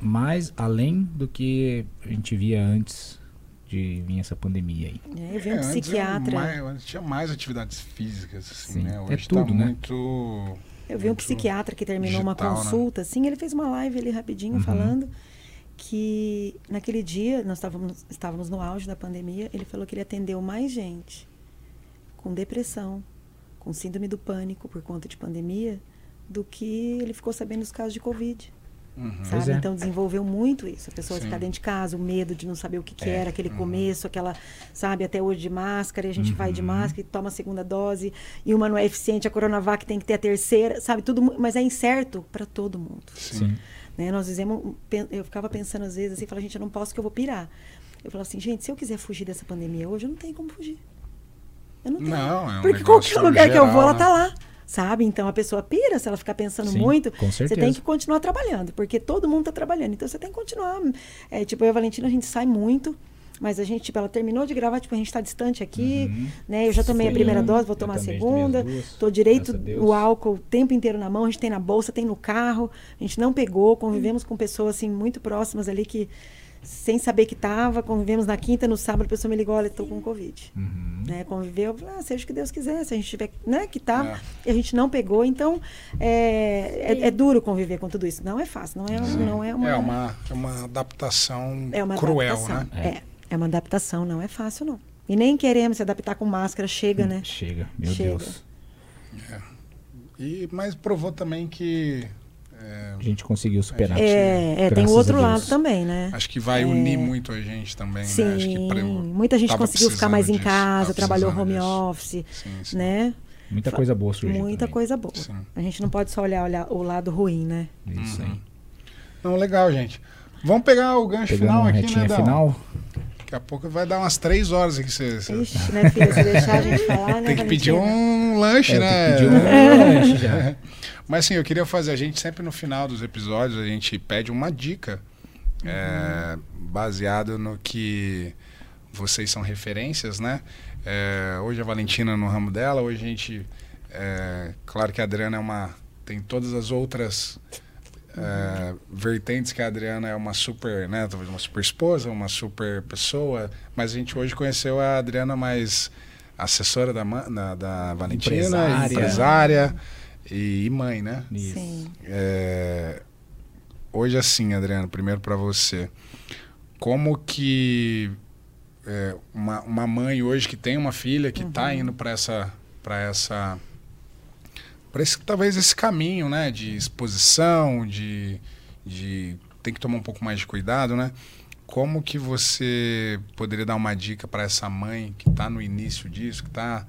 mais além do que a gente via antes de vir essa pandemia aí. É, eu vi um psiquiatra. Mais, antes tinha mais atividades físicas, assim, Sim, né? é Hoje tudo, tá né? muito... Eu vi um psiquiatra que terminou uma digital, né? consulta, assim, ele fez uma live ali rapidinho Uhum. falando que naquele dia, nós estávamos, estávamos no auge da pandemia, ele falou que ele atendeu mais gente com depressão, com síndrome do pânico por conta de pandemia, do que ele ficou sabendo dos casos de Covid. Uhum. Sabe? é. Então desenvolveu muito isso. A pessoa Sim. ficar dentro de casa, o medo de não saber o que, que É. era, aquele começo, aquela, sabe, até hoje de máscara, e a gente vai de Uhum. máscara e toma a segunda dose, e uma não é eficiente, a Coronavac tem que ter a terceira, sabe? Tudo, mas é incerto para todo mundo. Sim. Né? Nós dizemos, eu ficava pensando às vezes assim, falava, gente, eu não posso que eu vou pirar. Eu falava assim, gente, se eu quiser fugir dessa pandemia hoje, eu não tenho como fugir. Eu não tenho. Não, é um Porque qualquer lugar que eu vou, geral, ela né? tá lá. Sabe? Então a pessoa pira se ela ficar pensando Sim, muito. com Você tem que continuar trabalhando, porque todo mundo tá trabalhando. Então você tem que continuar. É, tipo, eu e a Valentina, a gente sai muito. Mas a gente, tipo, ela terminou de gravar, tipo, a gente tá distante aqui, Uhum. né? Eu já tomei a Foi primeira dose, vou tomar a segunda. duas, Tô direito a o álcool o tempo inteiro na mão, a gente tem na bolsa, tem no carro. A gente não pegou, convivemos com pessoas, assim, muito próximas ali que sem saber que tava, convivemos na quinta, no sábado a pessoa me ligou, olha, estou com Covid. Uhum. Né, conviveu, ah, seja o que Deus quiser, se a gente tiver, né, que tá, É. e a gente não pegou, então é, é, é duro conviver com tudo isso. Não é fácil, não é, não é uma, É uma, é uma adaptação é uma cruel, adaptação. né? É. é uma adaptação, não é fácil, não. E nem queremos se adaptar com máscara, chega, né? Chega, meu Chega. Deus. E, mas provou também que é, A gente conseguiu superar. É, é, tem o outro lado também, né? acho que vai unir muito a gente também, Sim, né? Acho que pre- muita gente conseguiu ficar mais em disso, casa, tava trabalhou home disso. office, Sim, sim. né? Muita coisa boa surgiu. Muita também. coisa boa. Sim. A gente não pode só olhar, olhar o lado ruim, né? Isso aí. Não, legal, gente. Vamos pegar o gancho Pegando final aqui, né, Dal? final. Daqui a pouco vai dar umas três horas aqui. Você, você Ixi, né, filha? Se deixar a gente falar, né? tem que pedir um lanche, É, né? tem que pedir um lanche já. *laughs* Mas assim, eu queria fazer, a gente sempre no final dos episódios, a gente pede uma dica é, baseado no que vocês são referências, né? É, hoje a Valentina no ramo dela, hoje a gente. é, claro que a Adriana é uma. tem todas as outras é, vertentes que a Adriana é uma super, né? Talvez uma super esposa, uma super pessoa, mas a gente hoje conheceu a Adriana mais assessora da, da, da Valentina, Empresária. empresária e, e mãe, né? Isso. Sim. É, hoje assim, Adriano, primeiro para você, como que é, uma, uma mãe hoje que tem uma filha que está indo para essa para essa para esse talvez esse caminho, né, de exposição, de de tem que tomar um pouco mais de cuidado, né? Como que você poderia dar uma dica para essa mãe que está no início disso, que está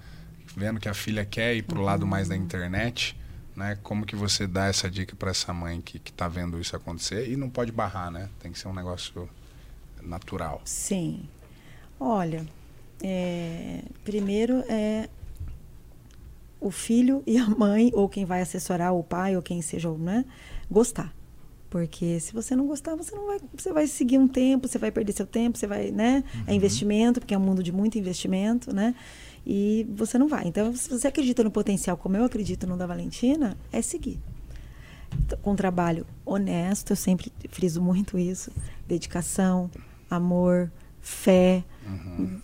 vendo que a filha quer ir para o lado mais da internet, né? Como que você dá essa dica para essa mãe que que está vendo isso acontecer e não pode barrar, né? Tem que ser um negócio natural. Sim. Olha, é, primeiro é o filho e a mãe, ou quem vai assessorar, o pai, ou quem seja, né, gostar. Porque se você não gostar, você não vai, você vai seguir um tempo, você vai perder seu tempo, você vai, né? É investimento, porque é um mundo de muito investimento, né? E você não vai. Então, se você acredita no potencial, como eu acredito no da Valentina, é seguir. Com trabalho honesto, eu sempre friso muito isso. Dedicação, amor, fé,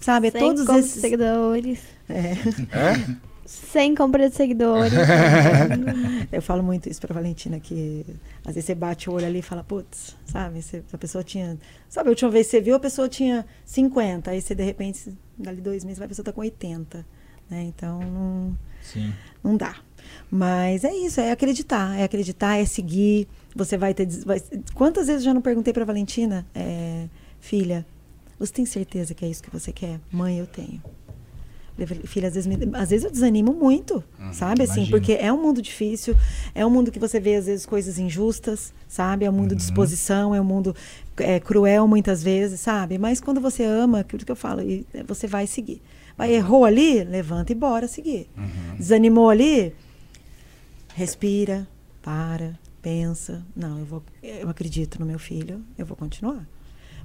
sabe? É Sem todos esses. seguidores. É. É? *laughs* Sem compra de seguidores. *laughs* Eu falo muito isso pra Valentina, que às vezes você bate o olho ali e fala, putz, sabe? Você, a pessoa tinha. Sabe, a última vez que você viu, a pessoa tinha 50, aí você de repente, dali dois meses, a pessoa tá com 80. Né? Então não, Sim. não dá. Mas é isso, é acreditar, é acreditar, é seguir. Você vai ter. vai- quantas vezes eu já não perguntei pra Valentina, é, filha, você tem certeza que é isso que você quer? Mãe, eu tenho. Filha, às vezes, me- às vezes eu desanimo muito, sabe? Assim, imagino. porque é um mundo difícil, é um mundo que você vê, às vezes, coisas injustas, sabe? É um mundo de exposição, é um mundo é, cruel muitas vezes, sabe? Mas quando você ama, aquilo que eu falo, e, é, você vai seguir. Vai, errou ali, levanta e bora seguir. Desanimou ali, respira, para, pensa. Não, eu vou, eu acredito no meu filho, eu vou continuar.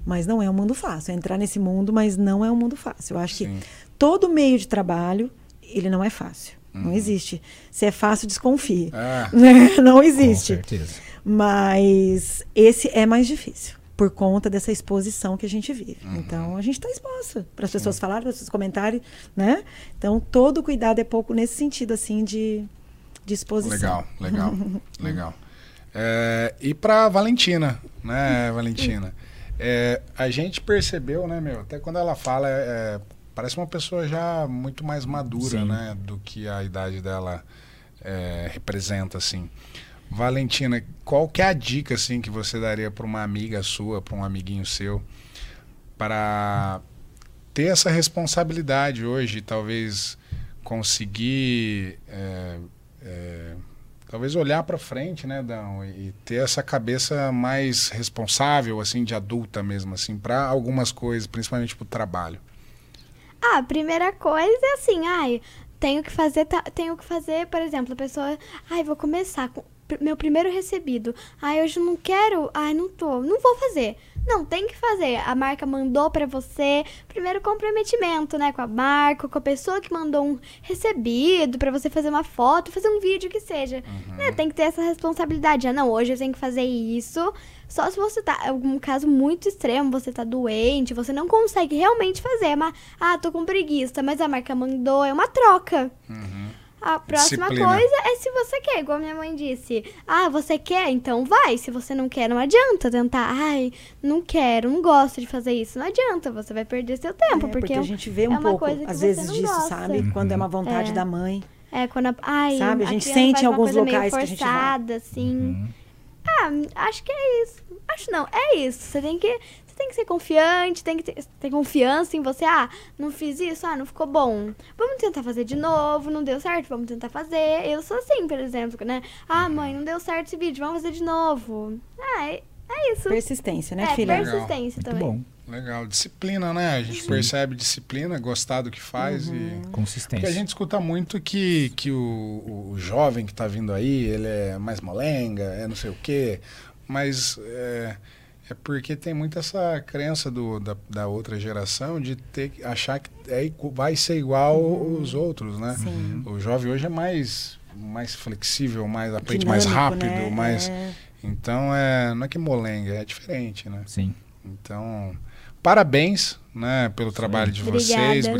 Mas não é um mundo fácil. É entrar nesse mundo, mas não é um mundo fácil. Eu acho Sim. que todo meio de trabalho, ele não é fácil. Não existe. Se é fácil, desconfie. Ah, *laughs* não Com existe. certeza. Mas esse é mais difícil. Por conta dessa exposição que a gente vive. Então, a gente está exposta para as pessoas falarem, para as pessoas comentarem, né? Então, todo cuidado é pouco nesse sentido, assim, de, de exposição. legal, legal, *laughs* legal. É, e para Valentina, né, *laughs* Valentina? É, a gente percebeu, né, meu? Até quando ela fala, é, parece uma pessoa já muito mais madura, Sim. né, do que a idade dela é, representa, assim. Valentina, qual que é a dica, assim, que você daria para uma amiga sua, para um amiguinho seu, para ter essa responsabilidade hoje, talvez conseguir é, é, talvez olhar para frente, né, Dão, e ter essa cabeça mais responsável, assim, de adulta mesmo, assim, para algumas coisas, principalmente para o trabalho. Ah, a primeira coisa é assim, ai, tenho que fazer, tenho que fazer, por exemplo, a pessoa, ai, vou começar com meu primeiro recebido. Ai, hoje não quero. Ai, não tô. Não vou fazer. Não, tem que fazer. A marca mandou pra você. Primeiro comprometimento, né? Com a marca, com a pessoa que mandou um recebido pra você fazer uma foto, fazer um vídeo que seja. Né, Tem que ter essa responsabilidade. Ah, não, hoje eu tenho que fazer isso. Só se você tá. Algum caso muito extremo, você tá doente, você não consegue realmente fazer. Mas, ah, tô com preguiça, mas a marca mandou, é uma troca. A próxima Disciplina. coisa é se você quer, igual minha mãe disse. Ah, você quer? Então vai. Se você não quer, não adianta tentar. Ai, não quero, não gosto de fazer isso. Não adianta, você vai perder seu tempo. É, porque, porque a gente vê é um uma pouco, às vezes, disso, gosta. sabe? Quando é uma vontade É. da mãe. É, quando a, ai, Sabe, a a gente sente em alguns coisa meio locais que a gente vai. forçada, assim. Ah, acho que é isso. Acho não, é isso. Você tem que, tem que ser confiante, tem que ter, ter confiança em você. Ah, não fiz isso, ah, não ficou bom. Vamos tentar fazer de novo, não deu certo, vamos tentar fazer. Eu sou assim, por exemplo, né? Ah, mãe, não deu certo esse vídeo, vamos fazer de novo. Ah, é, é isso. Persistência, né, é, filha? persistência Muito também. bom. Legal, disciplina, né? A gente percebe disciplina, gostar do que faz e Consistência. Porque a gente escuta muito que, que o, o jovem que está vindo aí, ele é mais molenga, é não sei o quê, mas é, é porque tem muito essa crença do, da, da outra geração de ter que achar que é, vai ser igual os outros, né? Sim. O jovem hoje é mais, mais flexível, mais aprende mais Dinâmico, rápido, né? mais... É. Então, é, não é que molenga, é diferente, né? Sim. Então, parabéns né, pelo trabalho de vocês. Obrigada.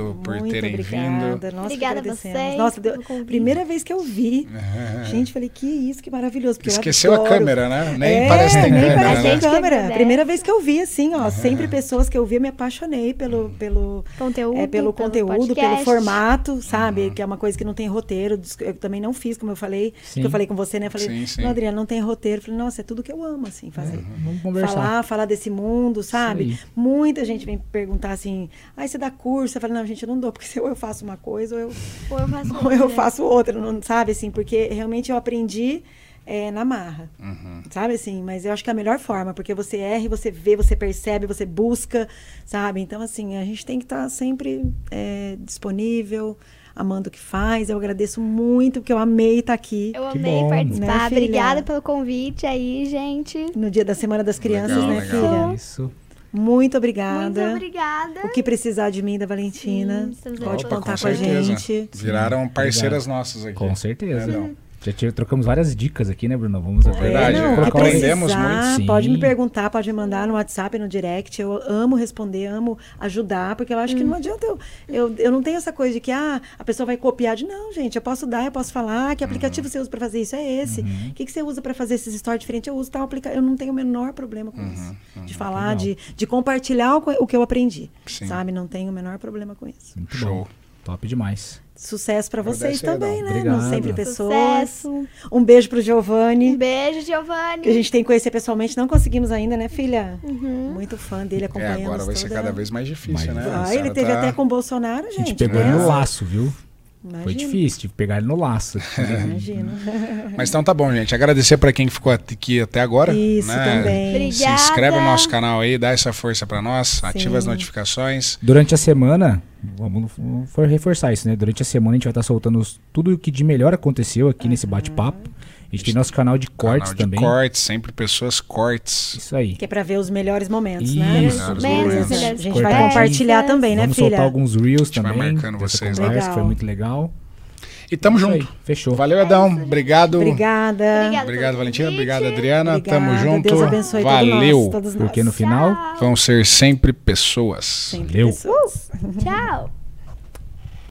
Obrigado por Muito terem obrigada. vindo. Nossa, que Obrigada a agradecemos. vocês Nossa, deu- pelo primeira vez que eu vi. *laughs* Gente, falei, que isso, que maravilhoso. Esqueceu a câmera, né? Nem É, parece que tem nem câmera, parece né? câmera. Primeira vez que eu vi, assim, ó. Sempre *laughs* pessoas que eu vi, eu me apaixonei pelo, pelo, Conteúdo, é, pelo conteúdo, pelo formato, sabe? Que é uma coisa que não tem roteiro. Eu também não fiz, como eu falei. Sim. Que eu falei com você, né? Eu Falei, Sim, sim. não, Adriana, não tem roteiro. Eu Falei, nossa, é tudo que eu amo, assim, fazer. Vamos conversar. Falar, falar desse mundo, sabe? Muita gente vem perguntar assim, ai, você dá curso? Eu falei, não, gente, eu não dou, porque *laughs* se ou eu faço uma coisa ou eu, Ou eu faço *laughs* ou eu outra. faço outra, não sabe assim, porque realmente eu aprendi é, na marra. Uhum. Sabe assim, mas eu acho que é a melhor forma, porque você erra, você vê, você percebe, você busca, sabe? Então, assim, a gente tem que estar sempre é, disponível, amando o que faz. Eu agradeço muito, porque eu amei estar aqui Eu Que amei bom. participar. Né? Obrigada pelo convite aí, gente. no dia da Semana das Crianças, Legal, né, legal. filha? Isso. Muito obrigada. Muito obrigada. O que precisar de mim, da Valentina, Sim, pode Opa, contar com com, a gente. Viraram parceiras nossas aqui. Com certeza. É, não. Já tive- trocamos várias dicas aqui, né, Bruno? Vamos até Verdade, É, não, que aprendemos precisar, muito. Sim. Pode me perguntar, pode me mandar no WhatsApp, no direct. Eu amo responder, amo ajudar, porque eu acho que Hum. não adianta eu, eu. Eu não tenho essa coisa de que ah, a pessoa vai copiar de. Não, gente, eu posso dar, eu posso falar. Que Uhum. aplicativo você usa para fazer isso? É esse. O que, que você usa para fazer esses stories diferentes? Eu uso tal aplicativo. Eu não tenho o menor problema com isso. De falar, de, de compartilhar o, que- o que eu aprendi. Sim. Sabe? Não tenho o menor problema com isso. Muito Show. bom. Top demais. Sucesso para vocês também, né? Obrigado. No Sempre Pessoas. Sucesso. Um beijo pro Giovanni. Um beijo, Giovanni. Que a gente tem que conhecer pessoalmente, não conseguimos ainda, né, filha? Muito fã dele, É, acompanhando. agora vai ser cada vez mais difícil, Mais né? Ah, ele teve tá- até com o Bolsonaro, A gente. gente pegou né? ele no laço, viu? Imagina. Foi difícil, tive que pegar ele no laço. *laughs* Imagina. *laughs* Mas então tá bom, gente. Agradecer pra quem ficou aqui até agora. Isso né? também. Obrigada. Se inscreve no nosso canal aí, dá essa força pra nós, ativa as Sim. notificações. Durante a semana, vamos vamos for reforçar isso, né? Durante a semana a gente vai estar soltando os- tudo o que de melhor aconteceu aqui nesse bate-papo. A gente tem nosso canal de cortes canal de também. cortes, sempre pessoas cortes. Isso aí. Que é pra ver os melhores momentos, né? Isso, Melhores momentos. A melhores gente Cortar vai compartilhar também, né, Vamos filha? soltar alguns reels gente vai também. marcando dessa vocês, conversa, Legal. foi muito legal. E tamo Isso junto. aí, fechou. Valeu, Edão. Obrigado. Obrigada. Obrigada. Obrigado, pelo Valentina. Obrigado, Adriana. Obrigada. Tamo junto. Deus abençoe todos Valeu. nós, todos nós. Porque no final, Tchau. Vão ser sempre pessoas. Sempre Valeu. pessoas. Tchau.